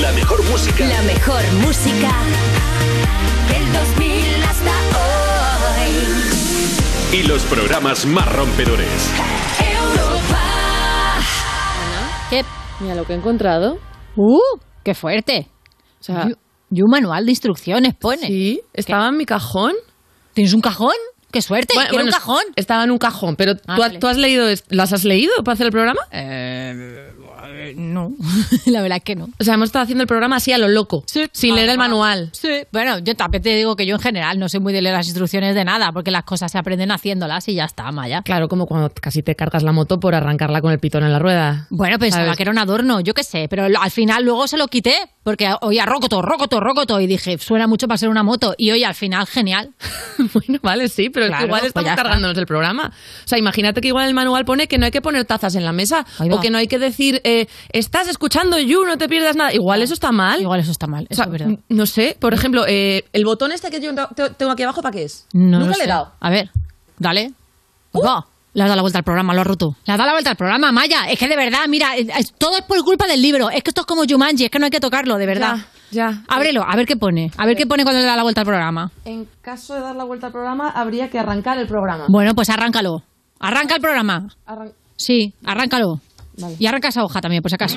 La mejor música. La mejor música del 2000 hasta hoy. Y los programas más rompedores. Europa. ¿Qué? Mira lo que he encontrado. ¡Uh! ¡Qué fuerte! O sea, Y, y un manual de instrucciones pone. sí, estaba en mi cajón. ¿Tienes un cajón? ¡Qué suerte! Bueno, ¿Quiero bueno, un cajón? Estaba en un cajón, pero Ah, ¿tú, vale. tú has leído, ¿las has leído para hacer el programa? Eh, no, la verdad es que no. O sea, hemos estado haciendo el programa así a lo loco, sin leer el manual. Sí. Bueno, yo también te digo que yo en general no soy muy de leer las instrucciones de nada, porque las cosas se aprenden haciéndolas y ya está, Maya. Claro, como cuando casi te cargas la moto por arrancarla con el pitón en la rueda. Bueno, pensaba ¿Sabes? que era un adorno, yo qué sé, pero al final luego se lo quité, porque oía rocoto, rocoto, rocoto, y dije, suena mucho para ser una moto, y hoy al final, genial. bueno, vale, sí, pero es que igual pues estamos está. cargándonos el programa. O sea, imagínate que igual el manual pone que no hay que poner tazas en la mesa o que no hay que decir, eh, estás escuchando You, no te pierdas nada. Igual eso está mal. Igual eso está mal, O eso sea, es verdad. n- no sé, por ejemplo, eh, el botón este que yo te- tengo aquí abajo, ¿para qué es? No Nunca lo le he dado. A ver, dale. Va. Le has dado la vuelta al programa, lo has roto. Le has dado la vuelta al programa, Maya. Es que de verdad, mira, es- es- todo es por culpa del libro. Es que esto es como Jumanji, es que no hay que tocarlo, de verdad. Ya, ya. Ábrelo, a ver qué pone. A ver qué pone cuando le da la vuelta al programa. En caso de dar la vuelta al programa, habría que arrancar el programa. Bueno, pues arráncalo. Arranca el programa. Arran- Sí, arráncalo. Vale. Y arranca esa hoja también, por si acaso.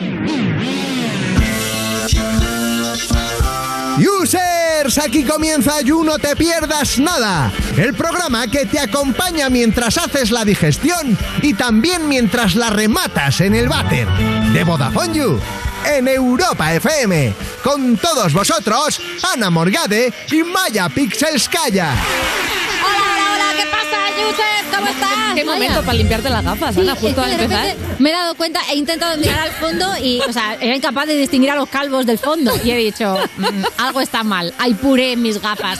Users, aquí comienza You No Te Pierdas Nada, el programa que te acompaña mientras haces la digestión y también mientras la rematas en el váter. De Vodafone You, en Europa FM. Con todos vosotros, Ana Morgade y Maya Pixelskaya. ¿Qué pasa, Yusef? ¿Cómo estás? Qué momento para limpiarte las gafas, Ana, justo al empezar. repente Me he dado cuenta, he intentado mirar al fondo y, o sea, era incapaz de distinguir a los calvos del fondo. Y he dicho, "Mm, algo está mal, hay puré en mis gafas.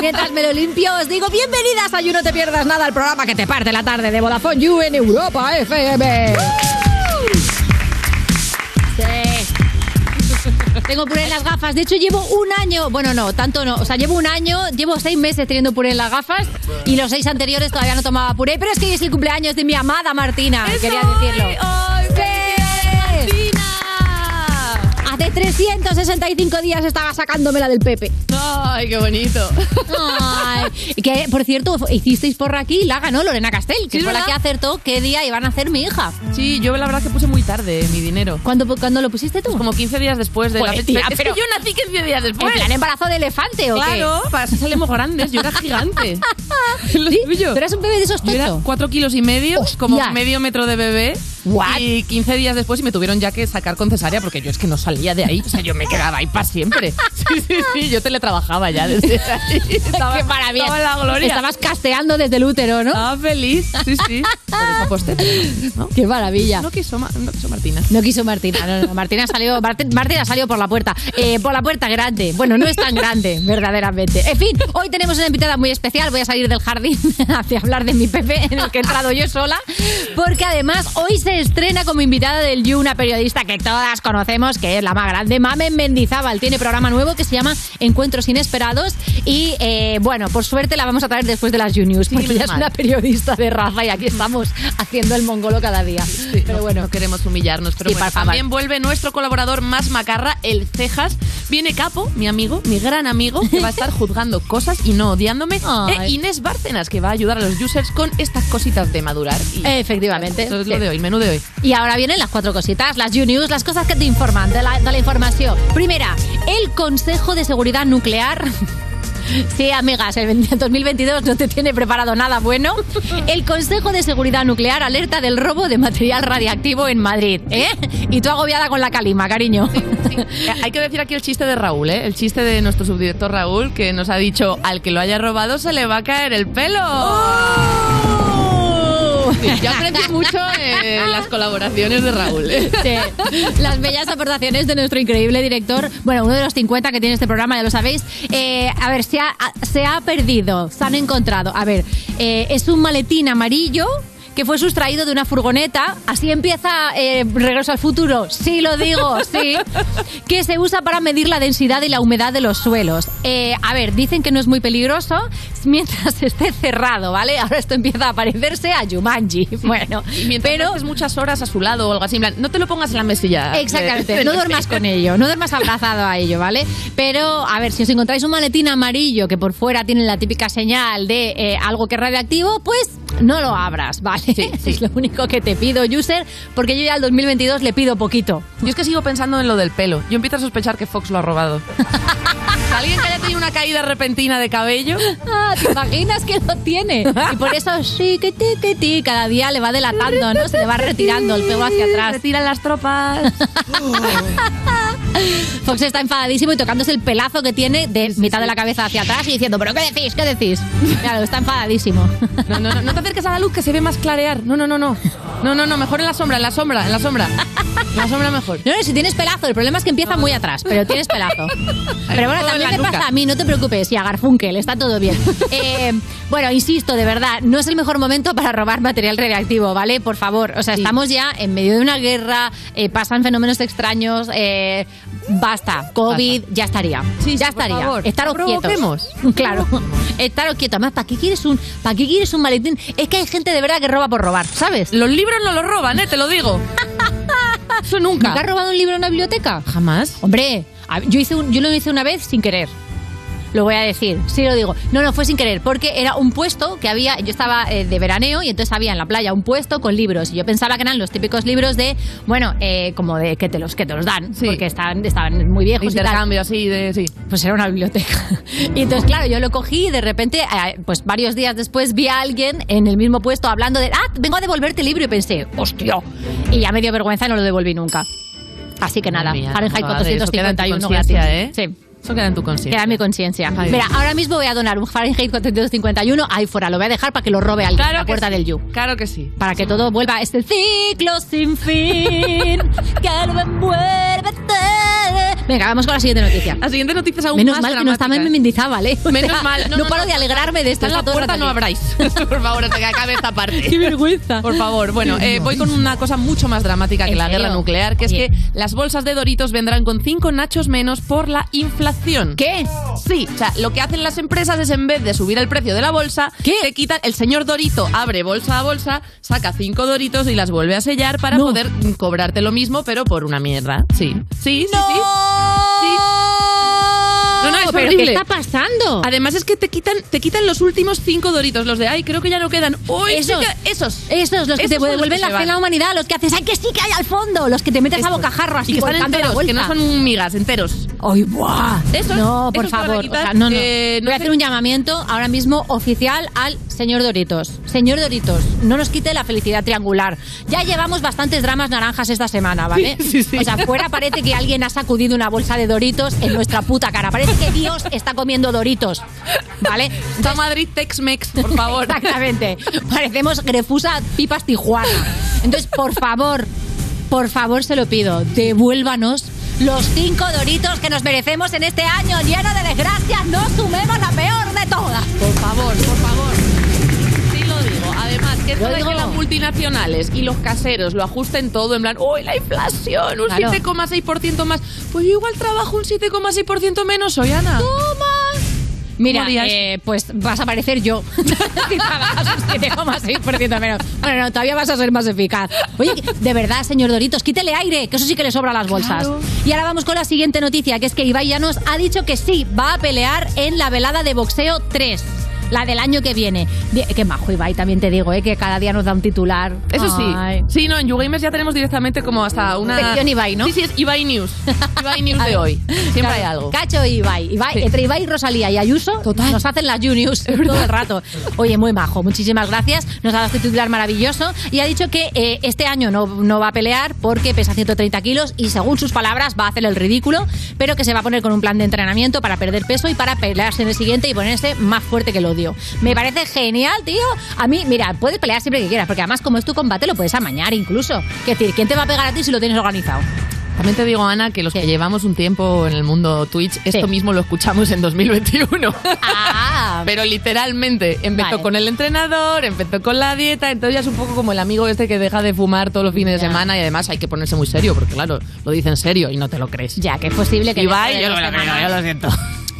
Mientras me lo limpio, os digo, bienvenidas a You No Te Pierdas Nada, el programa que te parte la tarde de Vodafone You en Europa FM. Tengo puré en las gafas. De hecho, llevo un año. Bueno, no, tanto no. O sea, llevo un año, llevo seis meses teniendo puré en las gafas y los seis anteriores todavía no tomaba puré. Pero es que hoy es el cumpleaños de mi amada Martina. Quería decirlo. ¡Sí! Hace 365 días estaba sacándomela del Pepe. Ay, qué bonito. Ay, que por cierto, hicisteis porra aquí y la ganó Lorena Castel, que Sí, fue la verdad. que acertó qué día iban a hacer mi hija. Sí, yo la verdad que puse muy tarde mi dinero. ¿Cuándo, cuándo lo pusiste tú? Como 15 días después de la Joder, fecha. tía, es pero- que yo nací 15 días ¿En después. plan embarazo de elefante o Claro, para eso salimos grandes. Yo era gigante. Lo qué? ¿Sí? tuyo. ¿Tú eras un bebé de esos era tocho? 4 kilos y medio, como medio metro de bebé. What? Y 15 días después y me tuvieron ya que sacar con cesárea porque yo es que no salía de ahí. O sea, yo me quedaba ahí para siempre. Sí, sí, sí. Yo teletrabajaba ya desde ahí. Estaba, ¡Qué maravilla! estaba en la gloria. Estabas casteando desde el útero, ¿no? Estaba feliz. Sí, sí. Por eso. ¿no? ¡Qué maravilla! No quiso, no quiso Martina. No quiso Martina, no, no, Martina salió, Marti- Martina salió por la puerta, eh, por la puerta grande. Bueno, no es tan grande, verdaderamente. En fin, hoy tenemos una invitada muy especial. Voy a salir del jardín hacia hablar de mi Pepe, en el que he entrado yo sola, porque además hoy se estrena como invitada del You una periodista que todas conocemos, que es la más grande, Mamen Mendizábal. Tiene programa nuevo que se llama Encuentros Inesperados y, eh, bueno, por suerte la vamos a traer después de las You News, porque ella es una periodista de raza y aquí estamos haciendo el mongolo cada día. Pero no, bueno, no queremos humillarnos, pero Sí, bueno, también vuelve nuestro colaborador más macarra, el Cejas. Viene Capo, mi amigo, mi gran amigo, que va a estar juzgando cosas y no odiándome. E Inés Bárcenas, que va a ayudar a los users con estas cositas de madurar. Y Efectivamente. Eso es Sí. lo de hoy, menú de hoy. Y ahora vienen las cuatro cositas, las You-News, las cosas que te informan de la, de la información. Primera, el Consejo de Seguridad Nuclear. Sí, amigas, el 2022 no te tiene preparado nada bueno. El Consejo de Seguridad Nuclear alerta del robo de material radiactivo en Madrid. ¿eh? Y tú agobiada con la calima, cariño. Hay que decir aquí el chiste de Raúl, ¿eh? El chiste de nuestro subdirector Raúl, que nos ha dicho, al que lo haya robado se le va a caer el pelo. Yo aprendí mucho en las colaboraciones de Raúl. ¿eh? Sí. Las bellas aportaciones de nuestro increíble director, bueno, uno de los 50 que tiene este programa, ya lo sabéis. Eh, a ver, se ha, se ha perdido, se han encontrado. A ver, eh, es un maletín amarillo que fue sustraído de una furgoneta. Así empieza eh, Regreso al futuro. Sí, lo digo, sí. Que se usa para medir la densidad y la humedad de los suelos. Eh, a ver, dicen que no es muy peligroso mientras esté cerrado, ¿vale? Ahora esto empieza a parecerse a Jumanji. Bueno, Y mientras pero haces muchas horas a su lado o algo así, no te lo pongas en la mesilla. Exactamente, de- de no duermas con ello, no duermas abrazado a ello, ¿vale? Pero, a ver, si os encontráis un maletín amarillo que por fuera tiene la típica señal de eh, algo que es radioactivo, pues no lo abras, ¿vale? Es lo único que te pido, user, porque yo ya al 2022 le pido poquito. Yo es que sigo pensando en lo del pelo. Yo empiezo a sospechar que Fox lo ha robado. Alguien que haya tenido una caída repentina de cabello. Ah, ¿te imaginas que lo tiene? Y por eso, sí, que ti, que ti, cada día le va delatando, ¿no? Se le va retirando el pelo hacia atrás. Retiran las tropas. Fox está enfadadísimo y tocándose el pelazo que tiene de mitad de la cabeza hacia atrás y diciendo, ¿pero qué decís? ¿Qué decís? Claro, está enfadadísimo. No, no, no, no te acerques a la luz que se ve más clarear. No, no, no, no. No, no, no, mejor en la sombra, en la sombra, en la sombra. En la sombra mejor. No, no, si tienes pelazo, el problema es que empieza muy atrás, pero tienes pelazo. Pero bueno, también te pasa a mí, no te preocupes, y a Garfunkel, está todo bien. Eh, bueno, insisto, de verdad, no es el mejor momento para robar material radiactivo, ¿vale? Por favor, o sea, estamos ya en medio de una guerra, eh, pasan fenómenos extraños, eh, basta, COVID, ya estaría. Sí, ya por estaría. favor, Estaros quietos. Claro, estaros quietos. Además, ¿para qué quieres un, para qué quieres un maletín? Es que hay gente de verdad que roba por robar, ¿sabes? Los libros no los roban, ¿eh? Te lo digo. Eso nunca. ¿Nunca has robado un libro en una biblioteca? Jamás. Hombre, yo, hice un- yo lo hice una vez sin querer. Lo voy a decir, sí lo digo. No, no, fue sin querer, porque era un puesto que había, yo estaba eh, de veraneo y entonces había en la playa un puesto con libros. Y yo pensaba que eran los típicos libros de, bueno, eh, como de que te los, que te los dan, Sí. porque estaban, estaban muy viejos. Intercambio así de. Sí. Pues era una biblioteca. Y entonces, claro, yo lo cogí y de repente, eh, pues varios días después vi a alguien en el mismo puesto hablando de, ah, vengo a devolverte el libro y pensé, hostia. Y ya me dio vergüenza y no lo devolví nunca. Así que nada, Fahrenheit madre, eso queda en tu 451 conciencia, gratis. ¿eh? Sí. Eso queda en tu conciencia. Queda en mi conciencia. Mira, ahora mismo voy a donar un Fahrenheit 451 ahí fuera. Lo voy a dejar para que lo robe alguien a la puerta sí. del You. Claro que sí. Para que todo vuelva a este ciclo sin fin. que lo envuelve. Venga, vamos con la siguiente noticia. La siguiente noticia es aún Menos más mal que no está dramática. Mendizábal, ¿eh? O Menos mal. No, paro de alegrarme de esto. En la puerta, no abráis. Por favor, hasta que acabe esta parte. Qué vergüenza. Por favor. Bueno, eh, voy con una cosa mucho más dramática que ¿En la serio? guerra nuclear, que es que las bolsas de Doritos vendrán con cinco nachos menos por la inflación. ¿Qué? Sí, o sea, lo que hacen las empresas es en vez de subir el precio de la bolsa, ¿Qué? te quitan, el señor Dorito abre bolsa a bolsa, saca cinco Doritos y las vuelve a sellar para No. poder cobrarte lo mismo, pero por una mierda. Sí, sí, sí, sí. Sí. ¿Pero horrible. qué está pasando? Además es que te quitan, te quitan los últimos cinco doritos, los de ay, creo que ya no quedan. Uy, Esos. esos. Esos, los que Esos te devuelven la fe en la humanidad, los que haces, ¡ay, que sí que hay al fondo! Los que te metes a bocajarro así, y que están la enteros, que no son migas, enteros. ¡Ay, buah! Esos- no, por favor. quitar, o sea, no, no. eh, no Voy a hacer un llamamiento ahora mismo oficial al señor Doritos. Señor Doritos, no nos quite la felicidad triangular. Ya llevamos bastantes dramas naranjas esta semana, ¿vale? Sí, sí, sí. O sea, fuera parece que alguien ha sacudido una bolsa de Doritos en nuestra puta cara. Parece que Dios está comiendo Doritos, ¿vale? Madrid Tex-Mex, por favor. Exactamente. Parecemos Grefusa Pipas Tijuana. Entonces, por favor, por favor, se lo pido, devuélvanos los cinco doritos que nos merecemos en este año lleno de desgracias. No sumemos la peor de todas. Por favor, por favor. Que esto de que las multinacionales y los caseros lo ajusten todo en plan, ¡Uy, la inflación! Un Claro. 7,6% más. Pues yo igual trabajo un 7,6% menos, soy Ana. ¡Toma! Mira, eh, pues vas a parecer yo. si un 7,6% menos. Bueno, no, todavía vas a ser más eficaz. Oye, de verdad, señor Doritos, quítele aire, que eso sí que le sobra a las bolsas. Claro. Y ahora vamos con la siguiente noticia, que es que Ibai Llanos ha dicho que sí, va a pelear en la velada de boxeo 3. La del año que viene. Qué majo, Ibai, también te digo, ¿eh? que cada día nos da un titular. Eso sí. Ay. Sí, no, en YouGamers ya tenemos directamente como hasta una... Sección Ibai, ¿no? Sí, sí, es Ibai News. Ibai News de hoy. Siempre Claro, hay algo. Cacho y Ibai. Ibai- Sí. Entre Ibai, Rosalía y Ayuso Total. nos hacen las Juniors todo el rato. Oye, muy majo. Muchísimas gracias. Nos ha dado este titular maravilloso y ha dicho que eh, este año no, no va a pelear porque pesa 130 kilos y según sus palabras va a hacer el ridículo, pero que se va a poner con un plan de entrenamiento para perder peso y para pelearse en el siguiente y ponerse más fuerte que el odio. Me parece genial, tío. A mí, mira, puedes pelear siempre que quieras porque además como es tu combate lo puedes amañar incluso. Es decir, ¿quién te va a pegar a ti si lo tienes organizado? También te digo, Ana, que los que llevamos un tiempo en el mundo Twitch, esto Sí. mismo lo escuchamos en 2021. Ah, Pero literalmente, empezó Vale. con el entrenador, empezó con la dieta, entonces ya es un poco como el amigo este que deja de fumar todos los fines de Ya. semana y además hay que ponerse muy serio, porque claro, lo dice en serio y no te lo crees. ya, que es posible que Y va de yo lo yo lo siento.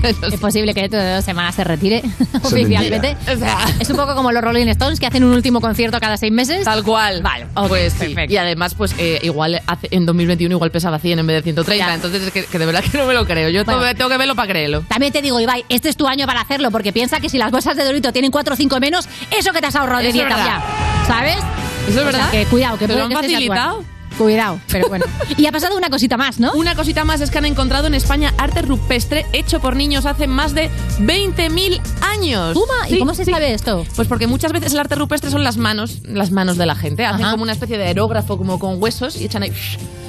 Es posible que dentro de dos semanas se retire oficialmente. O sea, Es un poco como los Rolling Stones que hacen un último concierto cada seis meses. Tal cual. Vale, ok, pues sí. perfecto. Y además, pues eh, igual hace- en 2021 igual pesaba 100 en vez de 130. Ya. Entonces es que, que de verdad que no me lo creo. Yo Bueno. tengo, tengo que verlo para creerlo. También te digo, Ibai, este es tu año para hacerlo, porque piensa que si las bolsas de Dorito tienen 4 o 5 menos, eso que te has ahorrado de dieta ya. ¿Sabes? Eso es O sea, verdad. que cuidado, que ¿Te lo han que facilitado? Cuidado, pero bueno. Y ha pasado una cosita más, ¿no? Una cosita más es que han encontrado en España arte rupestre hecho por niños hace más de 20.000 años. Toma, ¿y Sí, cómo se sí. sabe esto? Pues porque muchas veces el arte rupestre son las manos, las manos de la gente. Hacen Ajá. como una especie de aerógrafo como con huesos y echan ahí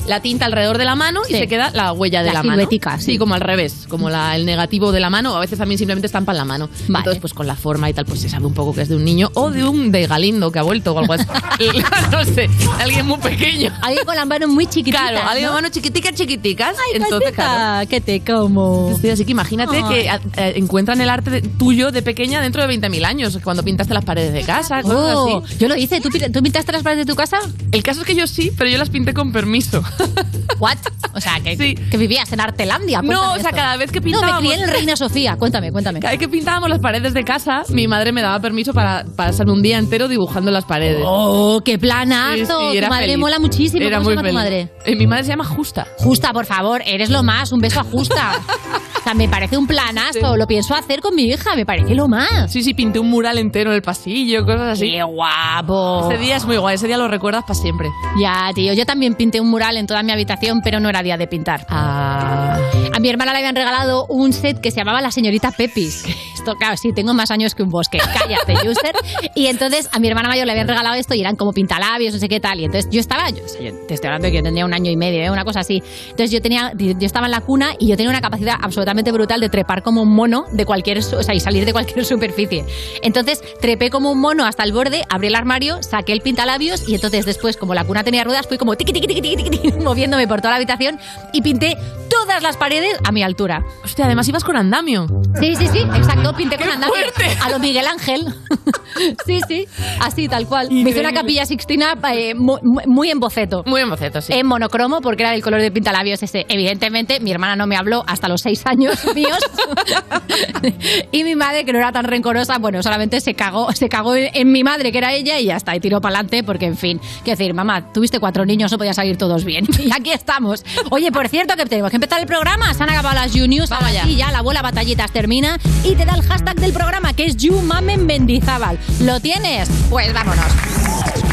la tinta alrededor de la mano Sí. y se queda la huella de La la, mano. sí. Sí, como al revés, como la, el negativo de la mano o a veces también simplemente estampan la mano. Vale. Entonces, pues con la forma y tal, pues se sabe un poco que es de un niño o de un de Galindo que ha vuelto o algo así. no sé, alguien muy pequeño. Alguien con las manos muy chiquititas, Claro, alguien ¿no? con manos chiquiticas, chiquiticas. Ay, Entonces, claro. que te como. Así que imagínate Ay. que eh, encuentran el arte de- tuyo de pequeña dentro de 20.000 años, cuando pintaste las paredes de casa, cosas Oh, así. yo lo hice. ¿Tú, ¿Tú pintaste las paredes de tu casa? El caso es que yo sí, pero yo las pinté con permiso. ¿What? O sea, que, Sí. que vivías en Artelandia. No, Cuéntame o sea, esto. cada vez que No, me pintábamos- crié en el Reina Sofía. Cuéntame, cuéntame. Cada vez que pintábamos las paredes de casa, mi madre me daba permiso para pasarme un día entero dibujando las paredes. ¡Oh, qué Sí, planazo! sí, era tu madre feliz. mola muchísimo. Era ¿Cómo muy se llama tu madre? Eh, mi madre se llama Justa. Justa, por favor, eres lo más. Un beso a Justa. Sea, me parece un planazo. Lo pienso hacer con mi hija. Me parece lo más. Sí, sí, pinté un mural entero en el pasillo, cosas así. ¡Qué guapo! Ese día es muy guay, ese día lo recuerdas para siempre. Ya, tío. Yo también pinté un mural en toda mi habitación, pero no era día de pintar. Ah. A mi hermana le habían regalado un set que se llamaba La Señorita Pepis. Esto, claro, sí, tengo más años que un bosque. Cállate, user. Y entonces a mi hermana mayor le habían regalado esto y eran como pintalabios, no sé qué tal. Y entonces yo estaba, yo, o sea, yo te estoy hablando de que yo tenía un año y medio, ¿eh? una cosa así. Entonces yo tenía, yo estaba en la cuna y yo tenía una capacidad absolutamente brutal de trepar como un mono de cualquier, o sea, y salir de cualquier superficie. Entonces trepé como un mono hasta el borde, abrí el armario, saqué el pintalabios y entonces después, como la cuna tenía ruedas, fui como tiqui, tiqui, tiqui, tiqui, tiqui, moviéndome por toda la habitación y pinté todas las paredes a mi altura. Hostia, además ibas con andamio. Sí, sí, sí, exacto, pinté con ¡Qué andamio. fuerte! A lo Miguel Ángel. sí, sí, así, tal cual. Me hice Increíble. una capilla sixtina eh, mu- mu- muy, en boceto. Muy en boceto, sí. En monocromo, porque era el color de pintalabios ese. Evidentemente, mi hermana no me habló hasta los seis años míos. y mi madre, que no era tan rencorosa, bueno, solamente se cagó, se cagó en, mi madre, que era ella, y ya está, y tiró para adelante, porque en fin. Quiero decir, mamá, tuviste cuatro niños, no podían salir todos bien. y aquí estamos. Oye, por cierto, que tenemos que empezar el programa. Se han acabado las You News. Vamos ahora allá. sí, ya la abuela batallitas termina. Y te da el hashtag del programa, que es You Mamen Mendizábal. ¿Lo tienes? Pues vámonos.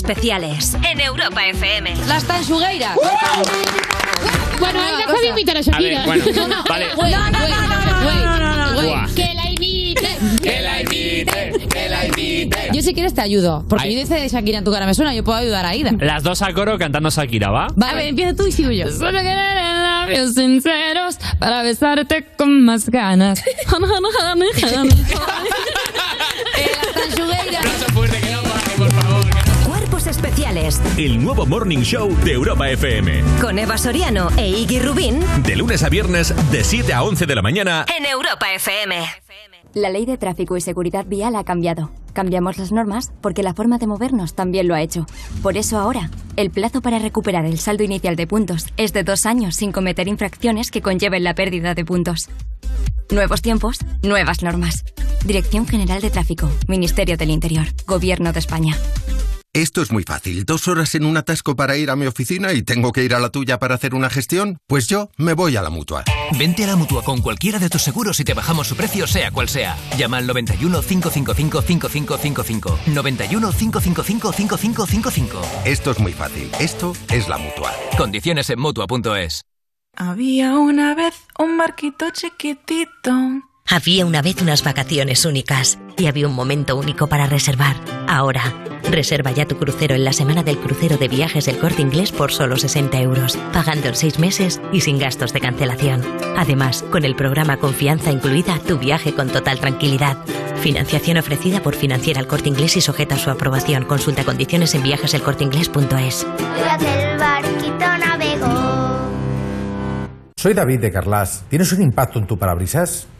especiales en Europa FM. Las tanchugueiras. Bueno, ahí dejo de invitar a Shakira. A ver, bueno, vale. Güey, güey, güey. Que la imite. Que la invite, que la invite. Yo si quieres te ayudo. Porque Ay. yo dice Shakira en tu cara me suena, yo puedo ayudar a Ida. Las dos a coro cantando Shakira, ¿va? Vale, a ver, empieza tú y sigo yo. Solo querer labios sinceros para besarte con más ganas. El nuevo Morning Show de Europa FM. con Eva Soriano e Iggy Rubín De lunes a viernes, de 7 a 11 de la mañana. en Europa FM. La ley de tráfico y seguridad vial ha cambiado. Cambiamos las normas porque la forma de movernos también lo ha hecho. Por eso ahora, el plazo para recuperar el saldo inicial de puntos es de dos años sin cometer infracciones que conlleven la pérdida de puntos. Nuevos tiempos, nuevas normas. Dirección General de Tráfico, Ministerio del Interior, Gobierno de España. Esto es muy fácil. Dos horas en un atasco para ir a mi oficina y tengo que ir a la tuya para hacer una gestión. Pues yo me voy a la mutua. Vente a la mutua con cualquiera de tus seguros y te bajamos su precio, sea cual sea. Llama al 91 555 5555. 91 555 5555. Esto es muy fácil. Esto es la mutua. Condiciones en mutua.es. Había una vez un barquito chiquitito. Había una vez unas vacaciones únicas y había un momento único para reservar. Ahora, reserva ya tu crucero en la semana del crucero de viajes del corte inglés por solo 60 euros, pagando en 6 meses y sin gastos de cancelación. Además, con el programa Confianza incluida, tu viaje con total tranquilidad. Financiación ofrecida por Financiera al Corte Inglés y sujeta a su aprobación. Consulta condiciones en viajeselcorteinglés.es. el barquito navegó. Soy David de Carlas. ¿Tienes un impacto en tu parabrisas?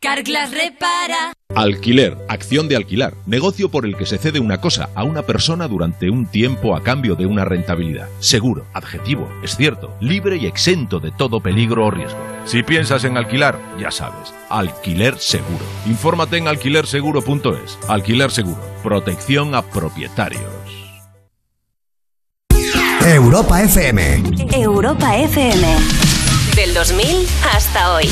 Carglass repara. Alquiler, acción de alquilar, negocio por el que se cede una cosa a una persona durante un tiempo a cambio de una rentabilidad. Seguro, adjetivo, es cierto, libre y exento de todo peligro o riesgo. Si piensas en alquilar, ya sabes, alquiler seguro. Infórmate en alquilerseguro.es. Alquiler seguro, protección a propietarios. Europa FM. Europa FM. Del 2000 hasta hoy.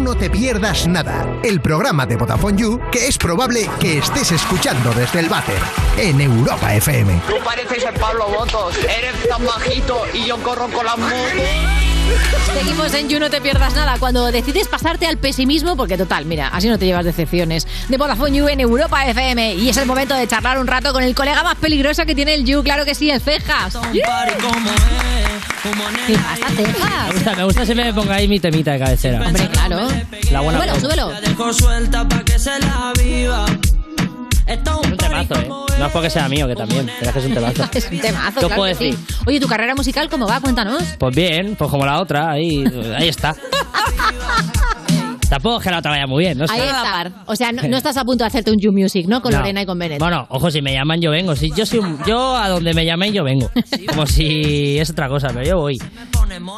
No Te Pierdas Nada, el programa de Vodafone You que es probable que estés escuchando desde el váter en Europa FM. Tú pareces el Pablo Botos, eres tan bajito y yo corro con las motos. Seguimos en You No Te Pierdas Nada cuando decides pasarte al pesimismo, porque total, mira, así no te llevas decepciones. De Vodafone You en Europa FM. Y es el momento de charlar un rato con el colega más peligroso que tiene el You, claro que sí, el Cejas. ¿Qué pasa, Me Cejas? gusta, me gusta siempre me ponga ahí mi temita de cabecera. Hombre, claro. La buena Súbelo, voz. súbelo. Es un temazo, ¿eh? No es porque sea mío, que también, pero es que es un temazo. Es un temazo, ¿Qué os claro puedo que sí. decir? Oye, ¿tu carrera musical cómo va? Cuéntanos. Pues bien, pues como la otra, ahí, ahí está. Tampoco es que la otra vaya muy bien, no sé. Ahí está. O sea, no, no estás a punto de hacerte un You Music, ¿no? Con No. Lorena y con Bennett. Bueno, ojo, si me llaman yo vengo. Si yo soy un- yo a donde me llamen yo vengo. Como si es otra cosa, pero yo voy.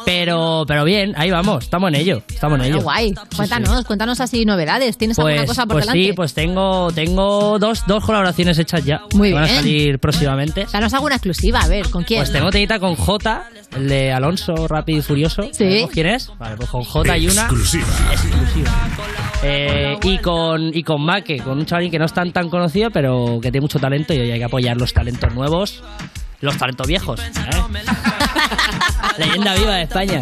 Pero, pero bien, ahí vamos, estamos en ello, estamos en ello. guay. Cuéntanos, cuéntanos así novedades. ¿Tienes alguna Pues, cosa por pues delante? sí, pues tengo, tengo dos, dos colaboraciones hechas ya. Muy que Van a bien. salir próximamente. Danos alguna exclusiva, a ver, ¿con quién? Pues tengo temita con J, el de Alonso Rápido y Furioso. Sí. ¿Sabemos quién es? Vale, pues con J y una. Exclusiva. Exclusiva. Eh, y con y con Maque, con un chavalín que no es tan tan conocido, pero que tiene mucho talento y hoy hay que apoyar los talentos nuevos, los talentos viejos. ¿eh? Leyenda viva de España.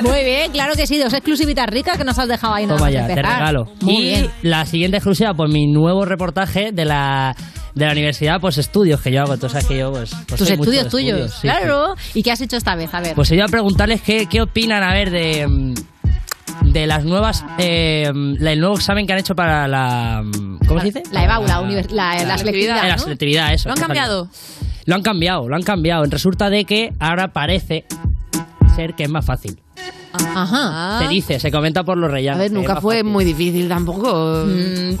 Muy bien, claro que sí, dos exclusivitas ricas que nos has dejado ahí. Toma ya, te regalo. Muy y bien. la siguiente exclusiva, pues mi nuevo reportaje de la de la universidad, pues estudios que yo hago. Entonces, que yo, pues. pues Tus estudios tuyos, estudios, sí, claro. ¿Y qué has hecho esta vez? A ver. Pues he ido a preguntarles qué, qué opinan, a ver, de. mm, De las nuevas. Eh, la- el nuevo examen que han hecho para la. mm, ¿Cómo se dice? La EBAU, la, la, la selectividad. La selectividad, eso. ¿Lo han cambiado? Lo han cambiado, lo han cambiado. Resulta de que ahora parece ser que es más fácil. Ajá. Se dice, se comenta por los reyes. A ver, nunca fue muy difícil tampoco.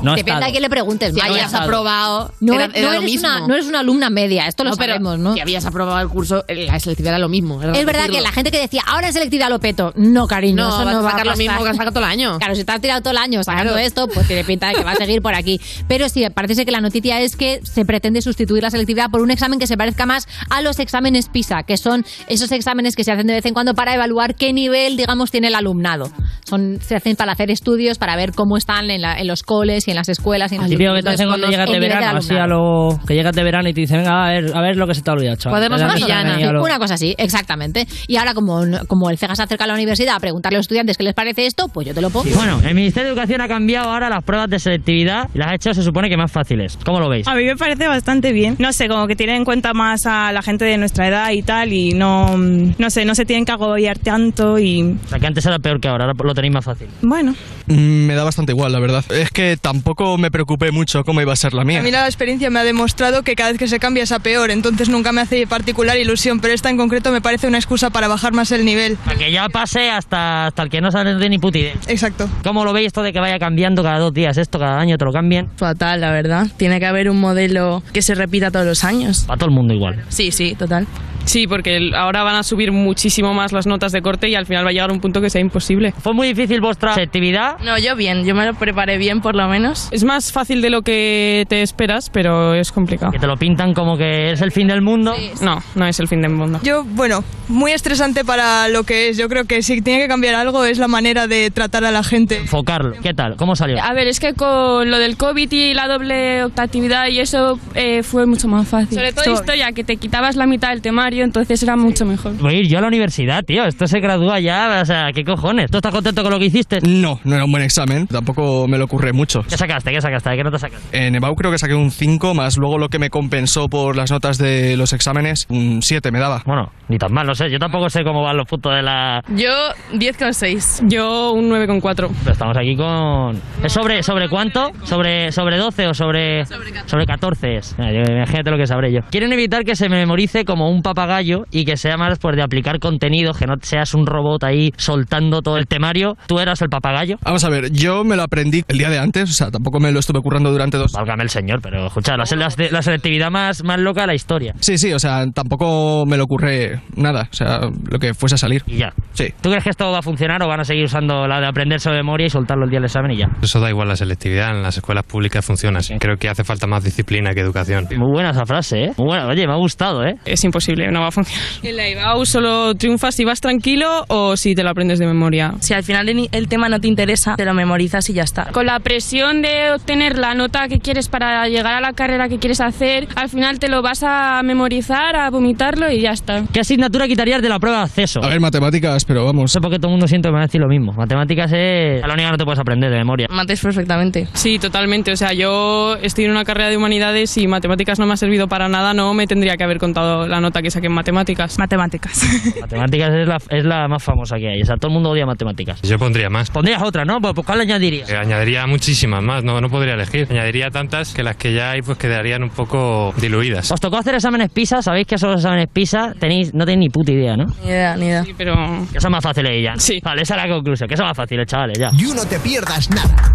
No ha Depende estado. a quién le preguntes. Si habías aprobado, No, era, no era lo eres mismo. una, no eres una alumna media, esto lo No, pero sabemos, ¿no? Si habías aprobado el curso, la selectividad era lo mismo. era Es verdad que la gente que decía, ahora en selectividad lo peto. No, cariño, No, eso vas no a va sacar lo mismo que has sacado todo el año. Claro, si te has tirado todo el año sacando Claro. esto, pues tiene pinta de que va a seguir por aquí. Pero sí, parece ser que la noticia es que se pretende sustituir la selectividad por un examen que se parezca más a los exámenes PISA, que son esos exámenes que se hacen de vez en cuando para evaluar qué nivel, digamos, tiene el alumnado. Son, se hacen para hacer estudios, para ver cómo están en, la- en los coles y en las escuelas. Y en típico que te hacen cuando llegas de verano, del así a alumnado. lo que llegas de verano y te dicen, venga, a ver, a ver lo que se te ha olvidado, chaval. Podemos más villana. lo- Una cosa así, exactamente. Y ahora, como, como el CEGA se acerca a la universidad a preguntarle a los estudiantes qué les parece esto, pues yo te lo pongo. Bueno, el Ministerio de Educación ha cambiado ahora las pruebas de selectividad y las ha hecho, se supone que más fáciles. ¿Cómo lo veis? A mí me parece bastante bien. No sé, como que tienen en cuenta más a la gente de nuestra edad y tal, y no, no sé, no se tienen que agobiar tanto y O sea, que antes era peor que ahora, ahora lo tenéis más fácil. bueno. Mm, Me da bastante igual, la verdad. Es que tampoco me preocupé mucho cómo iba a ser la mía. A mí la experiencia me ha demostrado que cada vez que se cambia es a peor, entonces nunca me hace particular ilusión, pero esta en concreto me parece una excusa para bajar más el nivel. Para que ya pase hasta, hasta el que no sabe de ni puta idea. Exacto. ¿Cómo lo veis esto de que vaya cambiando cada dos días esto, cada año te lo cambien? Fatal, la verdad. Tiene que haber un modelo que se repita todos los años. Para todo el mundo igual. Sí, sí, total. Sí, porque ahora van a subir muchísimo más las notas de corte y al final a un punto que sea imposible. ¿Fue muy difícil vuestra selectividad? No, yo bien, yo me lo preparé bien por lo menos. Es más fácil de lo que te esperas, pero es complicado. Que te lo pintan como que es el fin del mundo. No, no es el fin del mundo. Yo, bueno, muy estresante para lo que es. Yo creo que si tiene que cambiar algo es la manera de tratar a la gente. Enfocarlo. ¿Qué tal? ¿Cómo salió? A ver, es que con lo del COVID y la doble optatividad y eso eh, fue mucho más fácil. Sobre todo Esto- historia, que te quitabas la mitad del temario, entonces era mucho mejor. Voy a ir yo a la universidad, tío. Esto se gradúa ya, o sea, ¿qué cojones? ¿Tú estás contento con lo que hiciste? No, no era un buen examen. Tampoco me lo ocurre mucho. ¿Qué sacaste? ¿Qué sacaste? ¿Qué nota sacaste? En EBAU creo que saqué un 5, más luego lo que me compensó por las notas de los exámenes, un 7 me daba. Bueno, ni tan mal, no sé. Yo tampoco sé cómo van los puntos de la... Yo 10,6. Yo un 9,4. Pero estamos aquí con... ¿Es sobre, sobre cuánto? ¿Sobre, ¿Sobre 12 o sobre...? Sobre 14 es. Mira, yo- Imagínate lo que sabré yo. Quieren evitar que se memorice como un papagayo y que sea más pues, de aplicar contenido, que no seas un robot ahí soltando todo el temario. ¿Tú eras el papagayo? Vamos a ver, yo me lo aprendí el día de antes, o sea, tampoco me lo estuve currando durante dos. Válgame el señor, pero escucha, la, la- la selectividad más, más loca de la historia. Sí, sí, o sea, tampoco me lo ocurre nada, o sea, lo que fuese a salir. Y ya. Sí. ¿Tú crees que esto va a funcionar o van a seguir usando la de aprenderse de memoria y soltarlo el día del examen y ya? Eso da igual la selectividad, en las escuelas públicas funciona así. Creo que hace falta más disciplina que educación. Muy buena esa frase, ¿eh? Muy buena. Oye, me ha gustado, ¿eh? Es imposible, no va a funcionar. En la IBAU solo triunfas si vas tranquilo o si te lo aprendes de memoria. Si al final el tema no te interesa, te lo memorizas y ya está. Con la presión de obtener la nota que quieres para llegar a la carrera que quieres hacer, al final te lo vas a memorizar, a vomitarlo y ya está. ¿Qué asignatura quitarías de la prueba de acceso? A ver, matemáticas, pero vamos. No sé por qué todo el mundo siente que me va a decir lo mismo. Matemáticas es la única que no te puedes aprender de memoria. Mates perfectamente. Sí, totalmente. O sea, yo estoy en una carrera de humanidades y matemáticas no me ha servido para nada, no me tendría que haber contado la nota que saqué en matemáticas. Matemáticas. Matemáticas es la, es la más famosa que hay. O sea, todo el mundo odia matemáticas. Yo pondría más. Pondrías otra, ¿no? Pues, pues, ¿cuál le añadirías? Eh, Añadiría muchísimas más, no, no podría elegir. Añadiría tantas que las que ya hay pues quedarían un poco diluidas. ¿Os tocó hacer exámenes PISA? ¿Sabéis que son los exámenes PISA? Tenéis, no tenéis ni puta idea, ¿no? Ni idea, ni idea. Sí, pero... Que son más fáciles ya. Sí. Vale, esa es la conclusión. Que son más fáciles, chavales, ya. Y no te pierdas nada.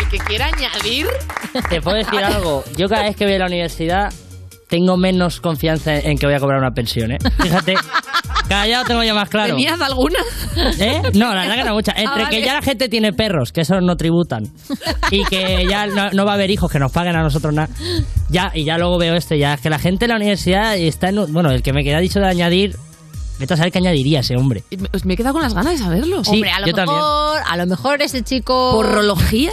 El que quiera añadir. Te puedo decir algo. Yo cada vez que voy a la universidad tengo menos confianza en que voy a cobrar una pensión, ¿eh? Fíjate. Cada día lo tengo ya más claro. ¿Tenías alguna? ¿Eh? No, la verdad que no muchas. Entre Ah, que ya la gente tiene perros, que esos no tributan, y que ya no, no va a haber hijos que nos paguen a nosotros nada. Ya, y ya luego veo esto, ya es que la gente en la universidad está en. un- Bueno, el que me queda dicho de añadir. Vete a saber qué añadiría ese hombre. Me- pues me he quedado con las ganas de saberlo. Sí, Hombre, a lo yo también. mejor, a lo mejor ese chico. ¿Porrología?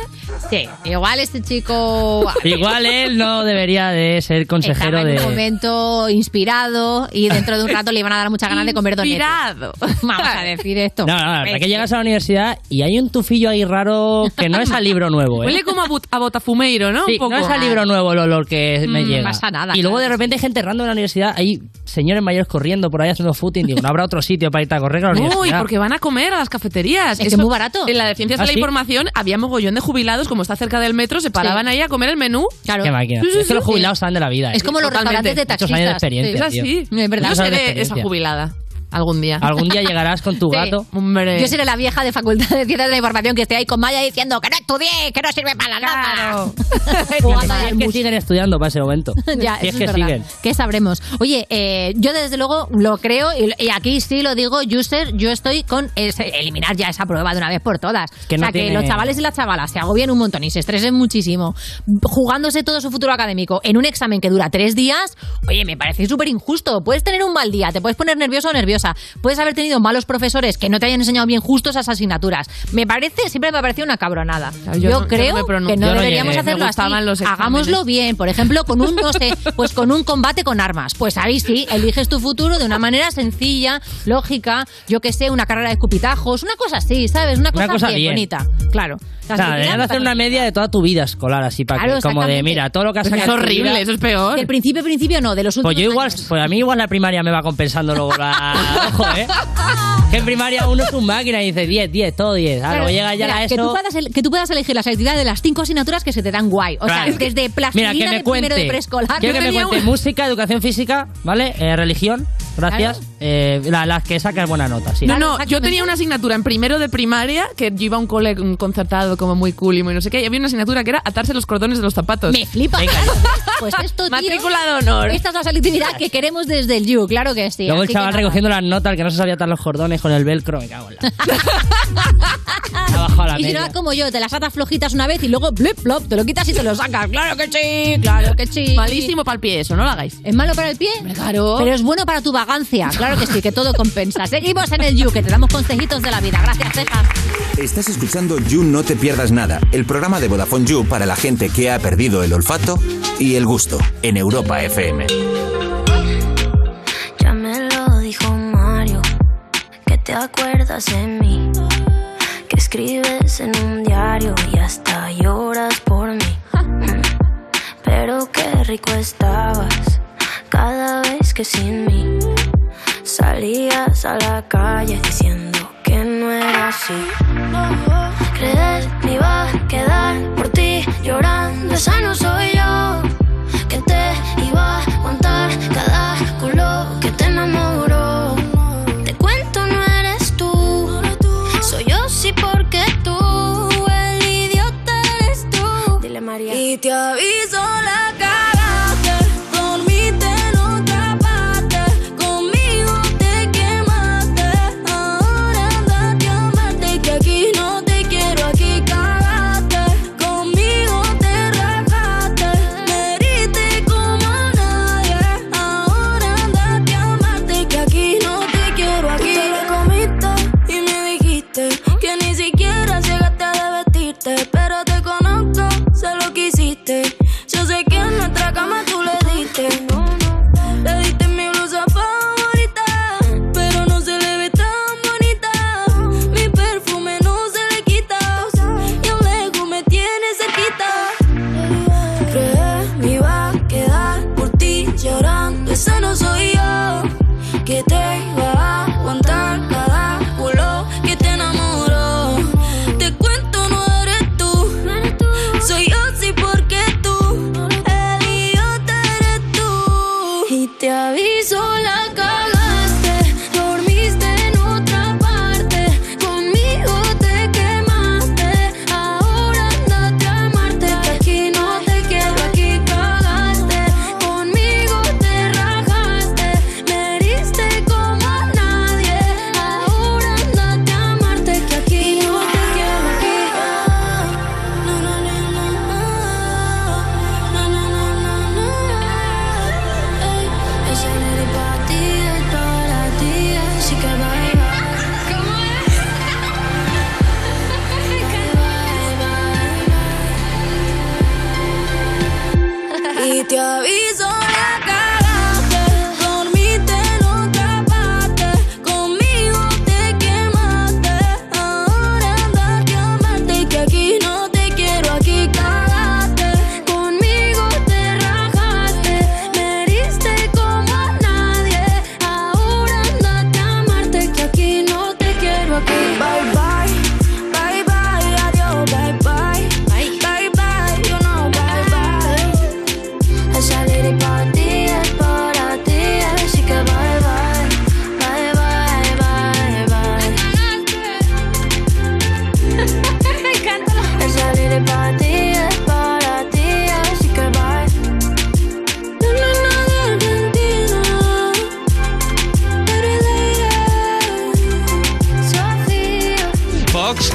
Sí, igual este chico. Igual él no debería de ser consejero Estaba en de... un momento inspirado y dentro de un rato le iban a dar muchas ganas de comer donetes. Inspirado. Vamos a decir esto. No, no, la verdad que llegas a la universidad y hay un tufillo ahí raro que no es al libro nuevo, ¿eh? Huele como a, botafumeiro, ¿no? Sí, Un poco. no es al libro nuevo el olor que me Mm, llega. pasa nada, Y luego claro. de repente hay gente errando en la universidad, hay señores mayores corriendo por ahí haciendo footing. Digo, no habrá otro sitio para irte a correr a la Uy, universidad. porque van a comer a las cafeterías. Es que es muy barato. En la de Ciencias ¿Ah, de la sí? Información había mogollón de jubilados, como está cerca del metro, se paraban ahí a comer el menú. Claro. Qué máquina. Sí, sí, es que los sí. jubilados saben de la vida. ¿eh? Es como los Totalmente. restaurantes de Muchos taxistas. años de experiencia, Es tío. así. Es verdad. Yo seré esa jubilada algún día. Algún día llegarás con tu Sí. gato. Hombre. Yo seré la vieja de Facultad de Ciencias de la Información que esté ahí con Maya diciendo que no estudié, que no sirve para nada. Ahí Es que siguen estudiando para ese momento. ya, Si es que verdad. siguen. ¿Qué sabremos? Oye, eh, yo desde luego lo creo y, y aquí sí lo digo, user, yo estoy con ese- eliminar ya esa prueba de una vez por todas. Que o no sea, que los chavales y las chavalas se agobien un montón y se estresen muchísimo jugándose todo su futuro académico en un examen que dura tres días, oye, me parece súper injusto. Puedes tener un mal día, te puedes poner nervioso o nerviosa, puedes haber tenido malos profesores que no te hayan enseñado bien justo esas asignaturas. Me parece, siempre me ha parecido una cabronada. yo Yo, no- yo no creo que no deberíamos llegué. hacerlo así. Hagámoslo bien, por ejemplo, con un, no sé, pues con un combate con armas. Pues ahí sí, eliges tu futuro de una manera sencilla, lógica, yo que sé, una carrera de escupitajos, una cosa así, ¿sabes? Una cosa, Una cosa bien, bien. bonita. Claro. O sea, deberían hacer una media de toda tu vida escolar, así para Claro, que, como de, mira, todo lo que has Pues sacado. es horrible, vida- eso es peor. Del principio, principio no, de los últimos Pues yo igual, años. pues a mí igual la primaria me va compensando luego la. Ojo, ¿eh? Que en primaria uno es un máquina y dice 10, 10, todo 10. Ah, Claro, luego llega ya mira, la que, tú ESO. puedas, el- que tú puedas elegir las actividades de las cinco asignaturas que se te dan guay. O Claro. sea, desde plastilina Mira, que me de primero de cuente. preescolar. Quiero que me cuente un- música, educación física, ¿vale? Eh, religión, gracias. Eh, la- las que sacas buena nota, sí. No, no, yo tenía una asignatura en primero de primaria que yo iba a un cole un como muy cool y muy no sé qué, y había una asignatura que era atarse los cordones de los zapatos. Me flipa. Pues esto, tío, Matrícula de honor. Esta es la selectividad que queremos desde el You, claro que sí. Luego el chaval recogiendo las notas, el que no se sabía atar los cordones con el velcro, me cago en la. La Y si no como yo, te las atas flojitas una vez y luego blip, blop, te lo quitas y te lo sacas. Claro que sí, claro que sí. Malísimo para el pie eso, no lo hagáis. ¿Es malo para el pie? Claro. Pero es bueno para tu vagancia. Claro que sí, que todo compensa. Seguimos en el You, que te damos consejitos de la vida. Gracias, Ceja. Estás escuchando You No Te Pierdas Nada, el programa de Vodafone You para la gente que ha perdido el olfato y el gusto en Europa FM. Ya me lo dijo Mario, que te acuerdas de mí, que escribes en un diario y hasta lloras por mí. Pero qué rico estabas cada vez que sin mí salías a la calle diciendo así. Creer me iba a quedar por ti llorando, esa no soy yo. Que te iba a aguantar cada culo que te enamoró. Te cuento, no eres tú. Soy yo, sí, porque tú. El idiota eres tú. Dile María. Y te aviso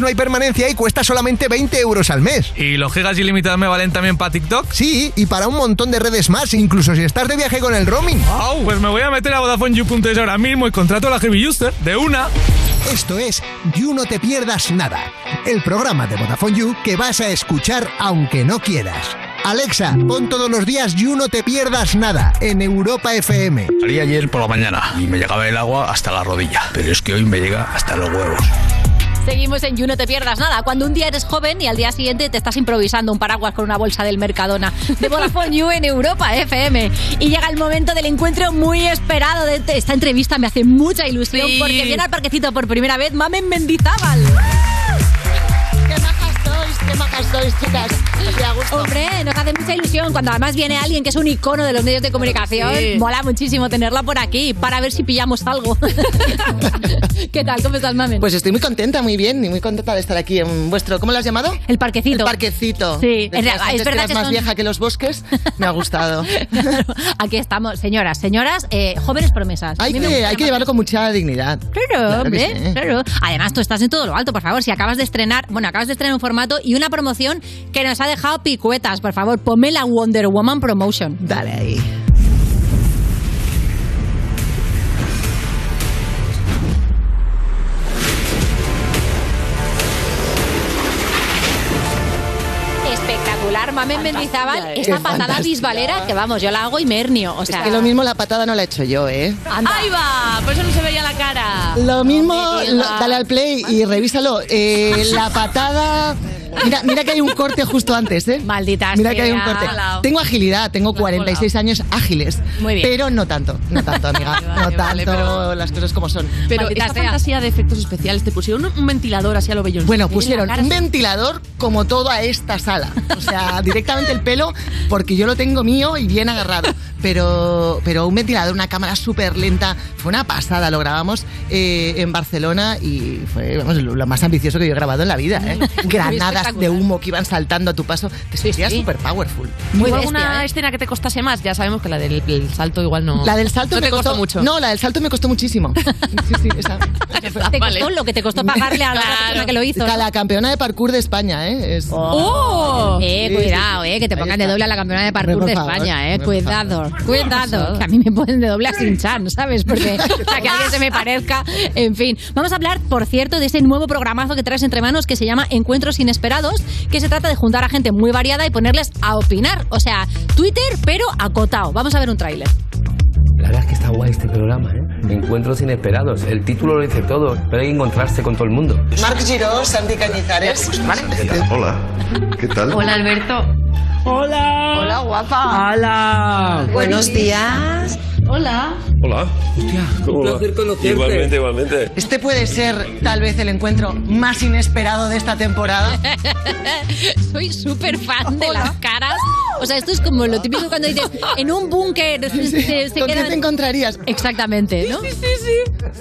no hay permanencia y cuesta solamente 20 euros al mes. ¿Y los gigas ilimitados me valen también para TikTok? Sí, y para un montón de redes más, incluso si estás de viaje con el roaming. Wow, pues me voy a meter a VodafoneYou.es ahora mismo y contrato la Heavy User de una. Esto es You No Te Pierdas Nada, el programa de Vodafone You que vas a escuchar aunque no quieras. Alexa, pon todos los días You No Te Pierdas Nada en Europa FM. Salí ayer por la mañana y me llegaba el agua hasta la rodilla, pero es que hoy me llega hasta los huevos. Seguimos en You, no te pierdas nada. Cuando un día eres joven y al día siguiente te estás improvisando un paraguas con una bolsa del Mercadona de Vodafone You en Europa FM. Y llega el momento del encuentro muy esperado de esta entrevista. Me hace mucha ilusión Sí. porque viene al parquecito por primera vez Mamen Mendizábal. Sois, qué majas sois, chicas. Os da gusto. Hombre, nos hace mucha ilusión cuando además viene alguien que es un icono de los medios de comunicación. Sí. Mola muchísimo tenerla por aquí para ver si pillamos algo. ¿Qué tal? ¿Cómo estás, Mamen? Pues estoy muy contenta, muy bien, y muy contenta de estar aquí en vuestro. ¿Cómo lo has llamado? El parquecito. El parquecito. Sí, es- es verdad eras que más son- vieja que los bosques. Me ha gustado. Aquí estamos, señoras, señoras, eh, jóvenes promesas. Hay que, hay que más. llevarlo con mucha dignidad. Claro, Claro que hombre, sí. claro. Además, tú estás en todo lo alto, por favor. Si acabas de estrenar, bueno, acabas de estrenar un formato y una promoción que nos ha dejado picuetas, por favor, ponme la Wonder Woman Promotion. Dale ahí. Espectacular, Mamen Mendizábal, esta Qué patada fantástica. bisbalera que vamos, yo la hago y mernio. O sea, Es que lo mismo la patada no la he hecho yo, ¿eh? Ahí va, por eso no se veía la cara. Lo mismo, No me lo- digas. dale al play y revísalo. Eh, la patada. Mira, mira que hay un corte justo antes, ¿eh? Maldita Mira que hay un corte. Tengo agilidad, tengo 46 años ágiles. Muy bien. Pero no tanto, no tanto, amiga. no vale, tanto pero- las cosas como son. Pero Maldita esta sea. fantasía de efectos especiales, te pusieron un, ventilador así a lo bello. Bueno, pusieron un ventilador como toda esta sala. O sea, directamente el pelo, porque yo lo tengo mío y bien agarrado. Pero, pero un ventilador, una cámara súper lenta. Fue una pasada, lo grabamos eh, en Barcelona y fue vamos, lo más ambicioso que yo he grabado en la vida. ¿eh? Granadas de humo que iban saltando a tu paso. Te sentías súper powerful. ¿Hubo bestia, alguna ¿eh? escena que te costase más? Ya sabemos que la del el salto igual no. La del salto no me te costó, mucho. No, la del salto me costó muchísimo. Sí, sí, esa. te costó lo que te costó pagarle a la persona que lo hizo. La campeona de parkour de España, ¿eh? Es- ¡Oh! Eh, Sí, cuidado, sí. eh, que te pongan de doble a la campeona de parkour de España, eh. Cuidado, cuidado. Que a mí me ponen de doble a Sin-Chan, ¿sabes? Porque para que alguien se me parezca. En fin. Vamos a hablar, por cierto, de ese nuevo programazo que traes entre manos que se llama Encuentros Inesperados, que se trata de juntar a gente muy variada y ponerles a opinar. O sea, Twitter, pero acotado. Vamos a ver un tráiler. La verdad es que está guay este programa, ¿eh? Encuentros inesperados. El título lo dice todo, pero hay que encontrarse con todo el mundo. Marc Giró, Santi Cañizares. Hola, ¿qué tal? Alberto. Hola. Hola, guapa. ¡Hola! Buenos días. Hola. Hola. Hostia, un placer conocerte. Igualmente, igualmente. Este puede ser tal vez el encuentro más inesperado de esta temporada. Soy súper fan de las caras. O sea, esto es como lo típico cuando dices, en un búnker se, se- se ¿Con quién quedan- te encontrarías? Exactamente, ¿no? Sí,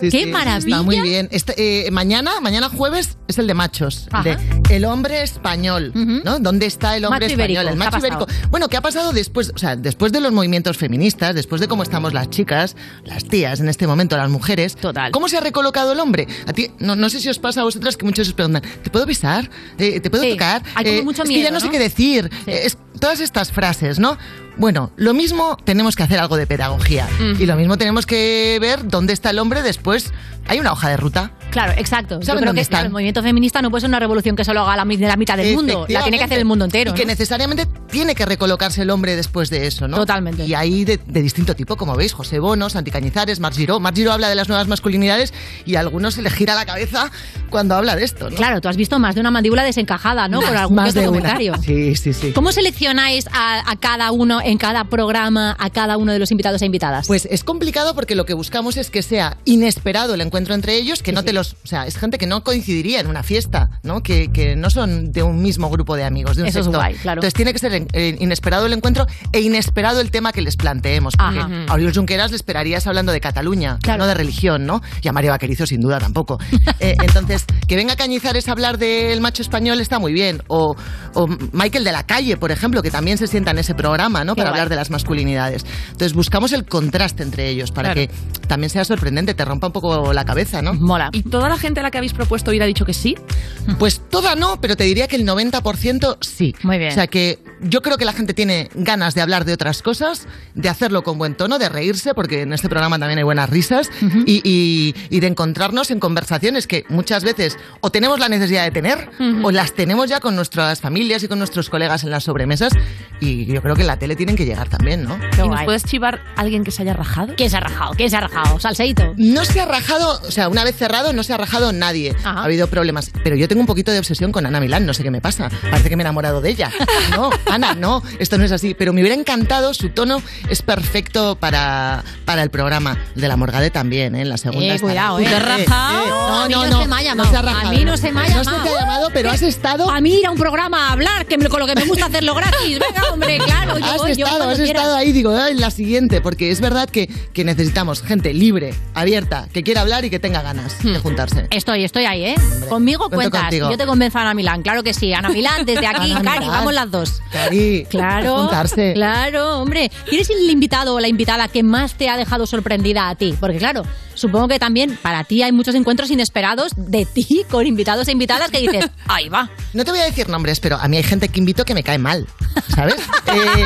sí. Qué maravilla. Está muy bien. Este, eh, mañana, mañana jueves, es el de machos. El de El hombre español, ¿no? ¿Dónde está el hombre Macho ibérico, español? El ¿qué ha macho ibérico. Bueno, ¿qué ha pasado después? O sea, después de los movimientos feministas, después de cómo estamos las chicas, las tías en este momento, las mujeres. Total. ¿Cómo se ha recolocado el hombre? A ti, no, no sé si os pasa a vosotras que muchos os preguntan, ¿te puedo besar? Eh, ¿Te puedo Sí, tocar? hay como Eh, mucho es que miedo, ya no, sé qué decir. Eh, es- todas estas frases, ¿no? Bueno, lo mismo tenemos que hacer algo de pedagogía. Y lo mismo tenemos que ver dónde está el hombre después. Hay una hoja de ruta. Claro, exacto. Yo ¿Saben creo que claro, el movimiento feminista no puede ser una revolución que solo haga la, mitad del mundo. La tiene que hacer el mundo entero. Y que necesariamente tiene que recolocarse el hombre después de eso, ¿no? Totalmente. Y hay de, de distinto tipo, como veis, José Bono, Santi Cañizares, Marc Giró. Marc Giró habla de las nuevas masculinidades y a algunos se le gira la cabeza cuando habla de esto, ¿no? Claro, tú has visto más de una mandíbula desencajada, ¿no? Por algún Más de comentario. Sí, sí, sí. ¿Cómo seleccionáis a, a cada uno en cada programa, a cada uno de los invitados e invitadas? Pues es complicado porque lo que buscamos es que sea inesperado el encuentro entre ellos, que no te los. O sea, es gente que no coincidiría en una fiesta, ¿no? Que, que no son de un mismo grupo de amigos, de un Eso es sector. guay, claro. Entonces tiene que ser eh, inesperado el encuentro e inesperado el tema que les planteemos. Porque Ajá. a Oriol Junqueras le esperarías hablando de Cataluña, no de religión, ¿no? Y a Mario Vaquerizo sin duda tampoco. Eh, entonces, que venga Cañizares a hablar del macho español está muy bien. O, o Michael de la Calle, por ejemplo, que también se sienta en ese programa, ¿no? Qué Para guay. hablar de las masculinidades. Entonces buscamos el contraste entre ellos para Claro. que también sea sorprendente, te rompa un poco la cabeza, ¿no? Mola. ¿Y toda la gente a la que habéis propuesto ir ha dicho que sí? Pues toda no, pero te diría que el 90% sí. Muy bien. O sea que yo creo que la gente tiene ganas de hablar de otras cosas, de hacerlo con buen tono, de reírse, porque en este programa también hay buenas risas, y, y- y de encontrarnos en conversaciones que muchas veces o tenemos la necesidad de tener, o las tenemos ya con nuestras familias y con nuestros colegas en las sobremesas, y yo creo que la tele tienen que llegar también, ¿no? ¿Y nos puedes chivar a alguien que se haya rajado? ¿Quién se ha rajado? ¿Quién se ha rajado? ¿Salseito? No se ha rajado, o sea, una vez cerrado no se ha rajado nadie. Ha habido problemas. Pero yo tengo un poquito de obsesión con Ana Milán, no sé qué me pasa. Parece que me he enamorado de ella. No, Ana, no, esto no es así. Pero me hubiera encantado, su tono es perfecto para, para el programa. El de la Morgade también, ¿eh? En la segunda. Eh, cuidado, ¿eh? ¿Te has rajado? No, A mí no, no no. se me ha llamado. No se ha rajado. A mí no se me ha No se llamado. te ha llamado, pero has estado... A mí ir a un programa a hablar, que me- con lo que me gusta hacerlo gratis. Venga, hombre, claro. Yo, has voy, estado, has quiera. estado ahí, digo, "Ah, en la siguiente, porque es verdad que, que necesitamos gente libre, abierta, que quiera hablar y que tenga ganas de juntarse. Estoy, estoy ahí, ¿eh? Conmigo cuentas. contigo. Yo te convenzo a Ana Milán, claro que sí. Ana Milán, desde aquí, Ana Cari, Milán. vamos las dos. Cari, Claro, juntarse. claro, hombre. ¿Quién es el invitado o la invitada que más te ha dejado sorprendida a ti? Porque claro, supongo que también para ti hay muchos encuentros inesperados de ti con invitados e invitadas que dices, ahí va. No te voy a decir nombres, pero a mí hay gente que invito que me cae mal, ¿sabes? Eh,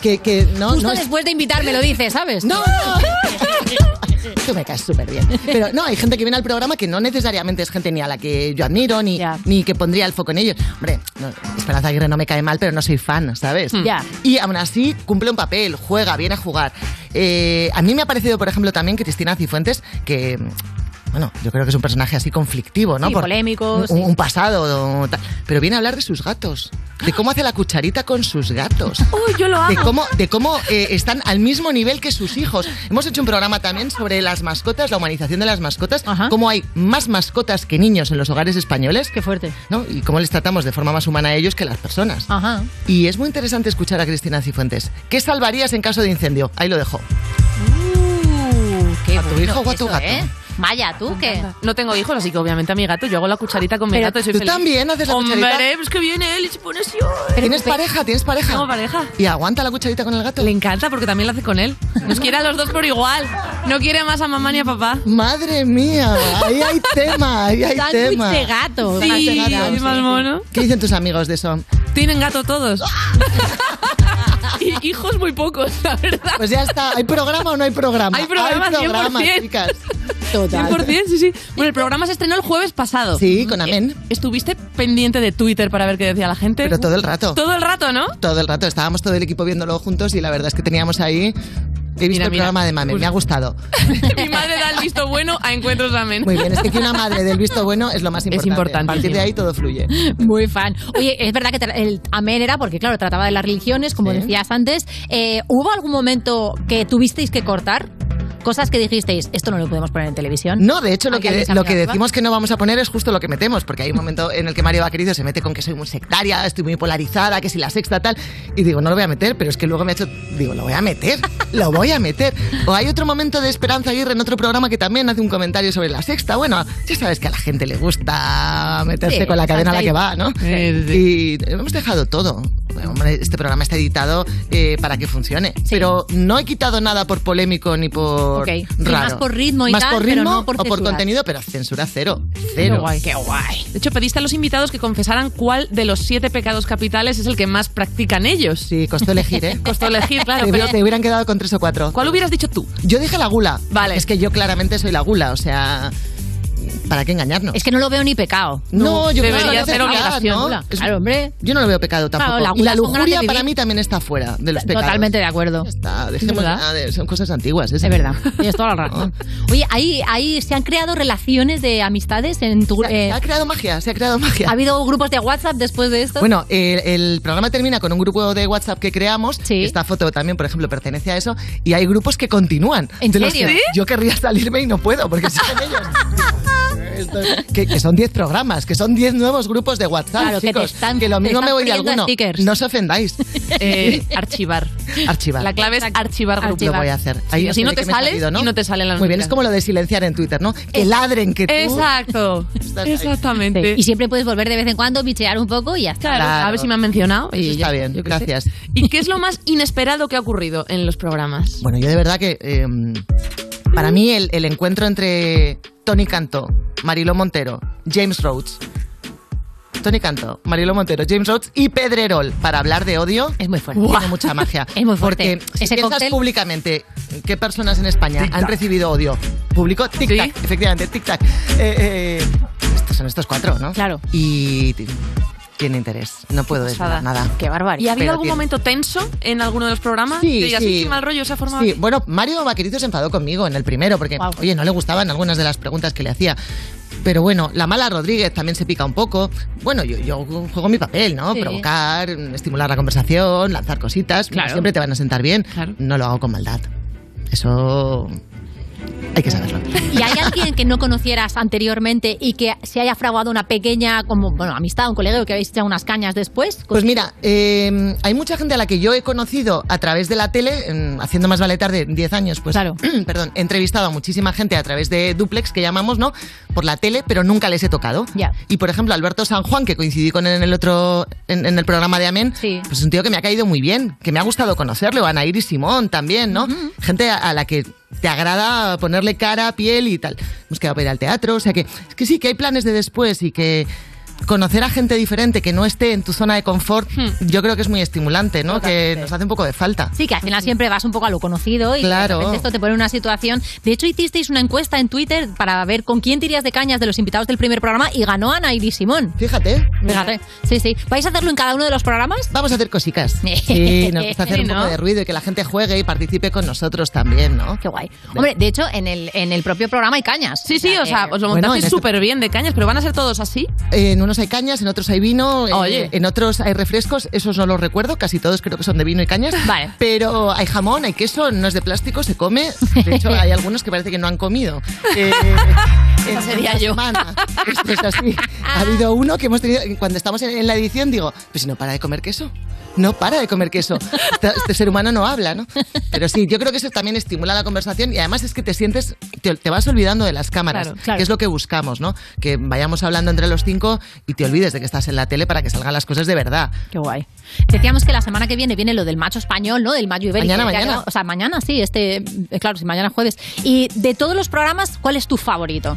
que, que no, Justo no es- después de invitarme lo dices, ¿sabes? No, Tú me caes súper bien. Pero no, hay gente que viene al programa que no necesariamente es gente ni a la que yo admiro, ni, ni que pondría el foco en ellos. Hombre, no, Esperanza Aguirre no me cae mal, pero no soy fan, ¿sabes? Ya. Y aún así cumple un papel, juega, viene a jugar. Eh, a mí me ha parecido, por ejemplo, también Cristina Cifuentes, que... Bueno, yo creo que es un personaje así conflictivo, ¿no? Sí, polémico, Un, sí. un pasado, tal. pero viene a hablar de sus gatos, de cómo hace la cucharita con sus gatos. Uy, yo lo hago. De cómo, de cómo eh, están al mismo nivel que sus hijos. Hemos hecho un programa también sobre las mascotas, la humanización de las mascotas, cómo hay más mascotas que niños en los hogares españoles. Qué fuerte. ¿no? Y cómo les tratamos de forma más humana a ellos que a las personas. Ajá. Y es muy interesante escuchar a Cristina Cifuentes. ¿Qué salvarías en caso de incendio? Ahí lo dejo. Uh, qué ¿A tu bueno hijo o a tu eso, gato? ¿eh? Maya, ¿tú qué? No tengo hijos, así que obviamente a mi gato yo hago la cucharita con mi Pero gato y soy tú feliz. también haces la Hombre, cucharita. pues que viene él y se pone así. ¿Tienes pareja? ¿Tienes pareja? Tengo pareja. ¿Y aguanta la cucharita con el gato? Le encanta porque también lo hace con él. Nos quiere a los dos por igual. No quiere más a mamá ni a papá. Madre mía, ahí hay tema, ahí hay Sándwich tema. de gato. Sí, Sándwich de gato, más mono. ¿Qué dicen tus amigos de eso? Tienen gato todos. y hijos muy pocos, la verdad. Pues ya está, ¿hay programa o no hay programa? Hay programa, hay programa 100%. chicas. 100%, sí, sí. Bueno, el programa se estrenó el jueves pasado. Sí, con Amén. Eh, ¿Estuviste pendiente de Twitter para ver qué decía la gente? Pero todo el rato. Todo el rato, ¿no? Todo el rato, estábamos todo el equipo viéndolo juntos y la verdad es que teníamos ahí... He visto Mira, el mira. programa de Mame, me ha gustado. Mi madre da el visto bueno a Encuentros Amén. Muy bien, es que, que una madre del visto bueno es lo más importante. importantísimo. A partir de ahí todo fluye. Muy fan. Oye, es verdad que el amén era porque, claro, trataba de las religiones, como decías antes. Eh, ¿Hubo algún momento que tuvisteis que cortar? Cosas que dijisteis, esto no lo podemos poner en televisión. No, de hecho, lo que, lo que decimos que no vamos a poner es justo lo que metemos, porque hay un momento en el que Mario Vaquerizo se mete con que soy muy sectaria, estoy muy polarizada, que si la sexta tal, y digo, no lo voy a meter, pero es que luego me ha hecho, digo, lo voy a meter, lo voy a meter. O hay otro momento de Esperanza Aguirre en otro programa que también hace un comentario sobre la sexta. Bueno, ya sabes que a la gente le gusta meterse Sí, con la cadena a la que va, ¿no? Sí, Y hemos dejado todo. Bueno, hombre, este programa está editado eh, para que funcione, pero no he quitado nada por polémico ni por Raro. más por ritmo y Más tal, por pero ritmo no por o por contenido, pero censura cero. Cero. Qué guay. Qué guay. De hecho, pediste a los invitados que confesaran cuál de los siete pecados capitales es el que más practican ellos. Sí, costó elegir, ¿eh? Costó elegir, claro. te, pero- te hubieran quedado con tres o cuatro. ¿Cuál hubieras dicho tú? Yo dije la gula. Vale. Es que yo claramente soy la gula, o sea, ¿para qué engañarnos? Es que no lo veo ni pecado. No, yo creo que debería no ser obligación. pecado, Gula. Es- Claro, hombre. Yo no lo veo pecado tampoco. Claro, la y la lujuria para mí también está fuera de los pecados. Totalmente de acuerdo. Está, Es dejemos de- son cosas antiguas. Es verdad, tienes toda la razón. Oye, ahí, ahí se han creado relaciones de amistades en tu... Se eh, ha creado magia, se ha creado magia. ¿Ha habido grupos de WhatsApp después de esto? Bueno, el, el programa termina con un grupo de WhatsApp que creamos. Esta foto también, por ejemplo, pertenece a eso. Y hay grupos que continúan. ¿En los serio? que ¿Sí? Yo querría salirme y no puedo, porque siguen ellos. Que, que son 10 programas, que son 10 nuevos grupos de WhatsApp, Claro, que te chicos. están- que lo mismo me voy de alguno. stickers. No os ofendáis. Eh, archivar. Archivar. La clave es archivar grupos. Lo voy a hacer. Ahí Sí, os si no te sales salido, ¿no? y no te salen las Muy bien, es como lo de silenciar en Twitter, ¿no? Que ladren que tú... Exacto. Exactamente. Sí, Y siempre puedes volver de vez en cuando, bichear un poco y ya está. Claro, a ver si me han mencionado. Y Eso está ya, bien, yo qué sé. gracias. ¿Y qué es lo más inesperado que ha ocurrido en los programas? Bueno, yo de verdad que eh, para mí el, el encuentro entre Tony Cantó, Marilo Montero, James Rhodes, Tony Cantó, Marilo Montero, James Rhodes y Pedrerol para hablar de odio es muy fuerte. Tiene mucha magia. Es muy fuerte. Porque si Ese piensas cóctel- públicamente qué personas en España han recibido odio público, tic-tac, efectivamente, tic-tac. Eh, eh, estos son estos cuatro, ¿no? Claro. Y tiene interés. No puedo desvelar nada. Qué barbaridad. ¿Y ha habido Pero algún tiene- momento tenso en alguno de los programas? Sí, Que digas, sí. mal rollo se ha formado Sí, aquí? bueno, Mario Vaquerizo se enfadó conmigo en el primero porque, oye, no le gustaban algunas de las preguntas que le hacía. Pero bueno, la mala Rodríguez también se pica un poco. Bueno, yo, yo juego mi papel, ¿no? Sí. Provocar, estimular la conversación, lanzar cositas. Claro. Siempre te van a sentar bien. No lo hago con maldad. Eso hay que saberlo. ¿Y hay alguien que no conocieras anteriormente y que se haya fraguado una pequeña, como, bueno, amistad, un colegio que habéis echado unas cañas después? Pues mira, eh, hay mucha gente a la que yo he conocido a través de la tele, en- haciendo más vale tarde, 10 años, pues, perdón, he entrevistado a muchísima gente a través de duplex, que llamamos, ¿no? Por la tele, pero nunca les he tocado. Ya. Y por ejemplo, Alberto San Juan, que coincidí con él en el otro, en, en el programa de Amén, pues es un tío que me ha caído muy bien, que me ha gustado conocerlo, Ana Iris Simón también, ¿no? Gente a, a la que te agrada ponerle cara, piel y tal. Hemos quedado para ir al teatro, o sea que, es que sí, que hay planes de después y que conocer a gente diferente que no esté en tu zona de confort, yo creo que es muy estimulante, ¿no? Que nos hace un poco de falta. Sí, que al final siempre vas un poco a lo conocido y Claro. de repente esto te pone en una situación. De hecho, hicisteis una encuesta en Twitter para ver con quién tirías de cañas de los invitados del primer programa y ganó Ana Iris Simón. Fíjate. Fíjate. Sí, sí. ¿Vais a hacerlo en cada uno de los programas? Vamos a hacer cositas. Sí, nos gusta hacer un ¿No? poco de ruido y que la gente juegue y participe con nosotros también, ¿no? Qué guay. Hombre, de hecho, en el, en el propio programa hay cañas. Sí, sí, o sea, os lo Bueno, montasteis en este- súper bien de cañas, pero van a ser todos así. En unos hay cañas, en otros hay vino, eh, Oye. en otros hay refrescos, esos no los recuerdo, casi todos creo que son de vino y cañas. Vale. Pero hay jamón, hay queso, no es de plástico, se come. De hecho, hay algunos que parece que no han comido. Eh, sería yo. semana. Esto es así. Ha habido uno que hemos tenido, cuando estamos en, en la edición, digo, pues si no para de comer queso. No para de comer queso. Este, este ser humano no habla, ¿no? Pero sí, yo creo que eso también estimula la conversación y además es que te sientes, te, te vas olvidando de las cámaras, Claro, claro. que es lo que buscamos, ¿no? Que vayamos hablando entre los cinco y te olvides de que estás en la tele para que salgan las cosas de verdad. Qué guay. Decíamos que la semana que viene viene lo del macho español, ¿no? Del mayo ibérico. Mañana, mañana. O sea, mañana sí, este, eh, claro, sí, mañana jueves. Y de todos los programas, ¿cuál es tu favorito?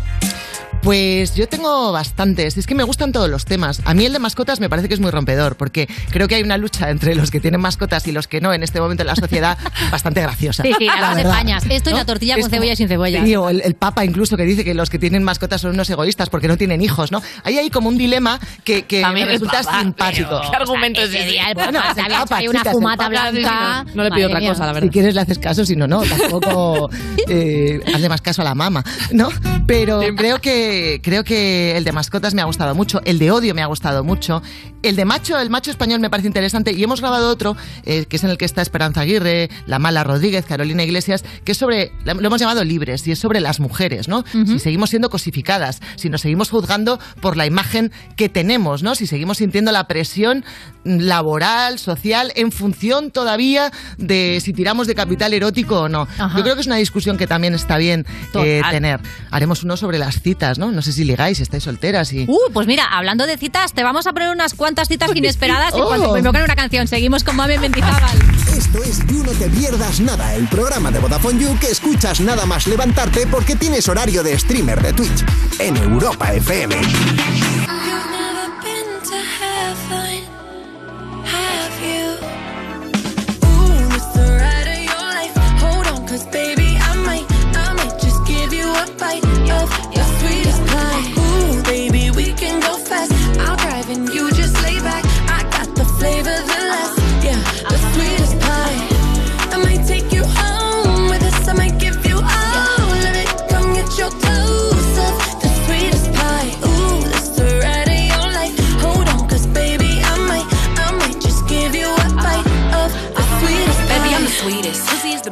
Pues yo tengo bastantes. Es que me gustan todos los temas. A mí el de mascotas me parece que es muy rompedor, porque creo que hay una lucha entre los que tienen mascotas y los que no en este momento en la sociedad bastante graciosa. Sí, sí, la vas de verdad. pañas. Esto y la tortilla con cebolla y sin cebolla. Sí, o el, el Papa incluso que dice que los que tienen mascotas son unos egoístas porque no tienen hijos, ¿no? Ahí hay como un dilema que, me resulta Papa, simpático. pero- ¿Qué argumento es ese ese? día el Bueno, Papa, una fumata blanca. No le pido Madre otra cosa, la verdad. Si quieres le haces caso, si no, no. Tampoco eh, hazle más caso a la mama, ¿no? Pero creo que creo que el de mascotas me ha gustado mucho, el de odio me ha gustado mucho, el de macho, el macho español me parece interesante y hemos grabado otro eh, que es en el que está Esperanza Aguirre, La Mala Rodríguez, Carolina Iglesias, que es sobre, lo hemos llamado libres y es sobre las mujeres, ¿no? Si seguimos siendo cosificadas, si nos seguimos juzgando por la imagen que tenemos, ¿no? Si seguimos sintiendo la presión laboral, social, en función todavía de si tiramos de capital erótico o no. Ajá. Yo creo que es una discusión que también está bien eh, tener. Haremos uno sobre las citas, ¿no? No sé si ligáis, si estáis solteras y... Uh, pues mira, hablando de citas, te vamos a poner unas cuantas citas inesperadas y Oh. cuando me una canción. Seguimos con Mami Mendizábal. Esto es You No Te Pierdas Nada, el programa de Vodafone You que escuchas nada más levantarte porque tienes horario de streamer de Twitch en Europa FM.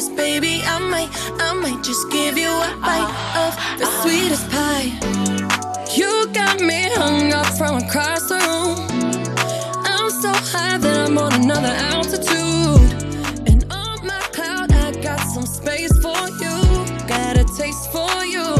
'cause baby, I might, I might just give you a bite of the sweetest pie. You got me hung up from across the room. I'm so high that I'm on another altitude. And on my cloud, I got some space for you. Got a taste for you.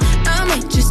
just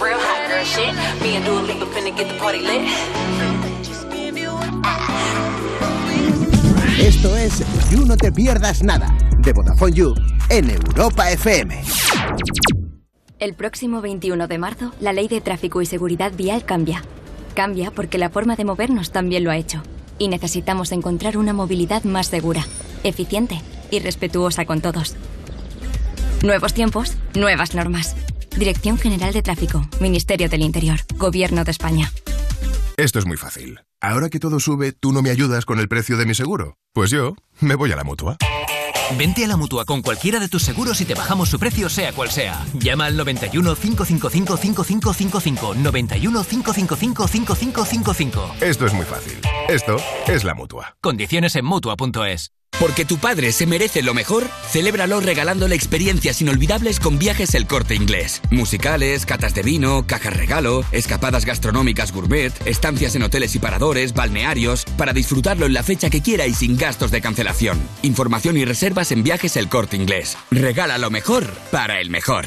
Real hot girl shit. Me and Dua Lipa finna get the party lit. Esto es You No Te Pierdas Nada, de Vodafone You en Europa FM. El próximo 21 de marzo, la ley de tráfico y seguridad vial cambia. Cambia porque la forma de movernos también lo ha hecho. Y necesitamos encontrar una movilidad más segura, eficiente y respetuosa con todos. Nuevos tiempos, nuevas normas. Dirección General de Tráfico, Ministerio del Interior, Gobierno de España. Esto es muy fácil. Ahora que todo sube, ¿tú no me ayudas con el precio de mi seguro? Pues yo me voy a la mutua. Vente a la mutua con cualquiera de tus seguros y te bajamos su precio, sea cual sea. Llama al 91 555 5555. 91 555 5555. Esto es muy fácil. Esto es la mutua. Condiciones en mutua.es. Porque tu padre se merece lo mejor, celébralo regalándole experiencias inolvidables con viajes El Corte Inglés. Musicales, catas de vino, cajas regalo, escapadas gastronómicas gourmet, estancias en hoteles y paradores, balnearios, para disfrutarlo en la fecha que quiera y sin gastos de cancelación. Información y reservas en viajes El Corte Inglés. Regala lo mejor para el mejor.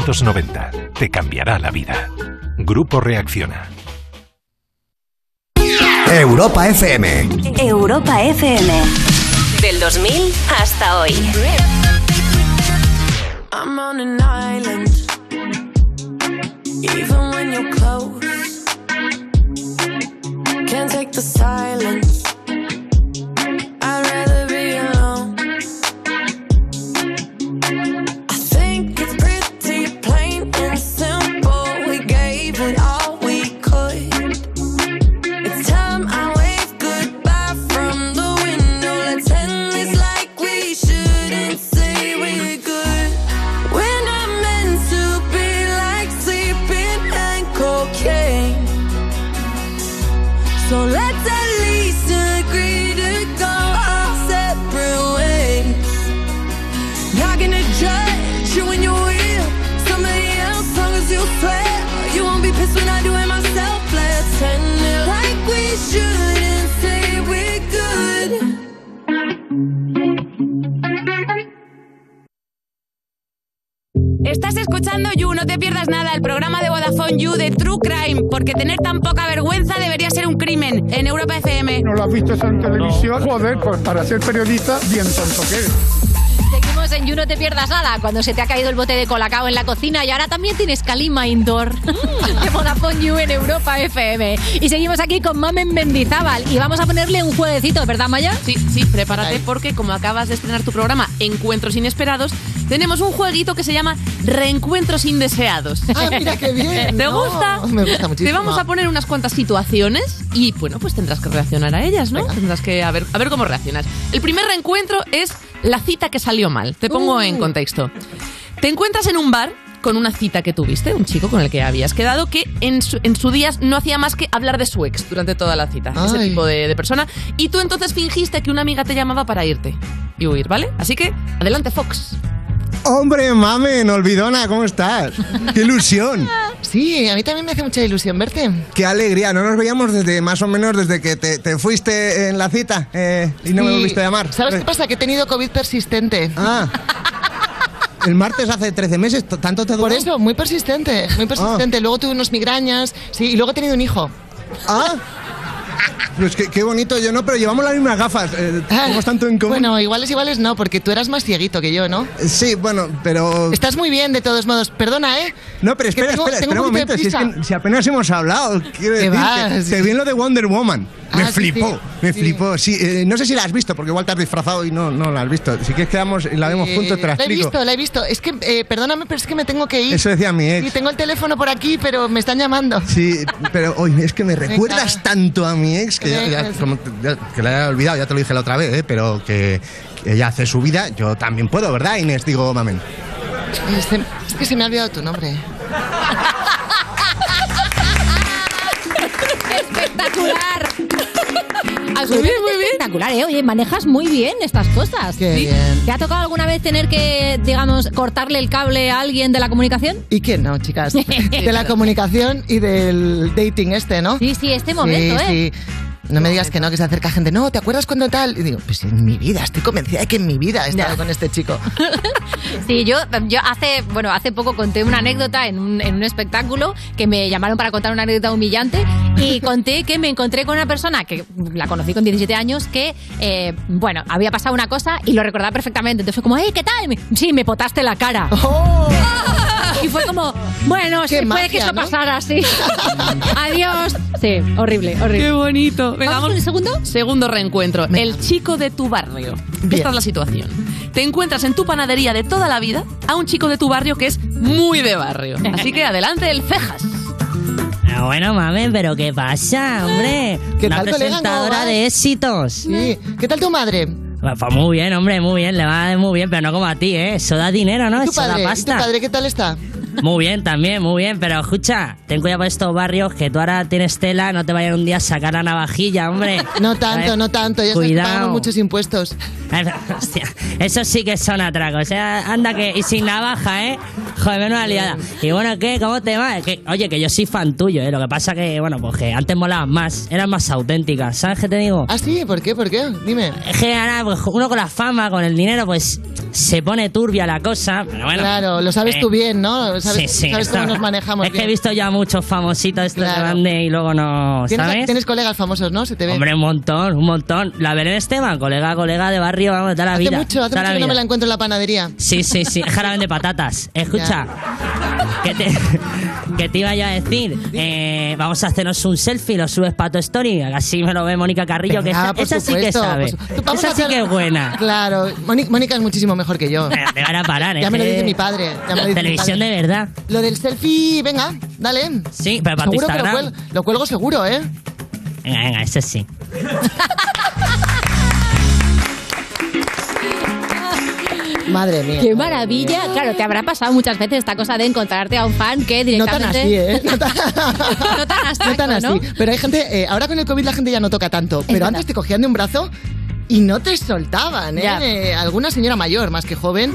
Te cambiará la vida. Grupo Reacciona. Europa FM. Europa FM. Del 2000 hasta hoy. I'm on an island. Even when you're close, can't take the silence. I'd rather even Estás escuchando You, no te pierdas nada, el programa de Vodafone You de True Crime, porque tener tan poca vergüenza debería ser un crimen en Europa FM. ¿No lo has visto en televisión? Joder, pues para ser periodista, bien tonto que eres. Seguimos en You, no te pierdas nada, cuando se te ha caído el bote de colacao en la cocina y ahora también tienes Calima Indoor de Vodafone You en Europa FM. Y seguimos aquí con Mamen Mendizábal y vamos a ponerle un jueguecito, ¿verdad, Maya? Sí, sí, prepárate porque como acabas de estrenar tu programa Encuentros Inesperados, tenemos un jueguito que se llama Reencuentros Indeseados. Ah, mira qué bien. ¿Te No, gusta? me gusta muchísimo. Te vamos a poner unas cuantas situaciones y bueno, pues tendrás que reaccionar a ellas, ¿no? Tendrás que a ver, a ver cómo reaccionas. El primer reencuentro es la cita que salió mal. Te pongo Uh. en contexto. Te encuentras en un bar con una cita que tuviste, un chico con el que habías quedado, que en su, en su día no hacía más que hablar de su ex durante toda la cita. Ese Ay. tipo de, de persona. Y tú entonces fingiste que una amiga te llamaba para irte y huir, ¿vale? Así que, adelante, Fox. Hombre, mamen, olvidona, ¿cómo estás? ¡Qué ilusión! Sí, a mí también me hace mucha ilusión verte. ¡Qué alegría! No nos veíamos desde más o menos desde que te, te fuiste en la cita eh, y no me volviste a llamar. ¿Sabes qué pasa? Que he tenido COVID persistente. Ah. El martes hace 13 meses, ¿t- ¿tanto te duró? Por eso, muy persistente, muy persistente. Luego tuve unos migrañas, sí, y luego he tenido un hijo. Ah. Pues qué, qué bonito, yo no, pero llevamos las mismas gafas. eh, tenemos tanto en común. Bueno, iguales, iguales no, porque tú eras más cieguito que yo, ¿no? Sí, bueno, pero... Estás muy bien, de todos modos. Perdona, ¿eh? No, pero espera, tengo- espera, tengo espera un momento. Si, es prisa. que, si apenas hemos hablado, quiero decir que te vi en lo de Wonder Woman. Me Ah, sí, flipó, sí. me Sí. flipó. Sí, eh, no sé si la has visto, porque igual te has disfrazado y no, no la has visto. Si quieres quedamos y la vemos Eh, juntos, te la la he visto, la he visto. Es que, eh, perdóname, pero es que me tengo que ir. Eso decía mi ex. Y tengo el teléfono por aquí, pero me están llamando. Sí, pero oye, es que me recuerdas tanto a mi ex que ya, ya- como te- ya- que la he olvidado, ya te lo dije la otra vez, ¿eh? pero que, que ella hace su vida, yo también puedo, ¿verdad, Inés? Digo, mamen. Es que se me ha olvidado tu nombre. ¡Espectacular! Muy bien, muy bien. Espectacular, ¿eh? Oye, manejas muy bien estas cosas. Qué bien. ¿Te ha tocado alguna vez tener que, digamos, cortarle el cable a alguien de la comunicación? ¿Y quién no, chicas? De la comunicación y del dating este, ¿no? Sí, sí, este momento, sí, ¿eh? Sí. No me digas que no, que se acerca gente. No, ¿te acuerdas cuando tal? Y digo, pues en mi vida, estoy convencida de que en mi vida he estado con este chico. Sí, yo, yo hace, bueno, hace poco conté una anécdota en un, en un espectáculo que me llamaron para contar una anécdota humillante y conté que me encontré con una persona que la conocí con 17 años que, eh, bueno, había pasado una cosa y lo recordaba perfectamente. Entonces fue como, hey, ¿qué tal? Sí, me potaste la cara. ¡Oh! Y fue como, bueno, sí, puede que eso ¿no? pasara así. Adiós. Sí, horrible, horrible. Qué bonito. Venga, ¿Vamos con el segundo? Segundo reencuentro. El chico de tu barrio. Esta es la situación. Te encuentras en tu panadería de toda la vida a un chico de tu barrio que es muy de barrio. Así que adelante el cejas. Ah, Bueno, mami, pero ¿qué pasa, hombre? ¿Qué Una tal, colega? ¿Cómo presentadora vas? de éxitos. Sí. ¿Qué tal tu madre? Pues pues muy bien, hombre, muy bien, le va muy bien, pero no como a ti, ¿eh? Eso da dinero, ¿no? ¿Y tu Eso da padre? ¿Y tu pasta. padre qué tal está? Muy bien, también, muy bien, pero escucha, ten cuidado por estos barrios que tú ahora tienes tela, no te vayan un día a sacar la navajilla, hombre. No tanto, no tanto. Ya que pagamos Cuidado. muchos impuestos. Hostia, eso sí que son atracos. Sea, anda que. Y sin navaja, ¿eh? Joder, menuda liada. Y bueno, ¿qué? ¿Cómo te va? Que, oye, que yo soy fan tuyo, ¿eh? Lo que pasa que, bueno, pues que antes molaban más, eran más auténticas. ¿Sabes qué te digo? ¿Ah, sí? ¿Por qué? ¿Por qué? Dime. Es que ahora, pues, uno con la fama, con el dinero, pues se pone turbia la cosa. Pero bueno. Claro, lo sabes Eh, tú bien, ¿no? Sabes, sí, sí, sabes esto- cómo nos manejamos Es que he visto ya muchos famositos estos Claro. grandes y luego no. ¿Tienes, ¿Sabes? tienes colegas famosos, ¿no? Se te ve. Hombre, un montón, un montón. La Belén Esteban, colega, colega de barrio, vamos, toda la hace vida. mucho, hace toda mucho la que no me la encuentro en la panadería. Sí, sí, sí. Es jarabe de patatas. Escucha, que te, que te iba yo a decir. Eh, vamos a hacernos un selfie, lo subes para tu story. Así me lo ve Mónica Carrillo, que Venga, esa, esa sí que sabe. Vamos Esa sí que es buena. Claro, Mónica, Mónica es muchísimo mejor que yo. Te van a parar, ¿eh? Ya me lo dice mi padre. ya me lo dice mi Televisión padre. de verdad. Lo del selfie, venga, dale. Sí, pero para tu seguro que lo, Instagram. cuel- lo cuelgo seguro, ¿eh? Venga, venga, ese sí. Madre mía. Qué maravilla. Claro, te habrá pasado muchas veces esta cosa de encontrarte a un fan que No tan directamente... así, ¿eh? No tan, No tan abstracto, no tan así. ¿no? Pero hay gente, eh, ahora con el COVID la gente ya no toca tanto. Pero antes te cogían de un brazo y no te soltaban, ¿eh? Ya. Eh, Alguna señora mayor, más que joven.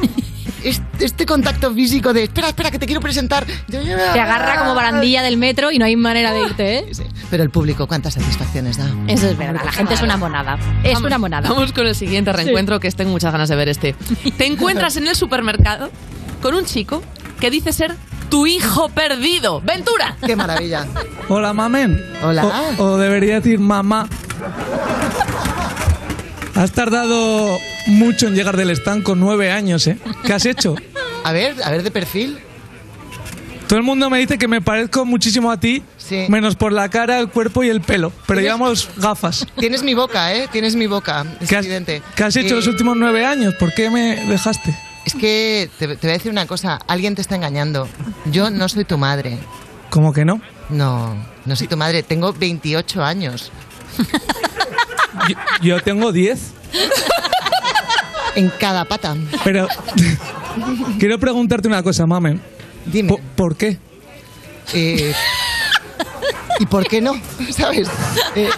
Este, este contacto físico de, espera, espera, que te quiero presentar. Te agarra como barandilla del metro y no hay manera de irte, ¿eh? Pero el público, ¿cuántas satisfacciones da? Eso es verdad, la gente es una monada. Es Vamos- una monada. Vamos con el siguiente reencuentro, que tengo muchas ganas de ver este. Te encuentras en el supermercado con un chico que dice ser tu hijo perdido. ¡Ventura! ¡Qué maravilla! Hola, mamen. Hola. O, o debería decir mamá. Has tardado mucho en llegar del stand con nueve años, ¿eh? ¿Qué has hecho? A ver, a ver de perfil. Todo el mundo me dice que me parezco muchísimo a ti, menos por la cara, el cuerpo y el pelo. Pero llevamos gafas. Tienes mi boca, ¿eh? Tienes mi boca. Es ¿Qué has, evidente. qué has hecho Eh, los últimos nueve años? ¿Por qué me dejaste? Es que te, te voy a decir una cosa. Alguien te está engañando. Yo no soy tu madre. ¿Cómo que no? No, no soy tu madre. Tengo 28 años. Yo, yo tengo diez. En cada pata. Pero quiero preguntarte una cosa, mamen. Dime. ¿Por, por qué? Eh, ¿Y por qué no? ¿Sabes? Eh,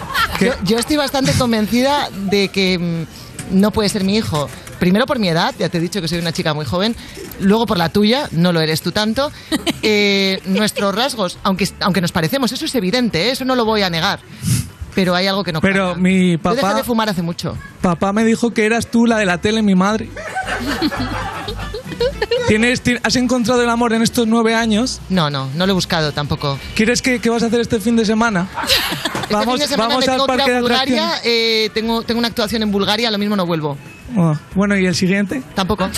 yo, yo estoy bastante convencida de que mm, no puede ser mi hijo. Primero por mi edad, ya te he dicho que soy una chica muy joven. Luego por la tuya, no lo eres tú tanto. Eh, nuestros rasgos, aunque, aunque nos parecemos, eso es evidente, ¿eh? eso no lo voy a negar. Pero hay algo que no Pero cuadra. mi Yo dejé papá, de fumar hace mucho. papá me dijo que eras tú la de la tele, mi madre. ¿Tienes, ti- ¿Has encontrado el amor en estos nueve años? No, no, no lo he buscado tampoco. ¿Quieres que, qué vas a hacer este fin de semana? vamos este fin de semana vamos me al parque de Bulgaria. eh, tengo, tengo una actuación en Bulgaria, lo mismo no vuelvo. Ah, bueno, ¿y el siguiente? Tampoco.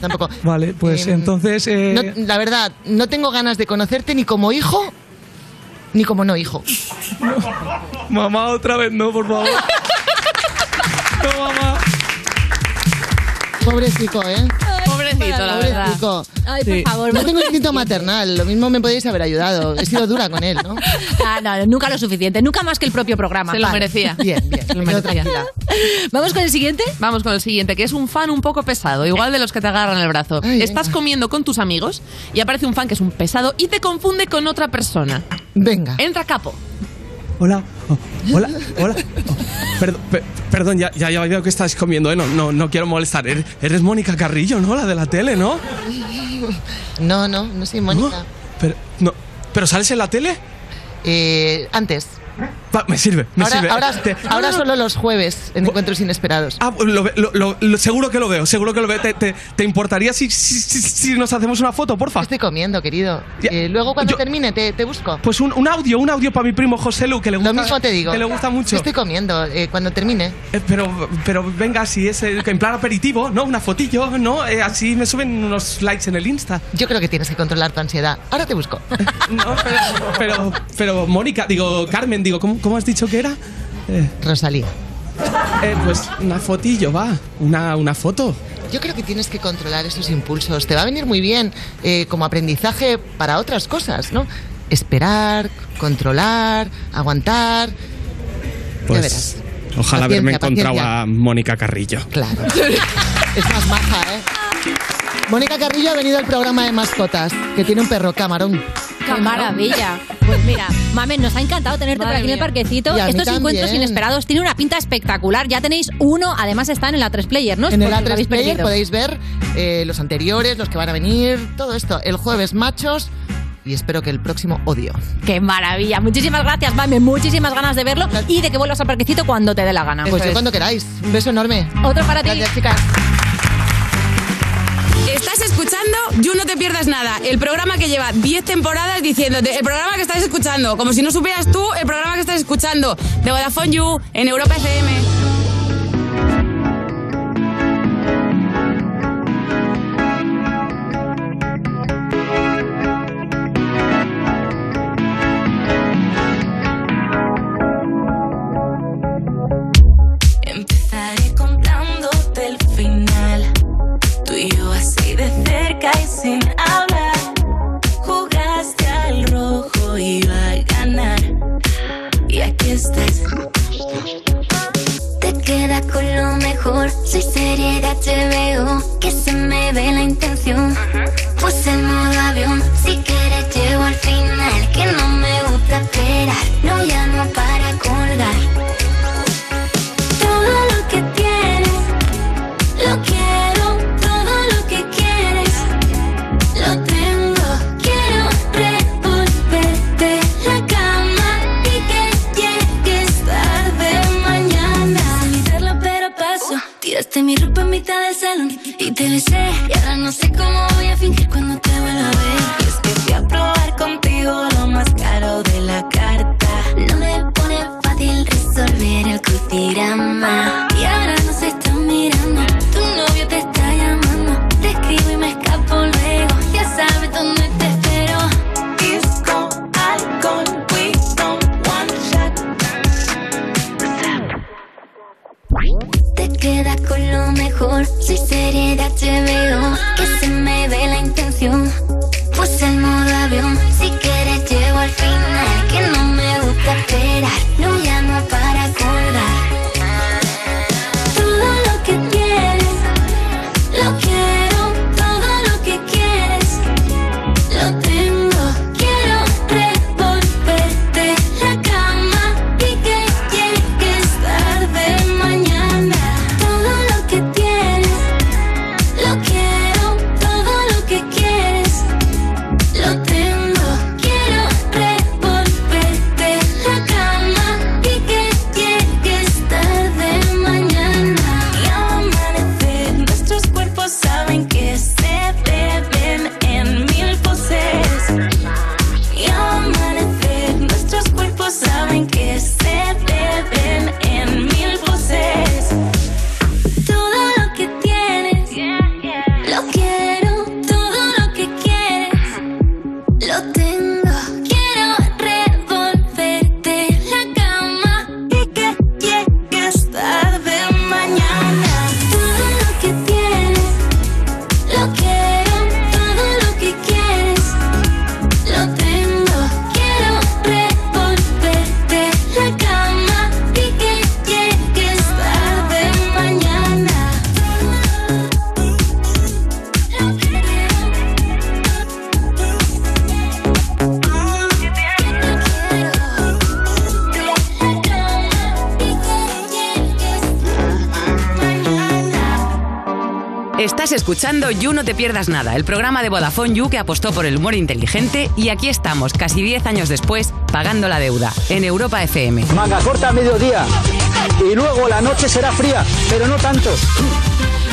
Tampoco. Vale, pues Em, entonces... eh, No, la verdad, no tengo ganas de conocerte ni como hijo ni como no hijo. Mamá, otra vez no, por favor. no, mamá. Pobrecito, ¿eh? Pobrecito, la verdad. Pobrecito. Ay, por favor. No tengo instinto maternal, lo mismo me podéis haber ayudado. He sido dura con él, ¿no? Ah, no, nunca lo suficiente. Nunca más que el propio programa. Se lo Vale. merecía. Bien, bien. Se lo me quedo tranquila. ¿Vamos con el siguiente? Vamos con el siguiente, que es un fan un poco pesado, igual de los que te agarran el brazo. Ay, Estás venga. comiendo con tus amigos y aparece un fan que es un pesado y te confunde con otra persona. Venga. Entra capo. Hola, oh, hola, hola. Oh, perdón, pe- perdón, ya, ya, ya veo que estás comiendo, ¿eh? No, no, no quiero molestar. Eres, eres Mónica Carrillo, ¿no? La de la tele, ¿no? No, no, no soy Mónica. Pero, no, ¿pero sales en la tele? Eh, antes. Va, me sirve, me ahora sirve. ahora, Te- ahora solo los jueves en Encuentros Inesperados. Ah, lo lo- lo- seguro que lo veo, seguro que lo veo. ¿Te, te- te importaría si, si, si- si nos hacemos una foto, porfa? Estoy comiendo, querido. Eh, luego cuando termine te, te busco. Pues un, un audio, un audio para mi primo José Lu, que le gusta. Lo mismo te digo. Que le gusta mucho. Estoy comiendo. eh, cuando termine. Eh, pero, pero venga, si es eh, en plan aperitivo, ¿no? Una fotillo, ¿no? Eh, así me suben unos likes en el Insta. Yo creo que tienes que controlar tu ansiedad. Ahora te busco. No, pero, pero, pero, Mónica, digo, Carmen, digo, ¿cómo, cómo has dicho que era? Eh, Rosalía. eh, pues una fotillo, va. Una, una foto. Yo creo que tienes que controlar esos impulsos. Te va a venir muy bien eh, como aprendizaje para otras cosas, ¿no? Esperar, controlar, aguantar. Pues, verás. Ojalá haberme Paciencia, encontrado paciencia. a Mónica Carrillo. Claro. es más maja, ¿eh? Mónica Carrillo ha venido al programa de mascotas, que tiene un perro camarón. ¡Qué maravilla! Pues mira, Mamen, nos ha encantado tenerte por aquí en el parquecito. Estos encuentros inesperados tienen una pinta espectacular. Ya tenéis uno, además están en la 3 Player, ¿no? En el Por si lo A3 habéis Player podéis ver eh, los anteriores, los que van a venir, todo esto. El jueves machos y espero que el próximo odio. ¡Qué maravilla! Muchísimas gracias, Mamen. Muchísimas ganas de verlo y de que vuelvas al parquecito cuando te dé la gana. Pues yo cuando queráis. Un beso enorme. Otro para ti. Gracias, chicas. Estás escuchando You No Te Pierdas Nada, el programa que lleva 10 temporadas diciéndote, el programa que estás escuchando, como si no supieras tú el programa que estás escuchando, de Vodafone You, en Europa FM. Serie de HBO, que se me ve la intención. Puse el modo avión, si quieres Tiraste mi ropa en mitad del salón y te besé. Y ahora no sé cómo voy a fingir cuando te vuelva a ver. Y es que fui a probar contigo lo más caro de la carta. No me pone fácil resolver el crucigrama. Y ahora escuchando You No Te Pierdas Nada, el programa de Vodafone You que apostó por el humor inteligente y aquí estamos, casi 10 años después, pagando la deuda, en Europa FM. Manga corta a mediodía. Y luego la noche será fría, pero no tanto.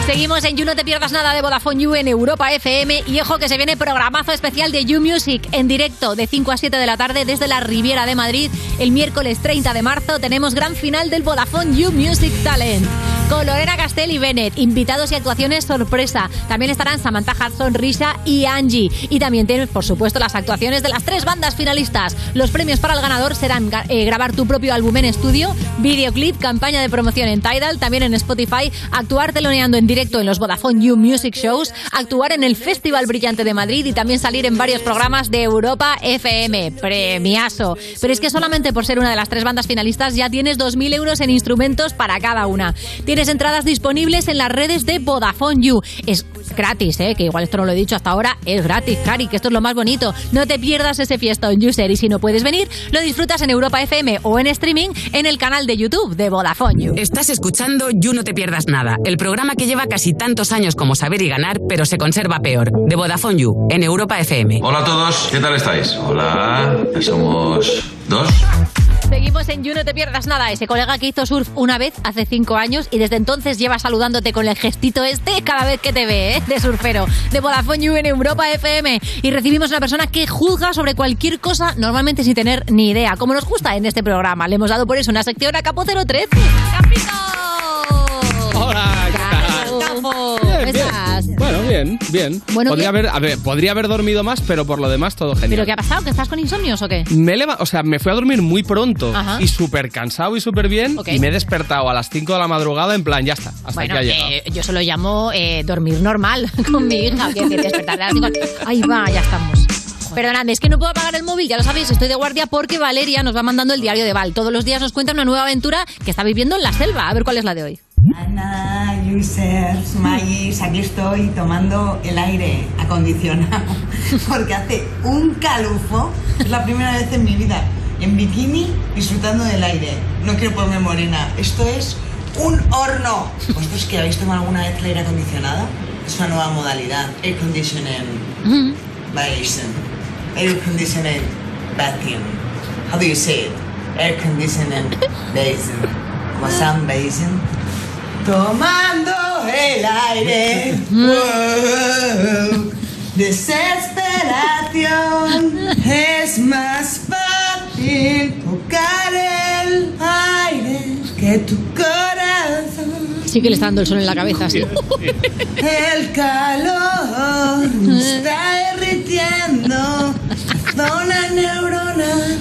Seguimos en You No Te Pierdas Nada de Vodafone You en Europa FM y ojo que se viene programazo especial de You Music en directo de 5 a 7 de la tarde desde la Riviera de Madrid. El miércoles 30 de marzo tenemos gran final del Vodafone You Music Talent con Lorena Castell y Bennett, invitados y actuaciones sorpresa. También estarán Samantha Hudson, Risha y Angie. Y también tienes, por supuesto, las actuaciones de las tres bandas finalistas. Los premios para el ganador serán eh, grabar tu propio álbum en estudio, videoclip, campaña de promoción en Tidal, también en Spotify, actuar teloneando en directo en los Vodafone You Music Shows, actuar en el Festival Brillante de Madrid y también salir en varios programas de Europa FM. Premiazo. Pero es que solamente por ser una de las tres bandas finalistas ya tienes 2.000 euros en instrumentos para cada una. Tienes entradas disponibles en las redes de Vodafone You. Es gratis, ¿eh? que igual esto no lo he dicho hasta ahora, es gratis, Cari, que esto es lo más bonito. No te pierdas ese fiestón, User, y si no puedes venir, lo disfrutas en Europa FM o en streaming en el canal de YouTube de Vodafone You. Estás escuchando You No Te Pierdas Nada, el programa que lleva casi tantos años como Saber y Ganar, pero se conserva peor, de Vodafone You, en Europa FM. Hola a todos, ¿qué tal estáis? Hola, ya somos dos. Seguimos en You No Te Pierdas Nada, ese colega que hizo surf una vez hace cinco años y desde entonces lleva saludándote con el gestito este cada vez que te ve, ¿eh? de surfero, de Vodafone You en Europa FM. Y recibimos una persona que juzga sobre cualquier cosa, normalmente sin tener ni idea, como nos gusta en este programa. Le hemos dado por eso una sección a Capo 013. Hola, Bueno, bien, bien. Bueno, podría, bien. haber, a ver, podría haber dormido más, pero por lo demás todo genial. ¿Pero qué ha pasado? ¿Que estás con insomnios o qué? Me leva- o sea, me fui a dormir muy pronto Ajá. y súper cansado y súper bien y me he despertado a las 5 de la madrugada en plan, ya está, hasta Bueno, aquí ha llegado. eh, yo se lo llamo eh, dormir normal con mi hija, que, despertar a las cinco. Ahí va, ya estamos. Perdonadme, es que no puedo apagar el móvil, ya lo sabéis, estoy de guardia porque Valeria nos va mandando el diario de Val. Todos los días nos cuenta una nueva aventura que está viviendo en la selva. A ver cuál es la de hoy. Ana, users, Magis, aquí estoy tomando el aire acondicionado porque hace un calufo. Es la primera vez en mi vida en bikini disfrutando del aire. No quiero ponerme morena. Esto es un horno. ¿Vosotros que habéis tomado alguna vez el aire acondicionado? Es una nueva modalidad. Air conditioning basin. Air conditioning bathroom. How do you say it? Air conditioning basin. Como sun basin. Tomando el aire. Wow. Desesperación. Es más fácil tocar el aire que tu corazón. Sí que le está dando el sol en la cabeza, sí. El calor me está derritiendo zona neuronal.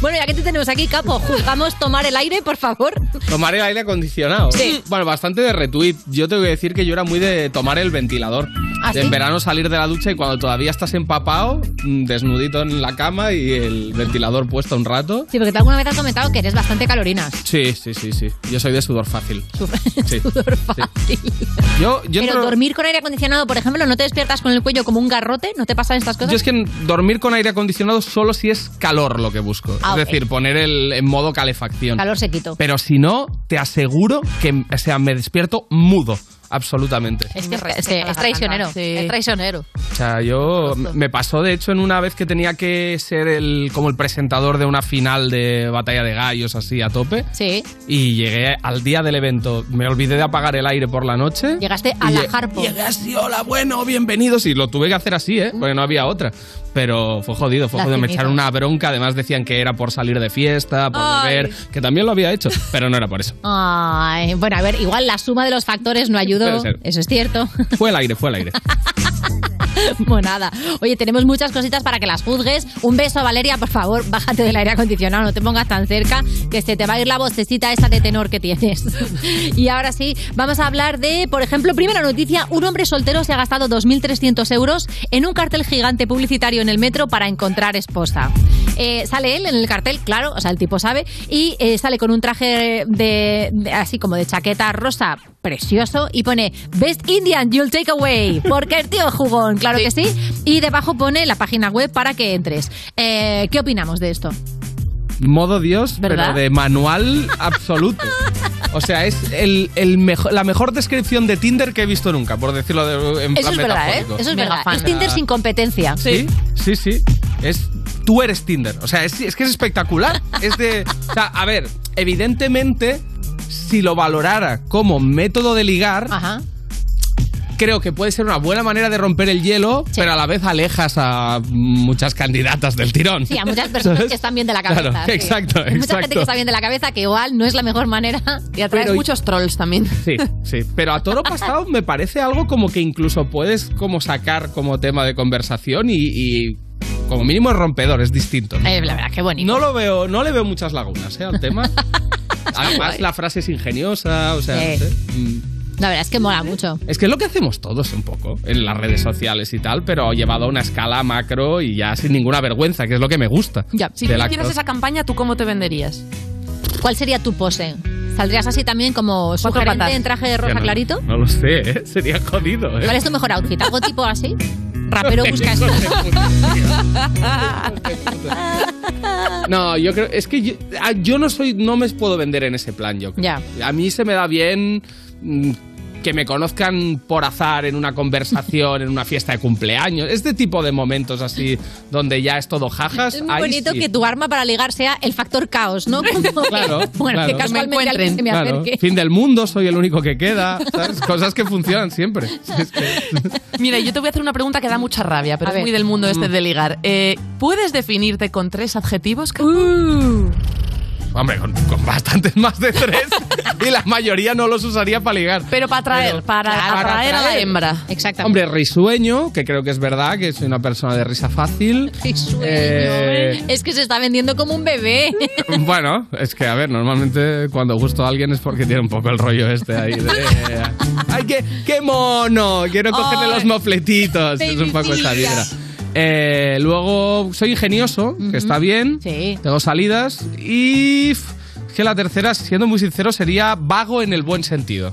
Bueno, ya que te tenemos aquí, Capo, juzgamos tomar el aire, por favor. Tomar el aire acondicionado. Sí. Bueno, bastante de retweet. Yo tengo que decir que yo era muy de tomar el ventilador. ¿Ah, De sí? En verano salir de la ducha y cuando todavía estás empapado, mm, desnudito en la cama y el ventilador puesto un rato. Sí, porque tú alguna vez has comentado que eres bastante calorinas. Sí, sí, sí, sí. Yo soy de sudor fácil. Sí. Sudor fácil. Yo, yo Pero entro- dormir con aire acondicionado, por ejemplo, ¿no te despiertas con el cuello como un garrote? ¿No te pasan estas cosas? Yo es que dormir con aire acondicionado solo si es calor lo que busco. Ah, es decir, poner el en modo calefacción. Calor sequito. Pero si no, te aseguro que o sea, me despierto mudo. Absolutamente. Es que es, sí, es traicionero. Es traicionero. O sea, yo me pasó de hecho en una vez que tenía que ser el como el presentador de una final de batalla de gallos así a tope. Sí. Y llegué al día del evento, me olvidé de apagar el aire por la noche. Llegaste a la Harpo. Llegué así, hola, bueno, bienvenidos. Y lo tuve que hacer así, ¿eh? Porque no había otra. Pero fue jodido, fue jodido. Me echaron una bronca. Además decían que era por salir de fiesta, por Ay. beber, que también lo había hecho, pero no era por eso. Ay, bueno, a ver, igual la suma de los factores no ayudó. Eso es cierto. Fue el aire, fue el aire. Pues nada. Oye, tenemos muchas cositas para que las juzgues. Un beso, Valeria, por favor, bájate del aire acondicionado, no te pongas tan cerca, que se te va a ir la vocecita esa de tenor que tienes. Y ahora sí, vamos a hablar de, por ejemplo, primera noticia, un hombre soltero se ha gastado 2.300 euros en un cartel gigante publicitario en el metro para encontrar esposa. Eh, sale él en el cartel, claro, o sea, el tipo sabe, y eh, sale con un traje de, de- así como de chaqueta rosa precioso y pone Best Indian You'll Take Away, porque el tío jugón, claro que sí, y debajo pone la página web para que entres. Eh, ¿Qué opinamos de esto? Modo Dios, ¿Verdad? pero de manual absoluto. O sea, es el, el mejo- la mejor descripción de Tinder que he visto nunca, por decirlo de, en Eso plan es verdad, ¿eh? metafórico. Eso es Mega verdad. fan. Es Tinder sin competencia. Sí, sí, sí. Es, tú eres Tinder. O sea, es, es que es espectacular. Es de. O sea, a ver, evidentemente, si lo valorara como método de ligar. Creo que puede ser una buena manera de romper el hielo, pero a la vez alejas a muchas candidatas del tirón. Sí, a muchas personas ¿Sabes? que están bien de la cabeza. Claro, sí. exacto, Hay Mucha gente que está bien de la cabeza que igual no es la mejor manera. Y atraes Pero- muchos trolls también. Sí, sí. Pero a toro pasado me parece algo como que incluso puedes como sacar como tema de conversación y, y como mínimo es rompedor, es distinto. ¿no? Eh, la verdad, qué bonito. No lo veo, no le veo muchas lagunas ¿eh? al tema. Además, la frase es ingeniosa, o sea, Sí. no sé. La verdad es que mola mucho. Es que es lo que hacemos todos un poco en las redes sociales y tal, pero llevado a una escala macro y ya sin ninguna vergüenza, que es lo que me gusta. Ya, si tú hicieras esa campaña, ¿tú cómo te venderías? ¿Cuál sería tu pose? ¿Saldrías así también como sugerente en traje de rosa no- clarito? No lo sé, ¿eh? sería jodido. ¿eh? ¿Cuál es tu mejor outfit? ¿Algo tipo así? Rapero busca esposa. No, yo creo. Es que yo, ah, yo no soy. No me puedo vender en ese plan, yo creo. Ya. A mí se me da bien. Mm, Que me conozcan por azar en una conversación, en una fiesta de cumpleaños. Este tipo de momentos así, donde ya es todo jajas. Es muy ahí bonito sí. que tu arma para ligar sea el factor caos, ¿no? Como que- Claro, bueno, que claro. casualmente alguien se me Claro. acerque. Fin del mundo, soy el único que queda. ¿sabes? Cosas que funcionan siempre. Es que- Mira, yo te voy a hacer una pregunta que da mucha rabia, pero A es ver. muy del mundo este Mm. de ligar. Eh, ¿Puedes definirte con tres adjetivos? Uh. Hombre, con, con bastantes más de tres. y la mayoría no los usaría para ligar. Pero para atraer, Pero- para, Para atraer a la hembra. Exactamente. Hombre, risueño, que creo que es verdad, que soy una persona de risa fácil. Risueño, Eh, Es que se está vendiendo como un bebé. Bueno, es que, a ver, normalmente cuando gusto a alguien es porque tiene un poco el rollo este ahí de... ¡Ay, qué, qué mono! Quiero cogerle los mofletitos. Es un poco esa vibra. Eh, luego, soy ingenioso, que está bien. Tengo salidas. Y... Que la tercera, siendo muy sincero, sería vago en el buen sentido.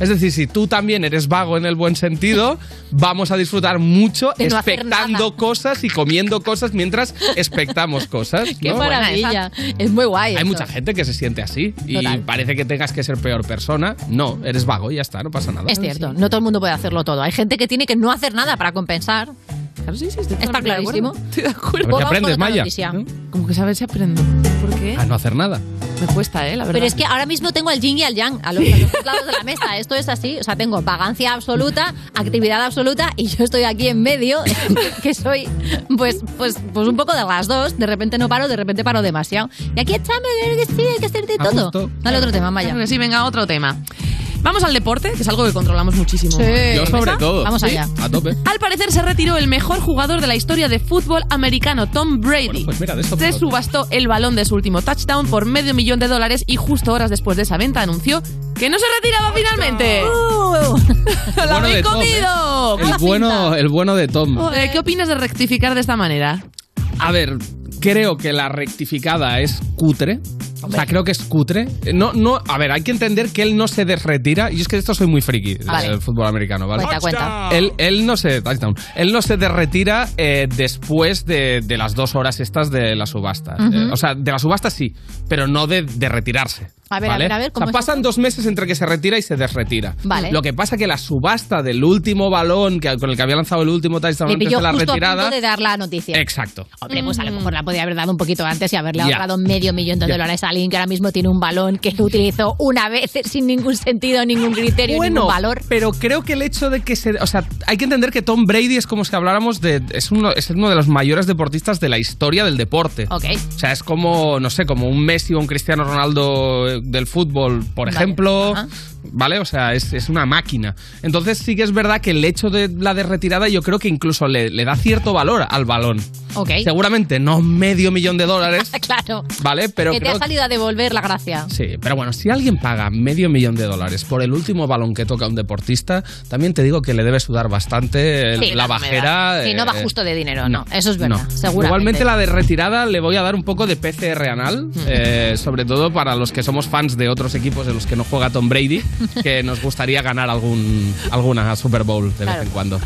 Es decir, si tú también eres vago en el buen sentido, vamos a disfrutar mucho no expectando cosas y comiendo cosas mientras expectamos cosas. Qué ¿no? maravilla. Es muy guay. Hay eso. mucha gente que se siente así y Total. parece que tengas que ser peor persona. No, eres vago y ya está, no pasa nada. Es cierto, no todo el mundo puede hacerlo todo. Hay gente que tiene que no hacer nada para compensar. Claro, sí, sí, estoy Está clarísimo. Estoy de acuerdo. Con aprendes, Maya. noticia. Como que saber si aprendo. ¿Por qué? A no hacer nada. Me cuesta, ¿eh? La verdad. Pero es que ahora mismo tengo al yin y al yang a los, a los dos lados de la mesa. Esto es así. O sea, tengo vagancia absoluta, actividad absoluta y yo estoy aquí en medio, que soy pues, pues, pues un poco de las dos. De repente no paro, de repente paro demasiado. Y aquí echame, que sí, hay que hacer de A todo. Dale otro tema, Maya. Sí, venga, otro tema. Vamos al deporte, que es algo que controlamos muchísimo. Sí. Yo sobre todo. Vamos Sí, allá. A tope. Al parecer se retiró el mejor jugador de la historia de fútbol americano, Tom Brady. Pues mira, de esto se subastó el balón de su último touchdown por medio millón de dólares y justo horas después de esa venta anunció que no se retiraba finalmente. ¡Lo Bueno habéis de Tom, comido! ¿eh? El bueno, el bueno de Tom. Eh, ¿Qué opinas de rectificar de esta manera? A ver, creo que la rectificada es cutre. O sea, creo que es cutre. No, no, a ver, hay que entender que él no se desretira. Y es que esto soy muy friki Vale. del fútbol americano, ¿vale? Cuenta, cuenta. Él, él no se touchdown. Él no se derretira eh, después de, de las dos horas estas de la subasta. Eh, o sea, de la subasta sí, pero no de, de retirarse. A ver, a ver, a ver, O ¿cómo sea, es pasan dos meses entre que se retira y se desretira. Vale. Lo que pasa que la subasta del último balón que, con el que había lanzado el último touchdown antes de la justo a retirada. punto de dar la noticia. Exacto. Hombre, pues a lo mejor la podía haber dado un poquito antes y haberle Ya. ahorrado medio millón de dólares a alguien que ahora mismo tiene un balón que utilizó una vez sin ningún sentido, ningún criterio, Bueno, ningún valor. pero creo que el hecho de que se. O sea, hay que entender que Tom Brady es como si habláramos de. Es uno, es uno de los mayores deportistas de la historia del deporte. Ok. O sea, es como, no sé, como un Messi o un Cristiano Ronaldo eh, del fútbol, por Vale. ejemplo. Ajá. ¿Vale? O sea, es, es una máquina. Entonces sí que es verdad que el hecho de la de retirada yo creo que incluso le, le da cierto valor al balón. Ok. Seguramente no medio millón de dólares, claro. ¿vale? Pero que te creo ha salido a devolver la gracia. Sí, pero bueno, si alguien paga medio millón de dólares por el último balón que toca un deportista, también te digo que le debe sudar bastante Sí, la bajera. da. Sí, no va eh, justo de dinero, no. Eso es verdad, no. seguramente. Igualmente la de retirada le voy a dar un poco de PCR anal, eh, sobre todo para los que somos fans de otros equipos en los que no juega Tom Brady, que nos gustaría ganar algún, alguna Super Bowl de Claro. vez en cuando.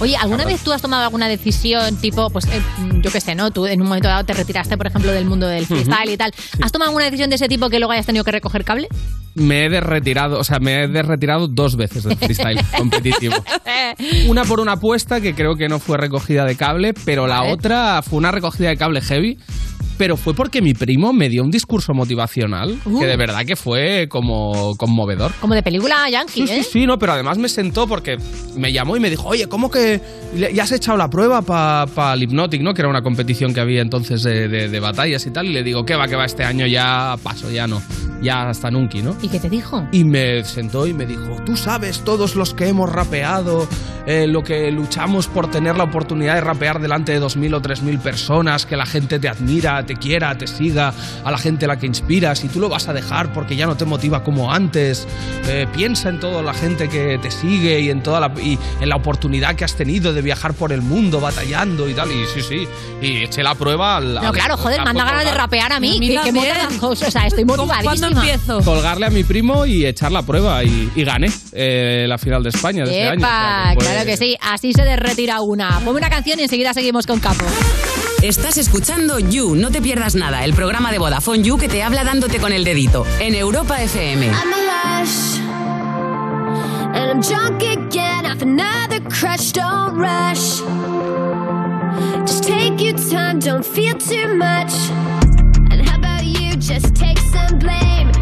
Oye, ¿alguna vez tú has tomado alguna decisión tipo, pues eh, yo qué sé, ¿no? Tú en un momento dado te retiraste, por ejemplo, del mundo del freestyle y tal. ¿Has tomado alguna decisión de ese tipo que luego hayas tenido que recoger cable? Me he desretirado, o sea, me he desretirado dos veces del freestyle competitivo. Una por una apuesta que creo que no fue recogida de cable, pero la otra fue una recogida de cable heavy. Pero fue porque mi primo me dio un discurso motivacional Uh. que de verdad que fue como conmovedor. Como de película yankee, Sí, ¿eh? sí, sí, no, pero además me sentó porque me llamó y me dijo, oye, ¿cómo que ya has echado la prueba para el Hypnotic, ¿no? Que era una competición que había entonces de, de- de batallas y tal. Y le digo, ¿qué va, que va? Este año ya paso, ya no. Ya hasta nunca, ¿no? ¿Y qué te dijo? Y me sentó y me dijo, tú sabes, todos los que hemos rapeado, eh, lo que luchamos por tener la oportunidad de rapear delante de 2.000 o 3.000 personas, que la gente te admira, te quiera, te siga, a la gente a la que inspiras, y tú lo vas a dejar porque ya no te motiva como antes. Eh, piensa en toda la gente que te sigue y en, toda la, y en la oportunidad que has tenido de viajar por el mundo batallando y tal. Y sí, sí, y eché la prueba al... No, al- claro, joder, al me anda ganas de rapear a mí. Mí que, que o sea, estoy motivadísima. ¿Cuándo empiezo? colgarle a mi primo y echar la prueba y, y gané eh, la final de España de este año. o sea ¡Epa! que Claro que sí, así se desretira una. Ponme una canción y enseguida seguimos con Capo. Estás escuchando You, no te pierdas nada, el programa de Vodafone You que te habla dándote con el dedito en Europa FM. I'm a lush, and I'm drunk again off another crush. Don't rush, just take your time, don't feel too much. And how about you just take some blame?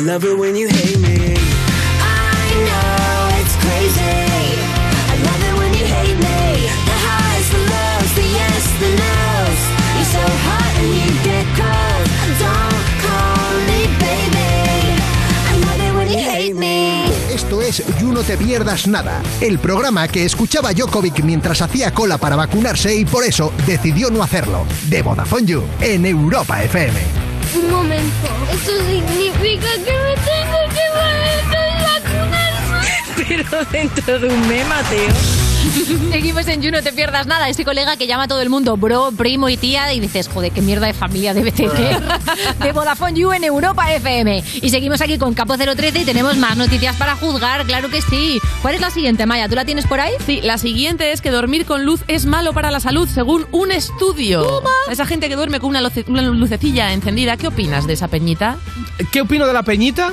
Love it when you hate me. I know it's crazy. I love it when you hate me. The highs, the lows, the yes, the no's. You're so hot and you get cold. Don't call me baby. I love it when you hate me. Esto es You No Te Pierdas Nada, el programa que escuchaba Jokovic mientras hacía cola para vacunarse y por eso decidió no hacerlo. De Vodafone You, en Europa FM. Un momento. Eso significa que me tengo que vacunar. Pero dentro de un mes, Mateo. Seguimos en You, no te pierdas nada. Ese colega que llama a todo el mundo bro, primo y tía y dices, joder, qué mierda de familia debe tener. de Vodafone You en Europa FM. Y seguimos aquí con Capo 013 y tenemos más noticias para juzgar, claro que sí. ¿Cuál es la siguiente, Maya? ¿Tú la tienes por ahí? Sí, la siguiente es que dormir con luz es malo para la salud, según un estudio. Esa gente que duerme con una, luce- una lucecilla encendida, ¿qué opinas de esa peñita? ¿Qué opino de la peñita?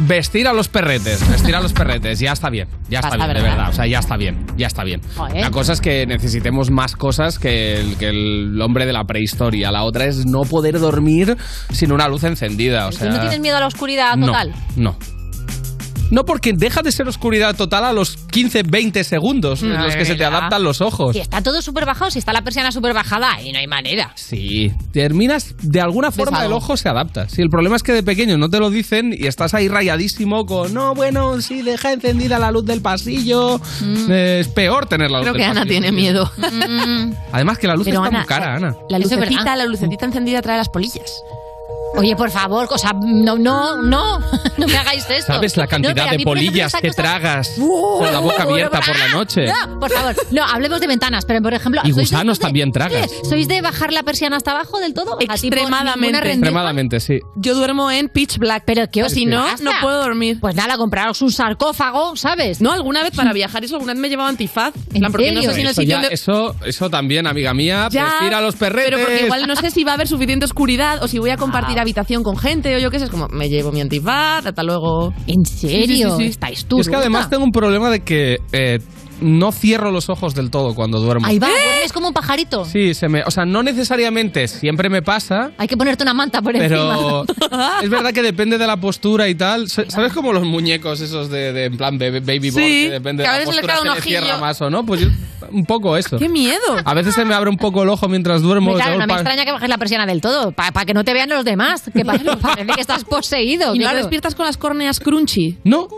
Vestir a los perretes, vestir a los perretes, ya está bien, ya está Basta, bien, de ¿verdad? o sea, ya está bien, ya está bien. Joder. La cosa es que necesitemos más cosas que el, que el hombre de la prehistoria. La otra es no poder dormir sin una luz encendida, o sea... ¿Tú no tienes miedo a la oscuridad total? No, No, porque deja de ser oscuridad total a los 15, 20 segundos en los que se te adaptan los ojos. Si está todo súper bajado, si está la persiana súper bajada, ahí no hay manera. Sí, terminas, de alguna forma el ojo se adapta. Si el problema es que de pequeño no te lo dicen y estás ahí rayadísimo con, no, bueno, si deja encendida la luz del pasillo, eh, es peor tener la luz Creo del que Ana tiene miedo. Además que la luz Pero, está Ana, muy cara, Ana. La Eso es lucecita, la lucecita encendida trae las polillas. Oye, por favor, cosa, no, no, no, no me hagáis esto. ¿Sabes la cantidad de polillas que cosa- tragas con la boca abierta por la noche? No, por favor, no, hablemos de ventanas, pero por ejemplo... Y ¿sois de- gusanos también tragas. ¿Sois de bajar la persiana hasta abajo del todo? Extremadamente. Extremadamente, sí. Yo duermo en pitch black. Pero os si no, pasa? no puedo dormir. Pues nada, compraros un sarcófago, ¿sabes? No, alguna vez para viajar eso, alguna vez me he llevado antifaz. En plan, porque no sé si en el Eso, sitio ya- donde- eso, eso también, amiga mía, Ya, pues tira los perretes. Pero porque igual no sé si va a haber suficiente oscuridad o si voy a compartir habitación con gente o yo qué sé. Es como, me llevo mi antifaz, hasta luego. ¿En serio? Sí, sí, sí. ¿Estáis Y es que además tengo un problema de que eh, no cierro los ojos del todo cuando duermo. Ahí va, duermes como un pajarito. Sí, se me, o sea, no necesariamente siempre me pasa, Hay que ponerte una manta por pero encima. es verdad que depende de la postura y tal. Sa- ¿Sabes como los muñecos esos de, de en plan de baby born, Sí, que depende que a de la veces le postura un se le cierra más o no? Pues yo- un poco eso. ¡Qué miedo! A veces se me abre un poco el ojo mientras duermo. Claro, no me extraña que bajes la persiana del todo, para que no te vean los demás, que pa- parece que estás poseído. ¿Y no despiertas con las córneas crunchy? No,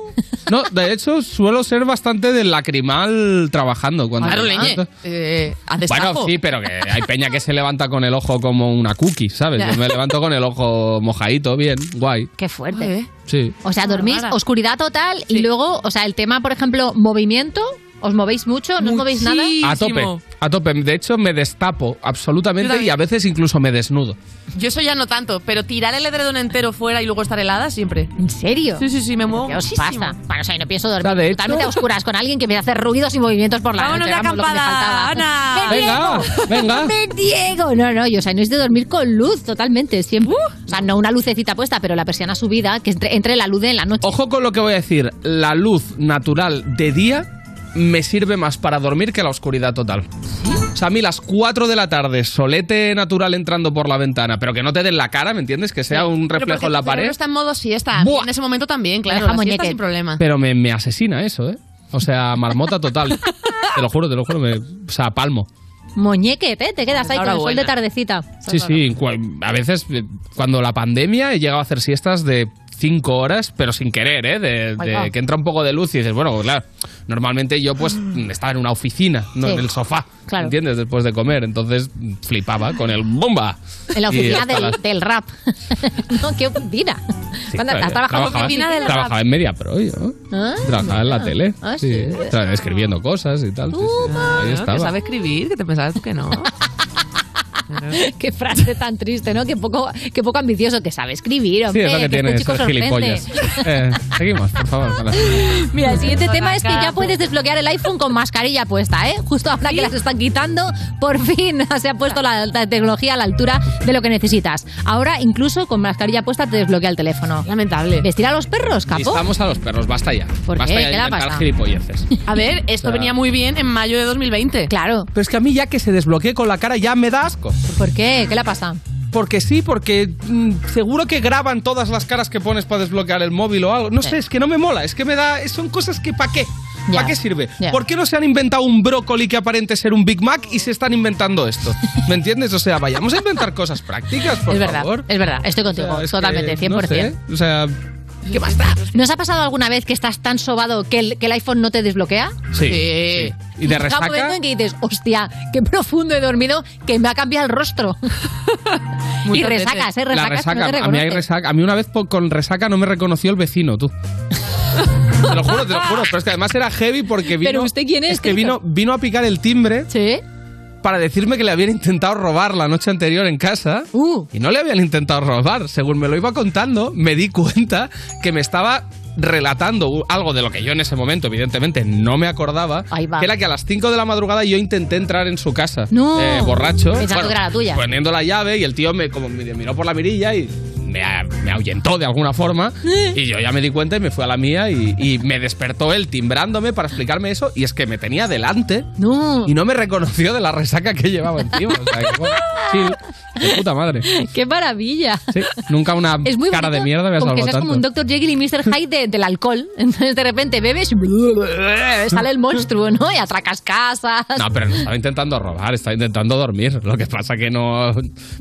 no, de hecho suelo ser bastante del lacrimal trabajando cuando Claro, leñe. Eh, Bueno, sí, pero que hay peña que se levanta con el ojo como una cookie, ¿sabes? Yo me levanto con el ojo mojadito, bien, guay. Qué fuerte. Sí. O sea, dormís oscuridad total y luego, o sea, el tema, por ejemplo, movimiento, ¿os movéis mucho? ¿No os movéis nada? A tope, a tope. De hecho, me destapo absolutamente y a veces incluso me desnudo. Yo eso ya no tanto, pero tirar el edredón entero fuera y luego estar helada siempre. ¿En serio? Sí, sí, sí, me muevo ¿Qué os muchísimo. pasa? Bueno, o sea, no pienso dormir O sea, de hecho- totalmente a oscuras con alguien que me hace ruidos y movimientos por la Vámonos noche. de que me acampada, faltaba. Ana. ¡Me Venga, venga. ¡Me niego! No, no, yo, o sea, no es de dormir con luz totalmente, siempre. Uh. O sea, no una lucecita puesta, pero la persiana subida, que entre, entre la luz en la noche. Ojo con lo que voy a decir. La luz natural de día me sirve más para dormir que la oscuridad total. O sea, a mí las 4 de la tarde, solete natural entrando por la ventana, pero que no te den la cara, ¿me entiendes? Que sea un Pero reflejo en la pared. está en modo siesta. Mí En ese momento también, claro. Deja La siesta muñeque. sin problema. Pero me, me asesina eso, ¿eh? O sea, marmota total. te lo juro, te lo juro. Me, o sea, palmo. Muñequete, ¿eh? te quedas ahí con el sol de tardecita. Sí, sí. A veces, eh, cuando la pandemia, he llegado a hacer siestas de cinco horas, pero sin querer, ¿eh? De, que entra un poco de luz y dices, bueno, pues claro, normalmente yo pues estaba en una oficina, no Sí. en el sofá, Claro. ¿entiendes? Después de comer, entonces flipaba con el bomba. En la Y oficina hasta del, las- del rap. no, qué oficina. Sí, ¿Cuándo- claro, ¿Has trabajado en trabajaba, oficina del rap? trabajaba en Media Pro, yo. ¿Ah? Trabajaba en la tele. Ah, sí. sí. Tra- escribiendo cosas y tal. sí, sí. Ahí que estaba. sabe escribir, que te pensabas que no. Qué frase tan triste, ¿no? Qué poco, qué poco ambicioso que sabe escribir, Sí, hombre. es lo que este tiene chico gilipollas. Eh, seguimos, por favor. con la- Mira, el siguiente tema es que ya puedes desbloquear el iPhone con mascarilla puesta, ¿eh? Justo ahora que las están quitando, por fin se ha puesto la, la tecnología a la altura de lo que necesitas. Ahora, incluso con mascarilla puesta, te desbloquea el teléfono. Lamentable. ¿Vestir a los perros, capo? Listamos a los perros, basta ya. ¿Por basta qué? ya de ¿Qué inventar pasado? gilipolleces. A ver, esto O sea- venía muy bien en mayo de 2020. Claro. Pero es que a mí ya que se desbloquee con la cara ya me da asco. ¿Por qué? ¿Qué le pasa? Porque sí, porque mm, seguro que graban todas las caras que pones para desbloquear el móvil o algo. No Sí. sé, es que no me mola. Es que me da. Son cosas que ¿para qué? Ya. ¿Para qué sirve? Ya. ¿Por qué no se han inventado un brócoli que aparente ser un Big Mac y se están inventando esto? ¿Me entiendes? O sea, vayamos a inventar cosas prácticas, por es verdad, favor. es verdad. Estoy contigo, O sea, es que, totalmente, 100%. no sé, o sea, ¿Qué más da? ¿No os ha pasado alguna vez que estás tan sobado que el, que el iPhone no te desbloquea? sí. Sí. Y de Llega un momento resaca. en que dices, hostia, qué profundo he dormido que me ha cambiado el rostro. y resacas, ¿eh? La Resacas que resaca, no te a mí hay reconoce. resaca. A mí una vez con resaca no me reconoció el vecino, tú. te lo juro, te lo juro. Pero es que además era heavy porque vino. ¿Pero usted quién es, Es que vino, vino a picar el timbre ¿Sí? Para decirme que le habían intentado robar la noche anterior en casa. Uh. Y no le habían intentado robar. Según me lo iba contando, me di cuenta que me estaba relatando algo de lo que yo en ese momento, evidentemente, no me acordaba. Ahí va. Que era que a las 5 de la madrugada yo intenté entrar en su casa. No. eh, borracho. Era la tuya. Poniendo la llave y el tío me, como me miró por la mirilla y me, me ahuyentó de alguna forma y yo ya me di cuenta y me fui a la mía y, y me despertó él timbrándome para explicarme eso y es que me tenía delante No. y no me reconoció de la resaca que llevaba encima. O sea, que, bueno, chill, de puta madre. ¡Qué maravilla! Sí, nunca una Es muy cara de mierda me ha salvado tanto. como un Dr. Jekyll y Mr. Hyde de- del alcohol. Entonces de repente bebes y sale el monstruo, ¿no? Y atracas casas. No, pero no estaba intentando robar, estaba intentando dormir. Lo que pasa que no.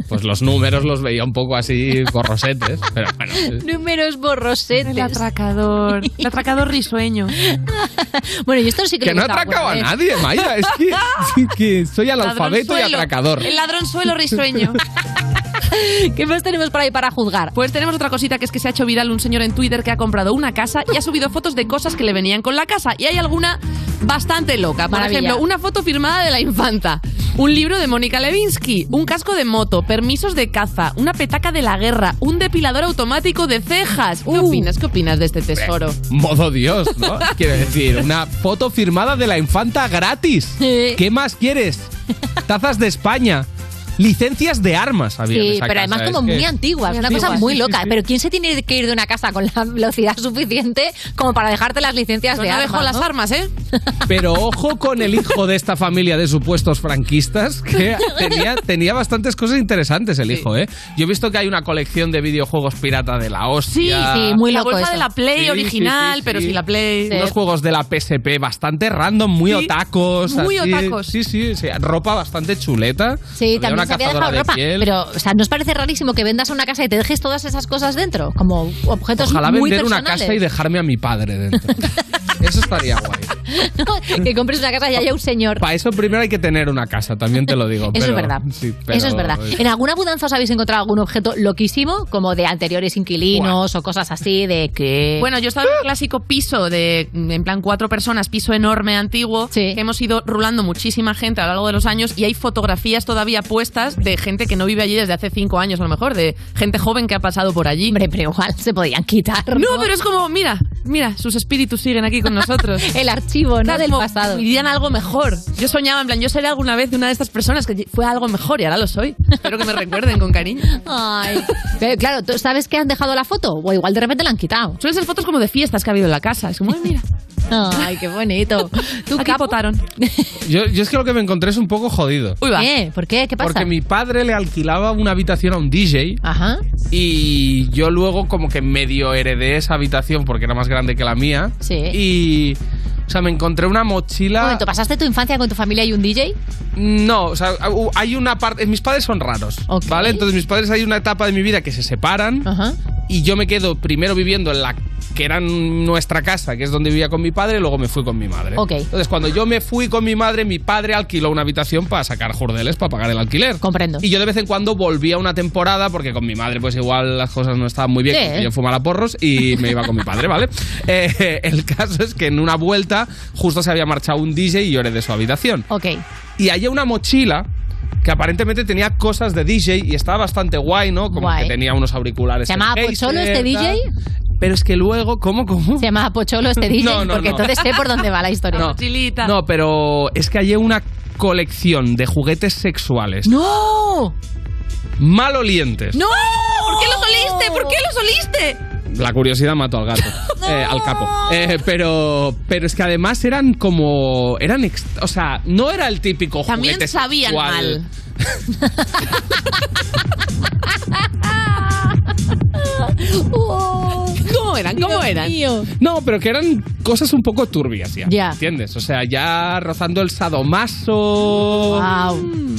Pues los números los veía un poco así borrosetes. Pero bueno. Números borrosetes. El atracador. El atracador risueño. Bueno, y esto sí que, Que le no atracaba a alguna nadie, Maya. Es que, sí que soy analfabeto y atracador. El ladronzuelo risueño. ¿Qué más tenemos por ahí para juzgar? Pues tenemos otra cosita que es que se ha hecho viral un señor en Twitter que ha comprado una casa y ha subido fotos de cosas que le venían con la casa. Y hay alguna bastante loca. Por Maravilla. ejemplo, una foto firmada de la infanta, un libro de Mónica Levinsky, un casco de moto, permisos de caza, una petaca de la guerra, un depilador automático de cejas. ¿Qué opinas? ¿Qué opinas de este tesoro? Modo Dios, ¿no? Quiero decir, una foto firmada de la infanta gratis. ¿Qué más quieres? Tazas de España. Licencias de armas había en Sí, esa pero además como es muy que- antiguas, una Sí, cosa sí, muy sí, loca. sí, sí. Pero ¿quién se tiene que ir de una casa con la velocidad suficiente como para dejarte las licencias Pues de no armas? dejó las armas, ¿eh? Pero ojo con el hijo de esta familia de supuestos franquistas, que tenía, tenía bastantes cosas interesantes el hijo, ¿eh? Yo he visto que hay una colección de videojuegos pirata de la hostia. la bolsa de la Play Sí, original, sí, sí, pero sí. sin la Play. Unos juegos de la PSP bastante random, muy Sí, otacos. muy así. otacos. Sí, sí, sí, ropa bastante chuleta. Sí, Había también una se había dejado de ropa. Pero, o sea, ¿nos parece rarísimo que vendas una casa y te dejes todas esas cosas dentro? Como objetos Ojalá muy vender una casa y dejarme a mi padre dentro. Eso estaría guay. que compres una casa y haya un señor. Para eso primero hay que tener una casa, también te lo digo. Eso pero- es verdad. sí, pero- Eso es verdad. ¿En alguna mudanza os habéis encontrado algún objeto loquísimo? Como de anteriores inquilinos o cosas así de que... Bueno, yo estaba en un clásico piso de, en plan, cuatro personas, piso enorme, antiguo, que hemos ido rulando muchísima gente a lo largo de los años y hay fotografías todavía puestas de gente que no vive allí desde hace cinco años a lo mejor, de gente joven que ha pasado por allí. Hombre, pero igual se podían quitar. No, pero es como, mira, mira, sus espíritus siguen aquí con nosotros. El archivo, ¿no? Del pasado. Vivían algo mejor. Yo soñaba, en plan, yo seré alguna vez una de estas personas que fue algo mejor y ahora lo soy. Espero que me recuerden con cariño. Ay. Pero claro, ¿tú sabes que han dejado la foto? O igual de repente la han quitado. Suelen ser fotos como de fiestas que ha habido en la casa. Es como, "Ay, mira. Ay, qué bonito. ¿Tú Aquí votaron. Yo, yo es que lo que me encontré es un poco jodido. ¿Qué? ¿Por qué? ¿Qué pasa? Porque mi padre le alquilaba una habitación a un DJ. Ajá. Y yo luego como que medio heredé esa habitación porque era más grande que la mía. Sí. Y... O sea, me encontré una mochila... Un momento, ¿pasaste tu infancia con tu familia y un DJ? No, o sea, hay una parte... Mis padres son raros, ¿vale? Entonces mis padres hay una etapa de mi vida que se separan y yo me quedo primero viviendo en la que era nuestra casa, que es donde vivía con mi padre, y luego me fui con mi madre. Ok. Entonces cuando yo me fui con mi madre, mi padre alquiló una habitación para sacar jordeles, para pagar el alquiler. Comprendo. Y yo de vez en cuando volvía una temporada, porque con mi madre pues igual las cosas no estaban muy bien, Sí. yo fumaba porros y me iba con mi padre, ¿vale? Eh, el caso es que en una vuelta justo se había marchado un DJ y yo era de su habitación. Ok. Y había una mochila que aparentemente tenía cosas de DJ y estaba bastante guay, ¿no? Como Guay. que tenía unos auriculares. ¿Se llamaba Pocholo este. DJ? Pero es que luego, ¿cómo, cómo? Se llamaba Pocholo este DJ, No, no, porque no. entonces sé por dónde va la historia. No, no, pero es que hay una colección de juguetes sexuales ¡No! malolientes. ¡No! ¿Por qué los oliste? ¿Por qué los oliste? La curiosidad mató al gato, eh, al capo. Eh, pero, pero es que además eran como, eran, o sea, no era el típico También juguete sabían sexual. mal. ¿Cómo eran? ¿Cómo eran? No, pero que eran cosas un poco turbias ya. Ya. ¿Entiendes? O sea, ya rozando el sadomaso.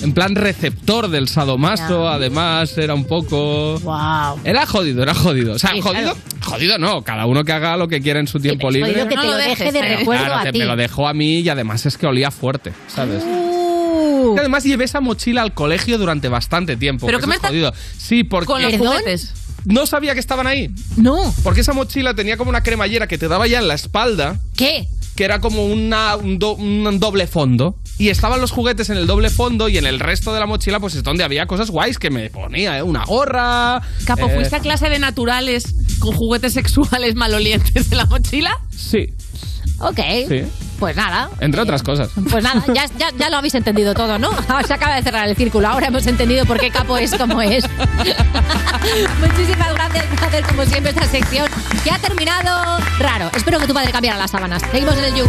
En plan receptor del sadomaso, además, era un poco. Wow. Era jodido, era jodido. O sea, Sí, jodido, jodido no. Cada uno que haga lo que quiera en su tiempo libre. jodido que te lo deje de ¿eh? recuerdo Claro, a ti. me lo dejó a mí y además es que olía fuerte, ¿sabes? Uh. Que además llevé esa mochila al colegio durante bastante tiempo. ¿Pero que qué me jodido. Sí, porque. Con los ¿Perdón? juguetes. No sabía que estaban ahí. No. Porque esa mochila tenía como una cremallera que te daba ya en la espalda. ¿Qué? Que era como una, un, do- un doble fondo. Y estaban los juguetes en el doble fondo y en el resto de la mochila pues es donde había cosas guays que me ponía, ¿eh? Una gorra. Capo, eh, ¿fuiste a clase de naturales con juguetes sexuales malolientes en la mochila? Sí. Ok. Sí. Pues nada. Entre otras cosas. Pues nada, ya, ya, ya lo habéis entendido todo, ¿no? Se acaba de cerrar el círculo. Ahora hemos entendido por qué Capo es como es. Muchísimas gracias por hacer, como siempre, esta sección que ha terminado raro. Espero que tu padre cambiara las sábanas. Seguimos en el You.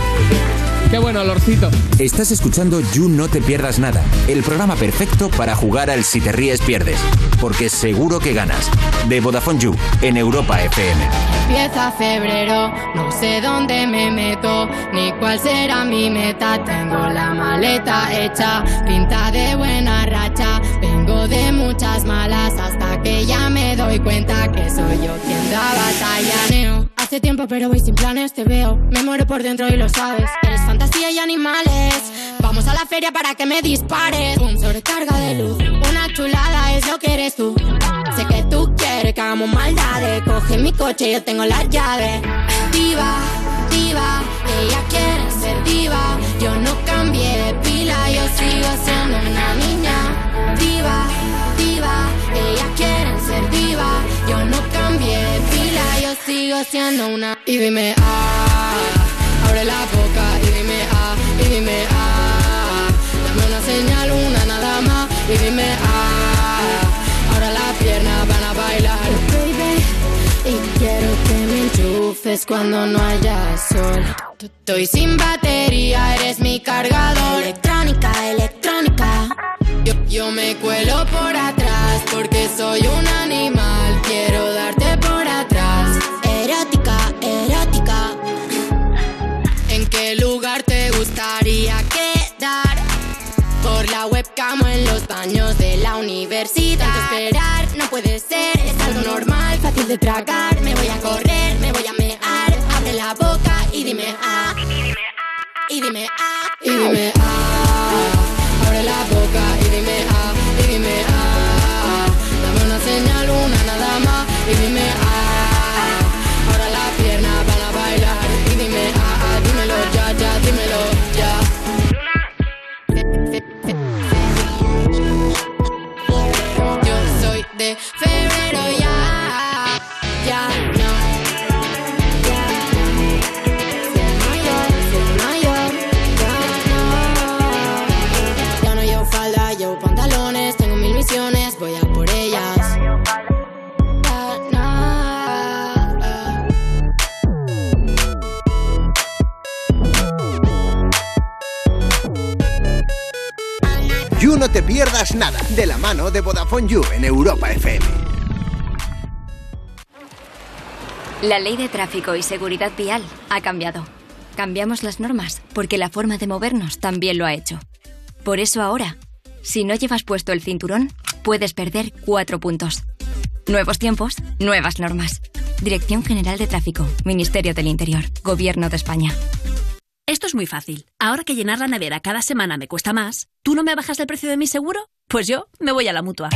Qué bueno, olorcito. Estás escuchando You No Te Pierdas Nada, el programa perfecto para jugar al Si Te Ríes Pierdes, porque seguro que ganas. De Vodafone You, en Europa FM. Empieza febrero, no sé dónde me meto, ni cuál será mi meta. Tengo la maleta hecha, pinta de buena racha. Vengo de muchas malas hasta que ya me doy cuenta que soy yo quien da batalla. Hace tiempo pero voy sin planes, te veo. Me muero por dentro y lo sabes. Eres fantasía y animales. Vamos a la feria para que me dispares. Un sobrecarga de luz. Una chulada es lo que eres tú. Sé que tú quieres que hagamos maldades. Coge mi coche, yo tengo las llaves. Diva, diva, ella quiere ser diva. Yo no cambié pila, yo sigo siendo una niña. Diva, yo sigo siendo una. Y dime ah, abre la boca y dime ah, y dime ah. Dame una señal, una nada más y dime ah. Ahora las piernas van a bailar, baby. Y quiero que me enchufes cuando no haya sol. Estoy sin batería, eres mi cargador. Electrónica, electrónica. Yo, yo me cuelo por atrás porque soy un animal. Quiero darte baños de la universidad. Tanto esperar no puede ser, es algo normal, fácil de tragar. Me voy a correr, me voy a mear. Abre la boca y dime ah. Y dime ah. Y dime ah. Abre la boca y dime ah. Y dime ah. Dame una señal, una nada más. Y dime ah. No te pierdas nada de la mano de Vodafone You en Europa FM. La ley de tráfico y seguridad vial ha cambiado. Cambiamos las normas porque la forma de movernos también lo ha hecho. Por eso ahora, si no llevas puesto el cinturón, puedes perder cuatro puntos. Nuevos tiempos, nuevas normas. Dirección General de Tráfico, Ministerio del Interior, Gobierno de España. Esto es muy fácil. Ahora que llenar la nevera cada semana me cuesta más, ¿tú no me bajas el precio de mi seguro? Pues yo me voy a la mutua.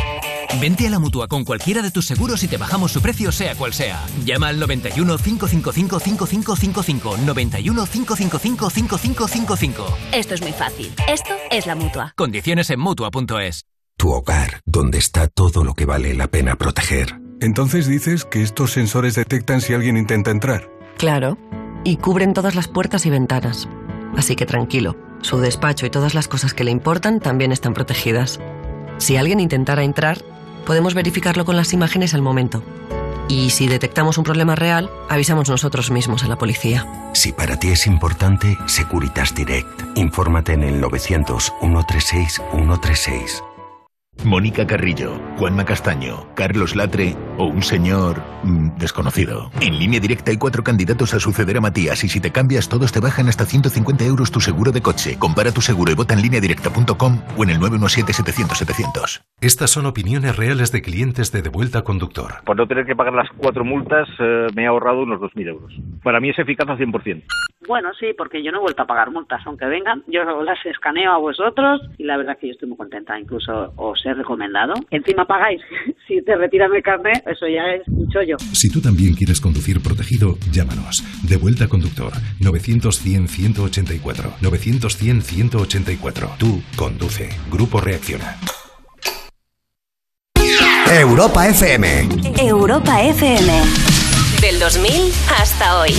Vente a la mutua con cualquiera de tus seguros y te bajamos su precio, sea cual sea. Llama al 91 555 5555. 91 555 5555. Esto es muy fácil. Esto es la mutua. Condiciones en mutua.es. Tu hogar, donde está todo lo que vale la pena proteger. Entonces dices que estos sensores detectan si alguien intenta entrar. Claro. Y cubren todas las puertas y ventanas. Así que tranquilo, su despacho y todas las cosas que le importan también están protegidas. Si alguien intentara entrar, podemos verificarlo con las imágenes al momento. Y si detectamos un problema real, avisamos nosotros mismos a la policía. Si para ti es importante, Securitas Direct. Infórmate en el 900-136-136. Mónica Carrillo, Juanma Castaño, Carlos Latre o un señor mm, desconocido. En línea directa hay cuatro candidatos a suceder a Matías y si te cambias todos te bajan hasta 150 euros tu seguro de coche. Compara tu seguro y vota en lineadirecta.com o en el 917-700-700. Estas son opiniones reales de clientes de Devuelta Conductor. Por no tener que pagar las cuatro multas eh, me he ahorrado unos 2.000 euros. Para mí es eficaz al 100%. Bueno, sí, porque yo no he vuelto a pagar multas, aunque vengan, yo las escaneo a vosotros y la verdad que yo estoy muy contenta, incluso os he recomendado. Encima pagáis, si te retiran el carnet, eso ya es un chollo. Si tú también quieres conducir protegido, llámanos. Devuelta Conductor 900-100-184. 900-100-184. Tú conduce. Grupo Reacciona. Europa FM. Europa FM. Del 2000 hasta hoy.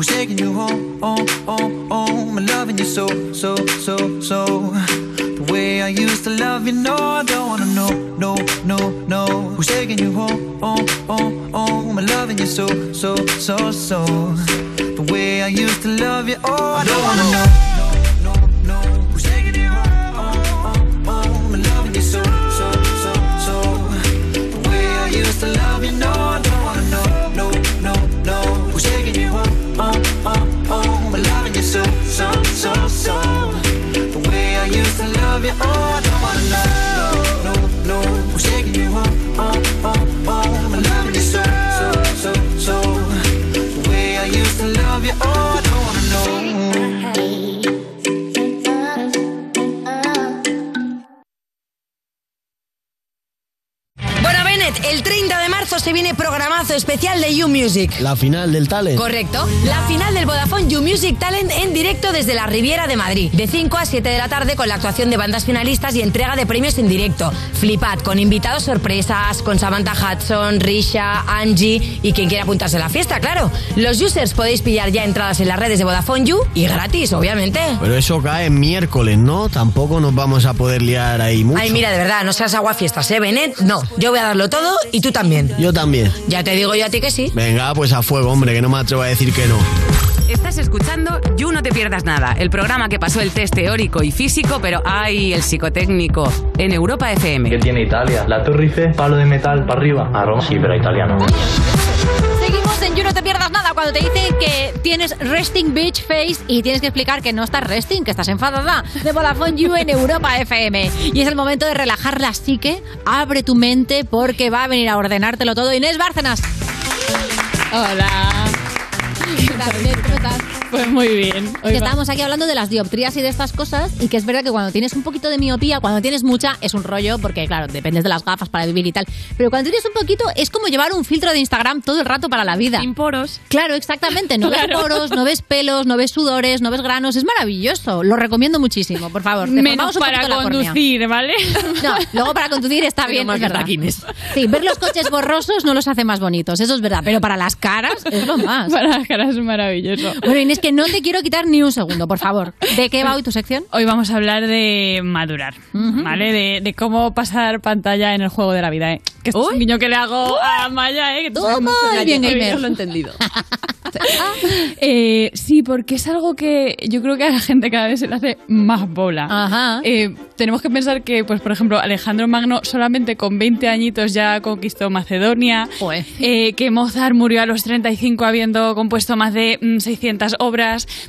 Who's taking you home, home, home, home, and loving you so, so, so, so. The way I used to love you, no, I don't wanna know, no, no, no. Who's taking you home, home, home, home, and loving you so, so, so, so. The way I used to love you, oh, I don't wanna know. of your el 30 de marzo se viene programazo especial de You Music. La final del talent. Correcto. La final del Vodafone You Music Talent en directo desde la Riviera de Madrid. De 5 a 7 de la tarde con la actuación de bandas finalistas y entrega de premios en directo. Flipad, con invitados sorpresas, con Samantha Hudson, Risha, Angie y quien quiera apuntarse a la fiesta, claro. Los users podéis pillar ya entradas en las redes de Vodafone You y gratis, obviamente. Pero eso cae miércoles, ¿no? Tampoco nos vamos a poder liar ahí mucho. Ay, mira, de verdad, no seas aguafiestas, ¿eh, Bennett? No, yo voy a darlo todo y tú también. Yo también. Ya te digo yo a ti que sí. Venga, pues a fuego, hombre, que no me atrevo a decir que no. Estás escuchando You No Te Pierdas Nada, el programa que pasó el test teórico y físico, pero ¡ay! el psicotécnico, en Europa FM. ¿Qué tiene Italia? La Torre Eiffel, palo de metal para arriba. A Roma sí, pero italiano. En You No Te Pierdas Nada cuando te dicen que tienes resting bitch face y tienes que explicar que no estás resting, que estás enfadada. De Vodafone You en Europa FM. Y es el momento de relajar la psique, abre tu mente porque va a venir a ordenártelo todo Inés Bárcenas. Hola. ¿Qué tal, Inés? ¿Cómo estás? Pues muy bien. Que estábamos aquí hablando de las dioptrías y de estas cosas y que es verdad que cuando tienes un poquito de miopía, cuando tienes mucha, es un rollo porque, claro, dependes de las gafas para vivir y tal. Pero cuando tienes un poquito, es como llevar un filtro de Instagram todo el rato para la vida. Sin poros. Claro, exactamente. No ves poros, no ves pelos, no ves sudores, no ves granos. Es maravilloso. Lo recomiendo muchísimo, por favor. Te Menos para conducir, ¿vale? No, luego para conducir está Pero bien, más es verdad. Sí, ver los coches borrosos no los hace más bonitos, eso es verdad. Pero para las caras es lo más. Para las caras es maravilloso. Bueno, Inés, que no te quiero quitar ni un segundo, por favor. ¿De qué va hoy tu sección? Hoy vamos a hablar de madurar, ¿vale? De, de cómo pasar pantalla en el juego de la vida, ¿eh? Que esto es un guiño que le hago a Maya, ¿eh? Que Toma, bien gamer. Lo he entendido. Eh, sí, porque es algo que yo creo que a la gente cada vez se le hace más bola. Eh, tenemos que pensar que, pues, por ejemplo, Alejandro Magno solamente con 20 añitos ya conquistó Macedonia, eh, que Mozart murió a los 35 habiendo compuesto más de mm, 600 obras,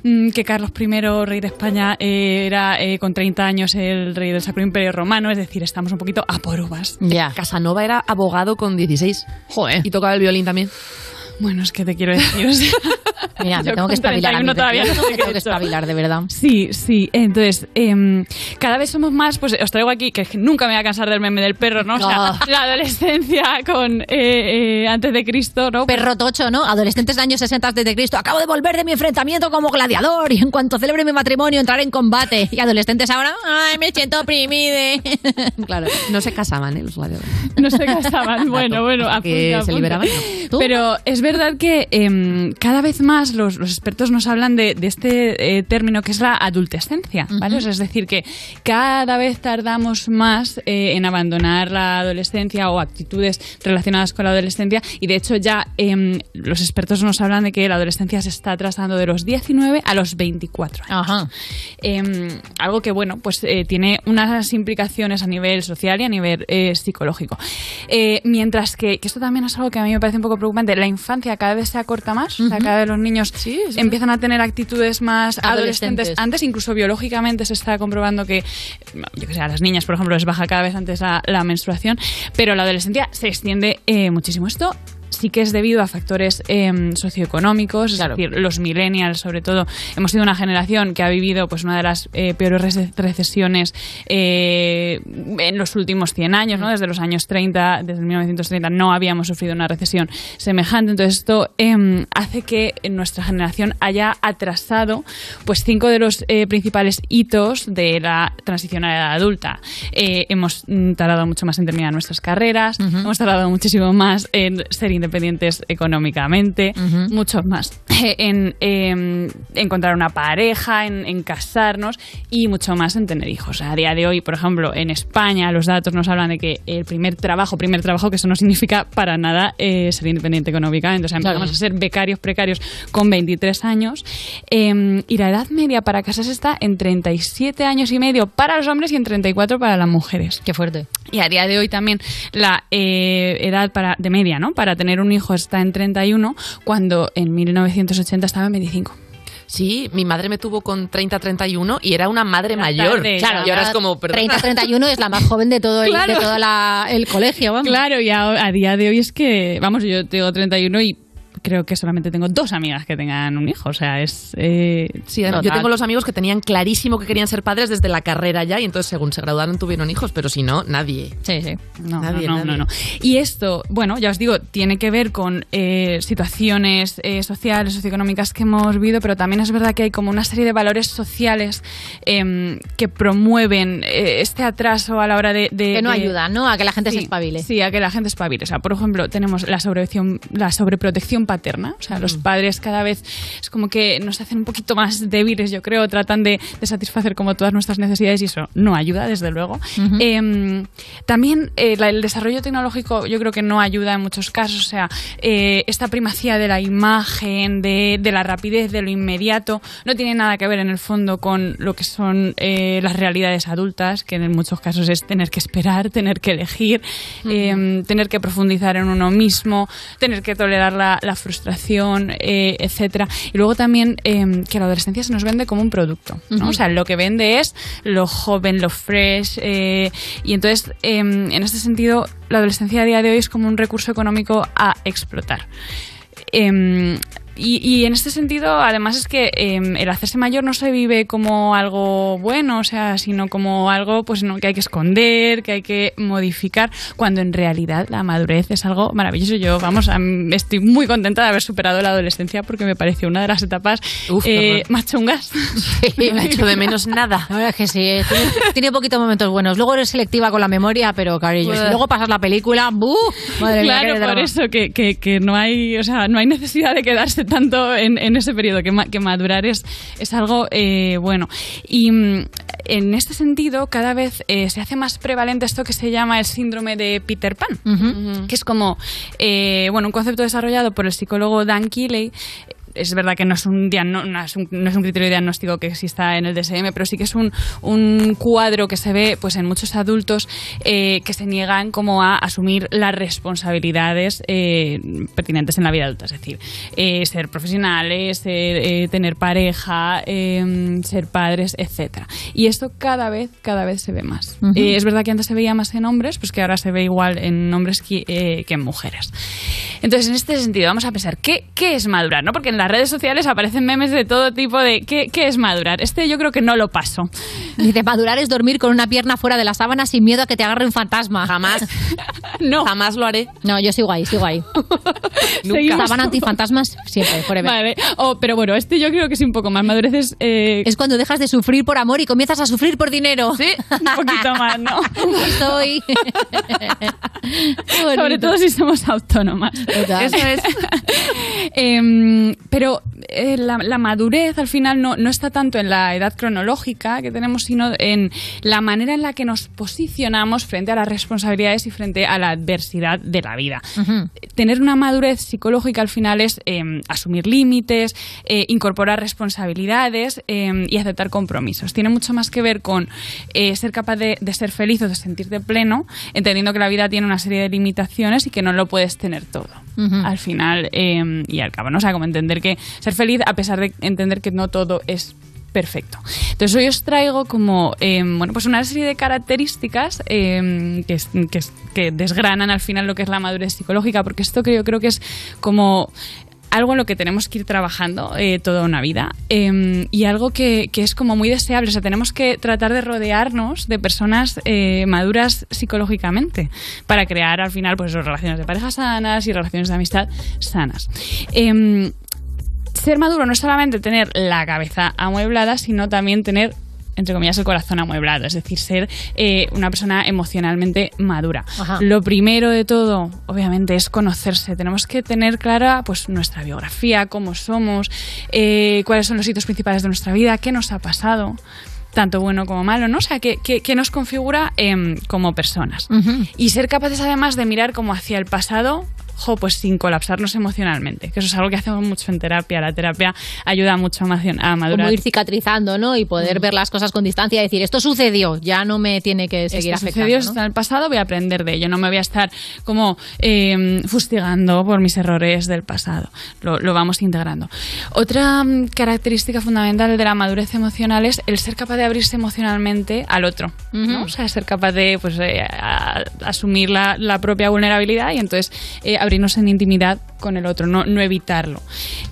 mm, que Carlos I, rey de España, eh, era eh, con 30 años el rey del Sacro Imperio Romano, es decir, estamos un poquito a por uvas. Ya. Casanova era abogado con 16. Joder. Y tocaba el violín también. Bueno, es que te quiero decir. o sea, Mira, me tengo que espabilar a mí. 31 todavía no Me tengo que espabilar, de verdad. Sí, sí. Entonces, em, cada vez somos más, pues os traigo aquí, que es que nunca me voy a cansar del meme del perro, ¿no? O sea, Ah. la adolescencia con eh, eh, antes de Cristo, ¿no? Perro tocho, ¿no? Adolescentes de años 60 antes de Cristo. Acabo de volver de mi enfrentamiento como gladiador y en cuanto celebre mi matrimonio entraré en combate. Y adolescentes ahora, ay, me siento oprimide. claro. No se casaban, ¿eh? Los gladiadores. No se casaban. Bueno, bueno, Hasta que apunta, se apunta. liberaban, Pero es verdad que em, cada vez más los, los expertos nos hablan de, de este eh, término que es la adultescencia, ¿vale? O sea, es decir, que cada vez tardamos más eh, en abandonar la adolescencia o actitudes relacionadas con la adolescencia y de hecho ya em, los expertos nos hablan de que la adolescencia se está atrasando de los 19 a los 24 años. Em, algo que, bueno, pues eh, tiene unas implicaciones a nivel social y a nivel psicológico. Mientras que, que esto también es algo que a mí me parece un poco preocupante, la infancia cada vez se acorta más, o sea, cada vez los niños empiezan a tener actitudes más adolescentes. Adolescentes. Antes, incluso biológicamente se está comprobando que, yo que sé, a las niñas, por ejemplo, les baja cada vez antes la, la menstruación, pero la adolescencia se extiende eh, muchísimo. Esto sí que es debido a factores eh, socioeconómicos, es decir, los millennials sobre todo, hemos sido una generación que ha vivido pues una de las eh, peores rece- recesiones eh, en los últimos 100 años, ¿no? desde los años 30, desde 1930 no habíamos sufrido una recesión semejante, entonces esto eh, hace que nuestra generación haya atrasado pues cinco de los eh, principales hitos de la transición a la edad adulta. Hemos mm, tardado mucho más en terminar nuestras carreras, hemos tardado muchísimo más en ser independientes económicamente, muchos más. En em, encontrar una pareja, en, en casarnos y mucho más en tener hijos. A día de hoy, por ejemplo, en España los datos nos hablan de que el primer trabajo, primer trabajo, que eso no significa para nada eh, ser independiente económicamente. O sea, empezamos a ser becarios precarios con 23 años. em, y la edad media para casarse está en 37 años y medio para los hombres y en 34 para las mujeres. Qué fuerte. Y a día de hoy también la eh, edad para, de media, ¿no? Para tener un hijo está en 31, cuando en 1980 estaba en 25. Sí, mi madre me tuvo con 30-31 y era una madre mayor. tarde, claro, y ahora es como, perdona. 30-31 es la más joven de todo el, Claro. de todo la- el colegio, vamos. Claro, y a, a día de hoy es que, vamos, yo tengo 31 y creo que solamente tengo dos amigas que tengan un hijo. O sea, es. eh, Sí, yo tengo los amigos que tenían clarísimo que querían ser padres desde la carrera ya y entonces según se graduaron tuvieron hijos, pero si no, nadie. Sí, sí. No, Nadie, no, nadie. no, no. Y esto, bueno, ya os digo, tiene que ver con eh, situaciones eh, sociales, socioeconómicas que hemos vivido, pero también es verdad que hay como una serie de valores sociales em, que promueven este atraso a la hora de... de- Que no de- ayudan, ¿no? A que la gente se Sí, espabile. Sí, a que la gente espabile. O sea, por ejemplo, tenemos la, la sobreprotección paterna. O sea, los padres cada vez es como que nos hacen un poquito más débiles, yo creo, tratan de, de satisfacer como todas nuestras necesidades y eso no ayuda, desde luego. Em, también eh, la- el desarrollo tecnológico yo creo que no ayuda en muchos casos. O sea, eh, esta primacía de la imagen, de, de la rapidez, de lo inmediato, no tiene nada que ver en el fondo con lo que son eh, las realidades adultas, que en muchos casos es tener que esperar, tener que elegir, em, tener que profundizar en uno mismo, tener que tolerar la, la frustración, eh, etcétera. Y luego también em, que la adolescencia se nos vende como un producto, ¿no? O sea, lo que vende es lo joven, lo fresh, eh, y entonces em, en este sentido la adolescencia a día de hoy es como un recurso económico a explotar. Em, y, y en este sentido, además es que em, el hacerse mayor no se vive como algo bueno, o sea, sino como algo pues no, que hay que esconder, que hay que modificar, cuando en realidad la madurez es algo maravilloso. Yo, vamos, am- estoy muy contenta de haber superado la adolescencia porque me pareció una de las etapas eh, más chungas. No echo de menos nada. La verdad es que sí, eh, tiene, tiene poquitos momentos buenos. Luego eres selectiva con la memoria, pero cariño, si luego pasas la película, ¡buh! Madre mía, claro, por drama. eso que, que- que no hay, o sea, no hay necesidad de quedarse tanto en, en ese periodo, que, ma- que madurar es, es algo eh, bueno. Y mm, en este sentido, cada vez eh, se hace más prevalente esto que se llama el síndrome de Peter Pan, que es como, eh, bueno, un concepto desarrollado por el psicólogo Dan Keeley es verdad que no es un, no es un, no es un criterio diagnóstico que exista en el DSM, pero sí que es un, un cuadro que se ve pues en muchos adultos eh, que se niegan como a asumir las responsabilidades eh, pertinentes en la vida adulta, es decir, eh, ser profesionales, ser, tener pareja, ser padres, etcétera. Y esto cada vez, cada vez se ve más. Eh, es verdad que antes se veía más en hombres, pues que ahora se ve igual en hombres que, que en mujeres. Entonces, en este sentido, vamos a pensar, ¿qué, qué es madurar? ¿no? Porque en las redes sociales aparecen memes de todo tipo de ¿qué, qué es madurar? Este yo creo que no lo paso. Dice, madurar es dormir con una pierna fuera de la sábana sin miedo a que te agarre un fantasma. Jamás. no. Jamás lo haré. No, yo sigo ahí, sigo ahí. Seguimos. Sábana antifantasmas siempre, forever. Vale. Oh, pero bueno, este yo creo que es un poco más madurez. Es, eh, Es cuando dejas de sufrir por amor y comienzas a sufrir por dinero. Sí, un poquito más, ¿no? Soy. Sobre todo si somos autónomas. Total. Eso es. Em, pero eh, la, la madurez al final no, no está tanto en la edad cronológica que tenemos, sino en la manera en la que nos posicionamos frente a las responsabilidades y frente a la adversidad de la vida. Tener una madurez psicológica al final es em, asumir límites, eh, incorporar responsabilidades em, y aceptar compromisos. Tiene mucho más que ver con eh, ser capaz de, de ser feliz o de sentirte pleno, entendiendo que la vida tiene una serie de limitaciones y que no lo puedes tener todo. Al final em, y al cabo, ¿no? O sea, como entender que ser feliz a pesar de entender que no todo es perfecto. Entonces hoy os traigo como em, bueno pues una serie de características em, que, que es- que desgranan al final lo que es la madurez psicológica, porque esto que yo creo que es como algo en lo que tenemos que ir trabajando eh, toda una vida eh, y algo que, que es como muy deseable. O sea, tenemos que tratar de rodearnos de personas eh, maduras psicológicamente para crear al final pues relaciones de pareja sanas y relaciones de amistad sanas. Ser maduro no es solamente tener la cabeza amueblada, sino también tener entre comillas, el corazón amueblado, es decir, ser eh, una persona emocionalmente madura. Ajá. Lo primero de todo, obviamente, es conocerse. Tenemos que tener clara pues, nuestra biografía, cómo somos, eh, cuáles son los hitos principales de nuestra vida, qué nos ha pasado tanto bueno como malo, ¿no? O sea, que, que- que nos configura em, como personas. Y ser capaces además de mirar como hacia el pasado, jo, pues sin colapsarnos emocionalmente, que eso es algo que hacemos mucho en terapia. La terapia ayuda mucho a, madurar. Como ir cicatrizando, ¿no? Y poder ver las cosas con distancia y decir, esto sucedió, ya no me tiene que seguir Esto afectando. sucedió, está en el pasado, voy a aprender de ello. No me voy a estar como eh, fustigando por mis errores del pasado. Lo, lo vamos integrando. Otra mm, característica fundamental de la madurez emocional es el ser capaz de abrirse emocionalmente al otro. ¿no? O sea, ser capaz de pues, eh, a- asumir la, la propia vulnerabilidad y entonces eh, abrirnos en intimidad con el otro, no, evitarlo.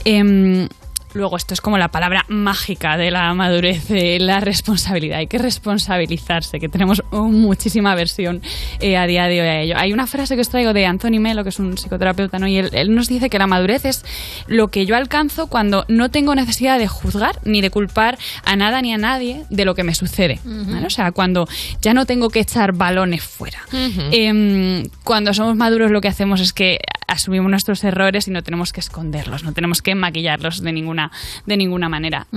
Em, Luego, esto es como la palabra mágica de la madurez, eh, la responsabilidad. Hay que responsabilizarse, que tenemos muchísima versión eh, a día de hoy a ello. Hay una frase que os traigo de Anthony Melo, que es un psicoterapeuta, ¿no? y él, él nos dice que la madurez es lo que yo alcanzo cuando no tengo necesidad de juzgar ni de culpar a nada ni a nadie de lo que me sucede. ¿vale? O sea, cuando ya no tengo que echar balones fuera. Em, cuando somos maduros lo que hacemos es que asumimos nuestros errores y no tenemos que esconderlos, no tenemos que maquillarlos de ninguna, de ninguna manera.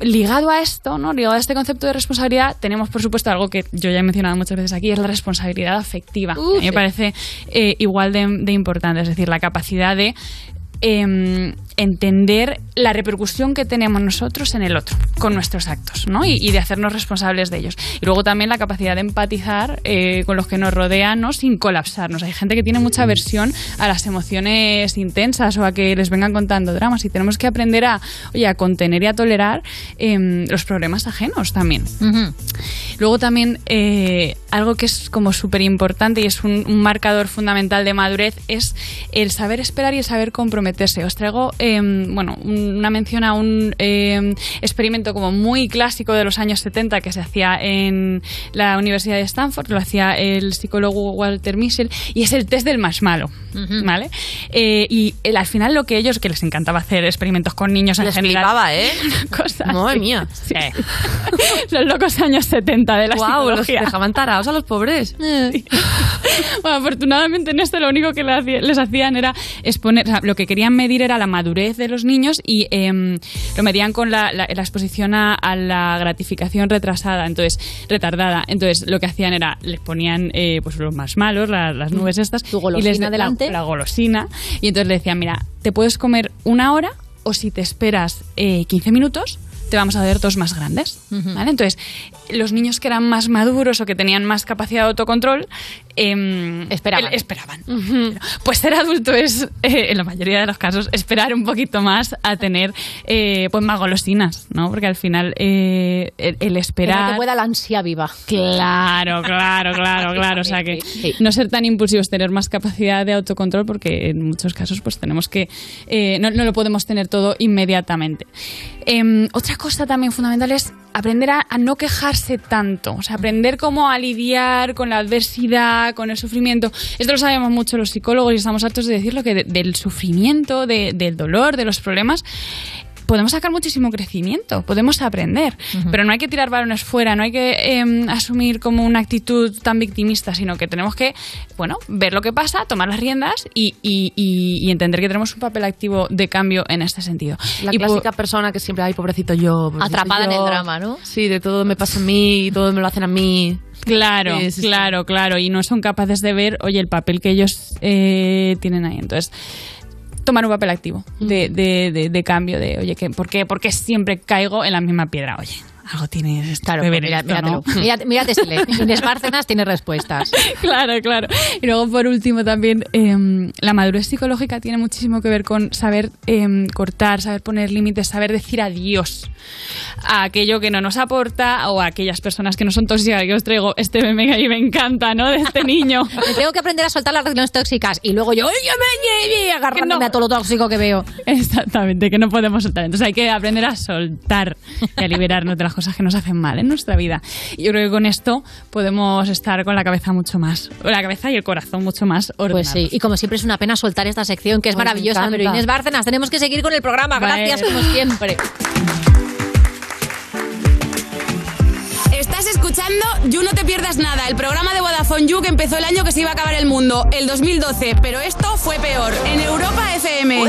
Ligado a esto, ¿no? Ligado a este concepto de responsabilidad, tenemos por supuesto algo que yo ya he mencionado muchas veces aquí, es la responsabilidad afectiva. A mí me parece eh, igual de, de importante, es decir, la capacidad de em, entender la repercusión que tenemos nosotros en el otro con nuestros actos, ¿no? Y, y de hacernos responsables de ellos. Y luego también la capacidad de empatizar eh, con los que nos rodean, ¿no? Sin colapsarnos. Hay gente que tiene mucha aversión a las emociones intensas o a que les vengan contando dramas y tenemos que aprender a, oye, a contener y a tolerar em, los problemas ajenos también. Luego también eh, algo que es como súper importante y es un, un marcador fundamental de madurez es el saber esperar y el saber comprometerse. Os traigo, eh, bueno, un- una mención a un eh, experimento como muy clásico de los años 70 que se hacía en la Universidad de Stanford, lo hacía el psicólogo Walter Mischel, y es el test del marshmallow, ¿vale? Eh, y el- al final lo que ellos, que les encantaba hacer experimentos con niños en Les general, flipaba, ¿eh? una cosa Madre así. mía. Sí. los locos años 70 de la Guau, los psicología. dejaban tarados a los pobres. Bueno, afortunadamente en esto lo único que les hacían era exponer, o sea, lo que querían medir era la madurez de los niños y em, lo medían con la, la- la exposición a, a la gratificación retrasada, entonces retardada. Entonces lo que hacían era les ponían eh, pues los marshmallows, la- las nubes estas, y les delante. la, golosina y entonces le decían, mira, te puedes comer una hora o si te esperas eh, 15 minutos te vamos a dar dos más grandes. ¿vale? Entonces, los niños que eran más maduros o que tenían más capacidad de autocontrol em, Esperaban. Pues ser adulto es, eh, en la mayoría de los casos, esperar un poquito más a tener eh, pues más golosinas, ¿no? Porque al final eh, el, Que esperar... te pueda la ansia viva. Claro, claro, claro, claro. O sea que no ser tan impulsivos, tener más capacidad de autocontrol, porque en muchos casos pues tenemos que eh, no, no lo podemos tener todo inmediatamente. Em, otra cosa también fundamental es aprender a, a no quejarse tanto, o sea, aprender cómo a lidiar con la adversidad, con el sufrimiento. Esto lo sabemos mucho los psicólogos y estamos hartos de decirlo, que de- del sufrimiento, de- del dolor, de los problemas, podemos sacar muchísimo crecimiento, podemos aprender, pero no hay que tirar balones fuera, no hay que em, asumir como una actitud tan victimista, sino que tenemos que, bueno, ver lo que pasa, tomar las riendas y, y- y- y entender que tenemos un papel activo de cambio en este sentido. La Y clásica persona que siempre, ay, pobrecito yo. pobrecito Atrapada en yo". el drama, ¿no? Sí, de todo me pasa a mí, y todo me lo hacen a mí. Claro, Sí, sí, sí. claro, claro. Y no son capaces de ver, oye, el papel que ellos eh, tienen ahí. Entonces, tomar un papel activo de, de- de- de cambio, de, oye, que, ¿por, qué, por qué siempre caigo en la misma piedra? Oye, algo tiene esto Claro, pues mira- esto, míratelo. ¿no? Mírate, mírate lees. Inés Bárcenas tiene respuestas. claro, claro. Y luego, por último, también em, la madurez psicológica tiene muchísimo que ver con saber em, cortar, saber poner límites, saber decir adiós a aquello que no nos aporta o a aquellas personas que no son tóxicas. Que os traigo este meme que a mí me encanta, ¿no? De este niño. Me tengo que aprender a soltar las relaciones tóxicas y luego yo, ¡ay, ya me agarrándome a todo lo tóxico que veo. Exactamente, que no podemos soltar. Entonces hay que aprender a soltar y a liberarnos de las cosas que nos hacen mal en nuestra vida. Y yo creo que con esto podemos estar con la cabeza mucho más, la cabeza y el corazón mucho más ordenados. Pues sí, y como siempre es una pena soltar esta sección que es Pues maravillosa, pero Inés Bárcenas, tenemos que seguir con el programa. Gracias Vale. como siempre. Estás escuchando You No Te Pierdas Nada, el programa de Vodafone You que empezó el año que se iba a acabar el mundo, el 2012, pero esto fue peor, en Europa FM.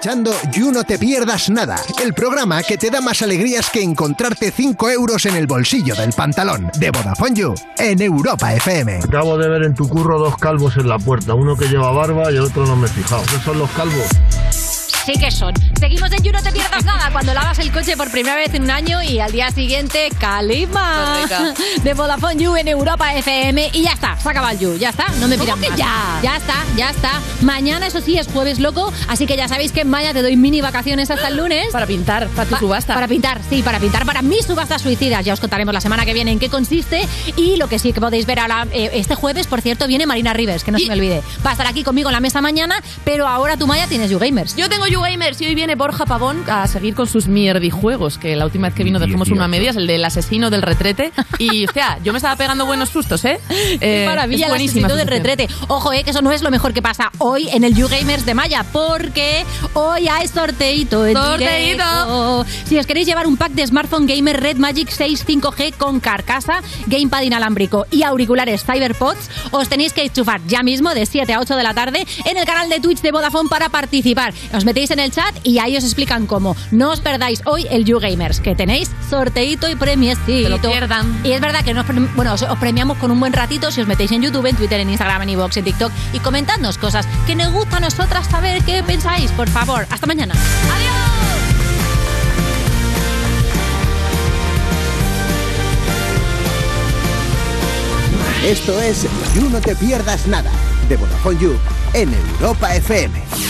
Escuchando You No Te Pierdas Nada, el programa que te da más alegrías que encontrarte 5 euros en el bolsillo del pantalón de Vodafone You en Europa FM. Acabo de ver en tu curro dos calvos en la puerta, uno que lleva barba y el otro no me he fijado. ¿Qué son los calvos? Sí que son. Seguimos en You, no te pierdas nada cuando lavas el coche por primera vez en un año y al día siguiente Calima de Vodafone You en Europa FM y ya está, se acaba el You, ya está, no me ¿Cómo pidan que más. ya? Ya está, ya está. Mañana eso sí es jueves loco, así que ya sabéis que en Maya te doy mini vacaciones hasta el lunes. Para pintar, para tu Pa- subasta. Para pintar, sí, para pintar para mis subastas suicidas. Ya os contaremos la semana que viene en qué consiste y lo que sí que podéis ver ahora eh, este jueves, por cierto, viene Marina Rivers, que no se me olvide. Va a estar aquí conmigo en la mesa mañana, pero ahora tú Maya tienes You Gamers. Yo tengo YouGamers y hoy viene Borja Pavón a seguir con sus mierdijuegos, que la última vez que vino dejamos uno a medias, el del asesino del retrete. Y, hostia, yo me estaba pegando buenos sustos, ¿eh? Eh, maravilla es buenísima del retrete. Ojo, eh, que eso no es lo mejor que pasa hoy en el YouGamers de Maya, porque hoy hay sorteito en ¡Sorteíto! directo. Si os queréis llevar un pack de smartphone gamer Red Magic 6 5G con carcasa, gamepad inalámbrico y auriculares CyberPods, os tenéis que enchufar ya mismo de 7 a 8 de la tarde en el canal de Twitch de Vodafone para participar. Os metéis en el chat y ahí os explican cómo. No os perdáis hoy el YouGamers, que tenéis sorteito y premiecito. Que lo pierdan. Y es verdad que nos, bueno, os, os premiamos con un buen ratito si os metéis en YouTube, en Twitter, en Instagram, en iVoox, en TikTok y comentadnos cosas que nos gusta a nosotras saber qué pensáis, por favor. Hasta mañana. Esto es You No Te Pierdas Nada de Vodafone You en Europa FM.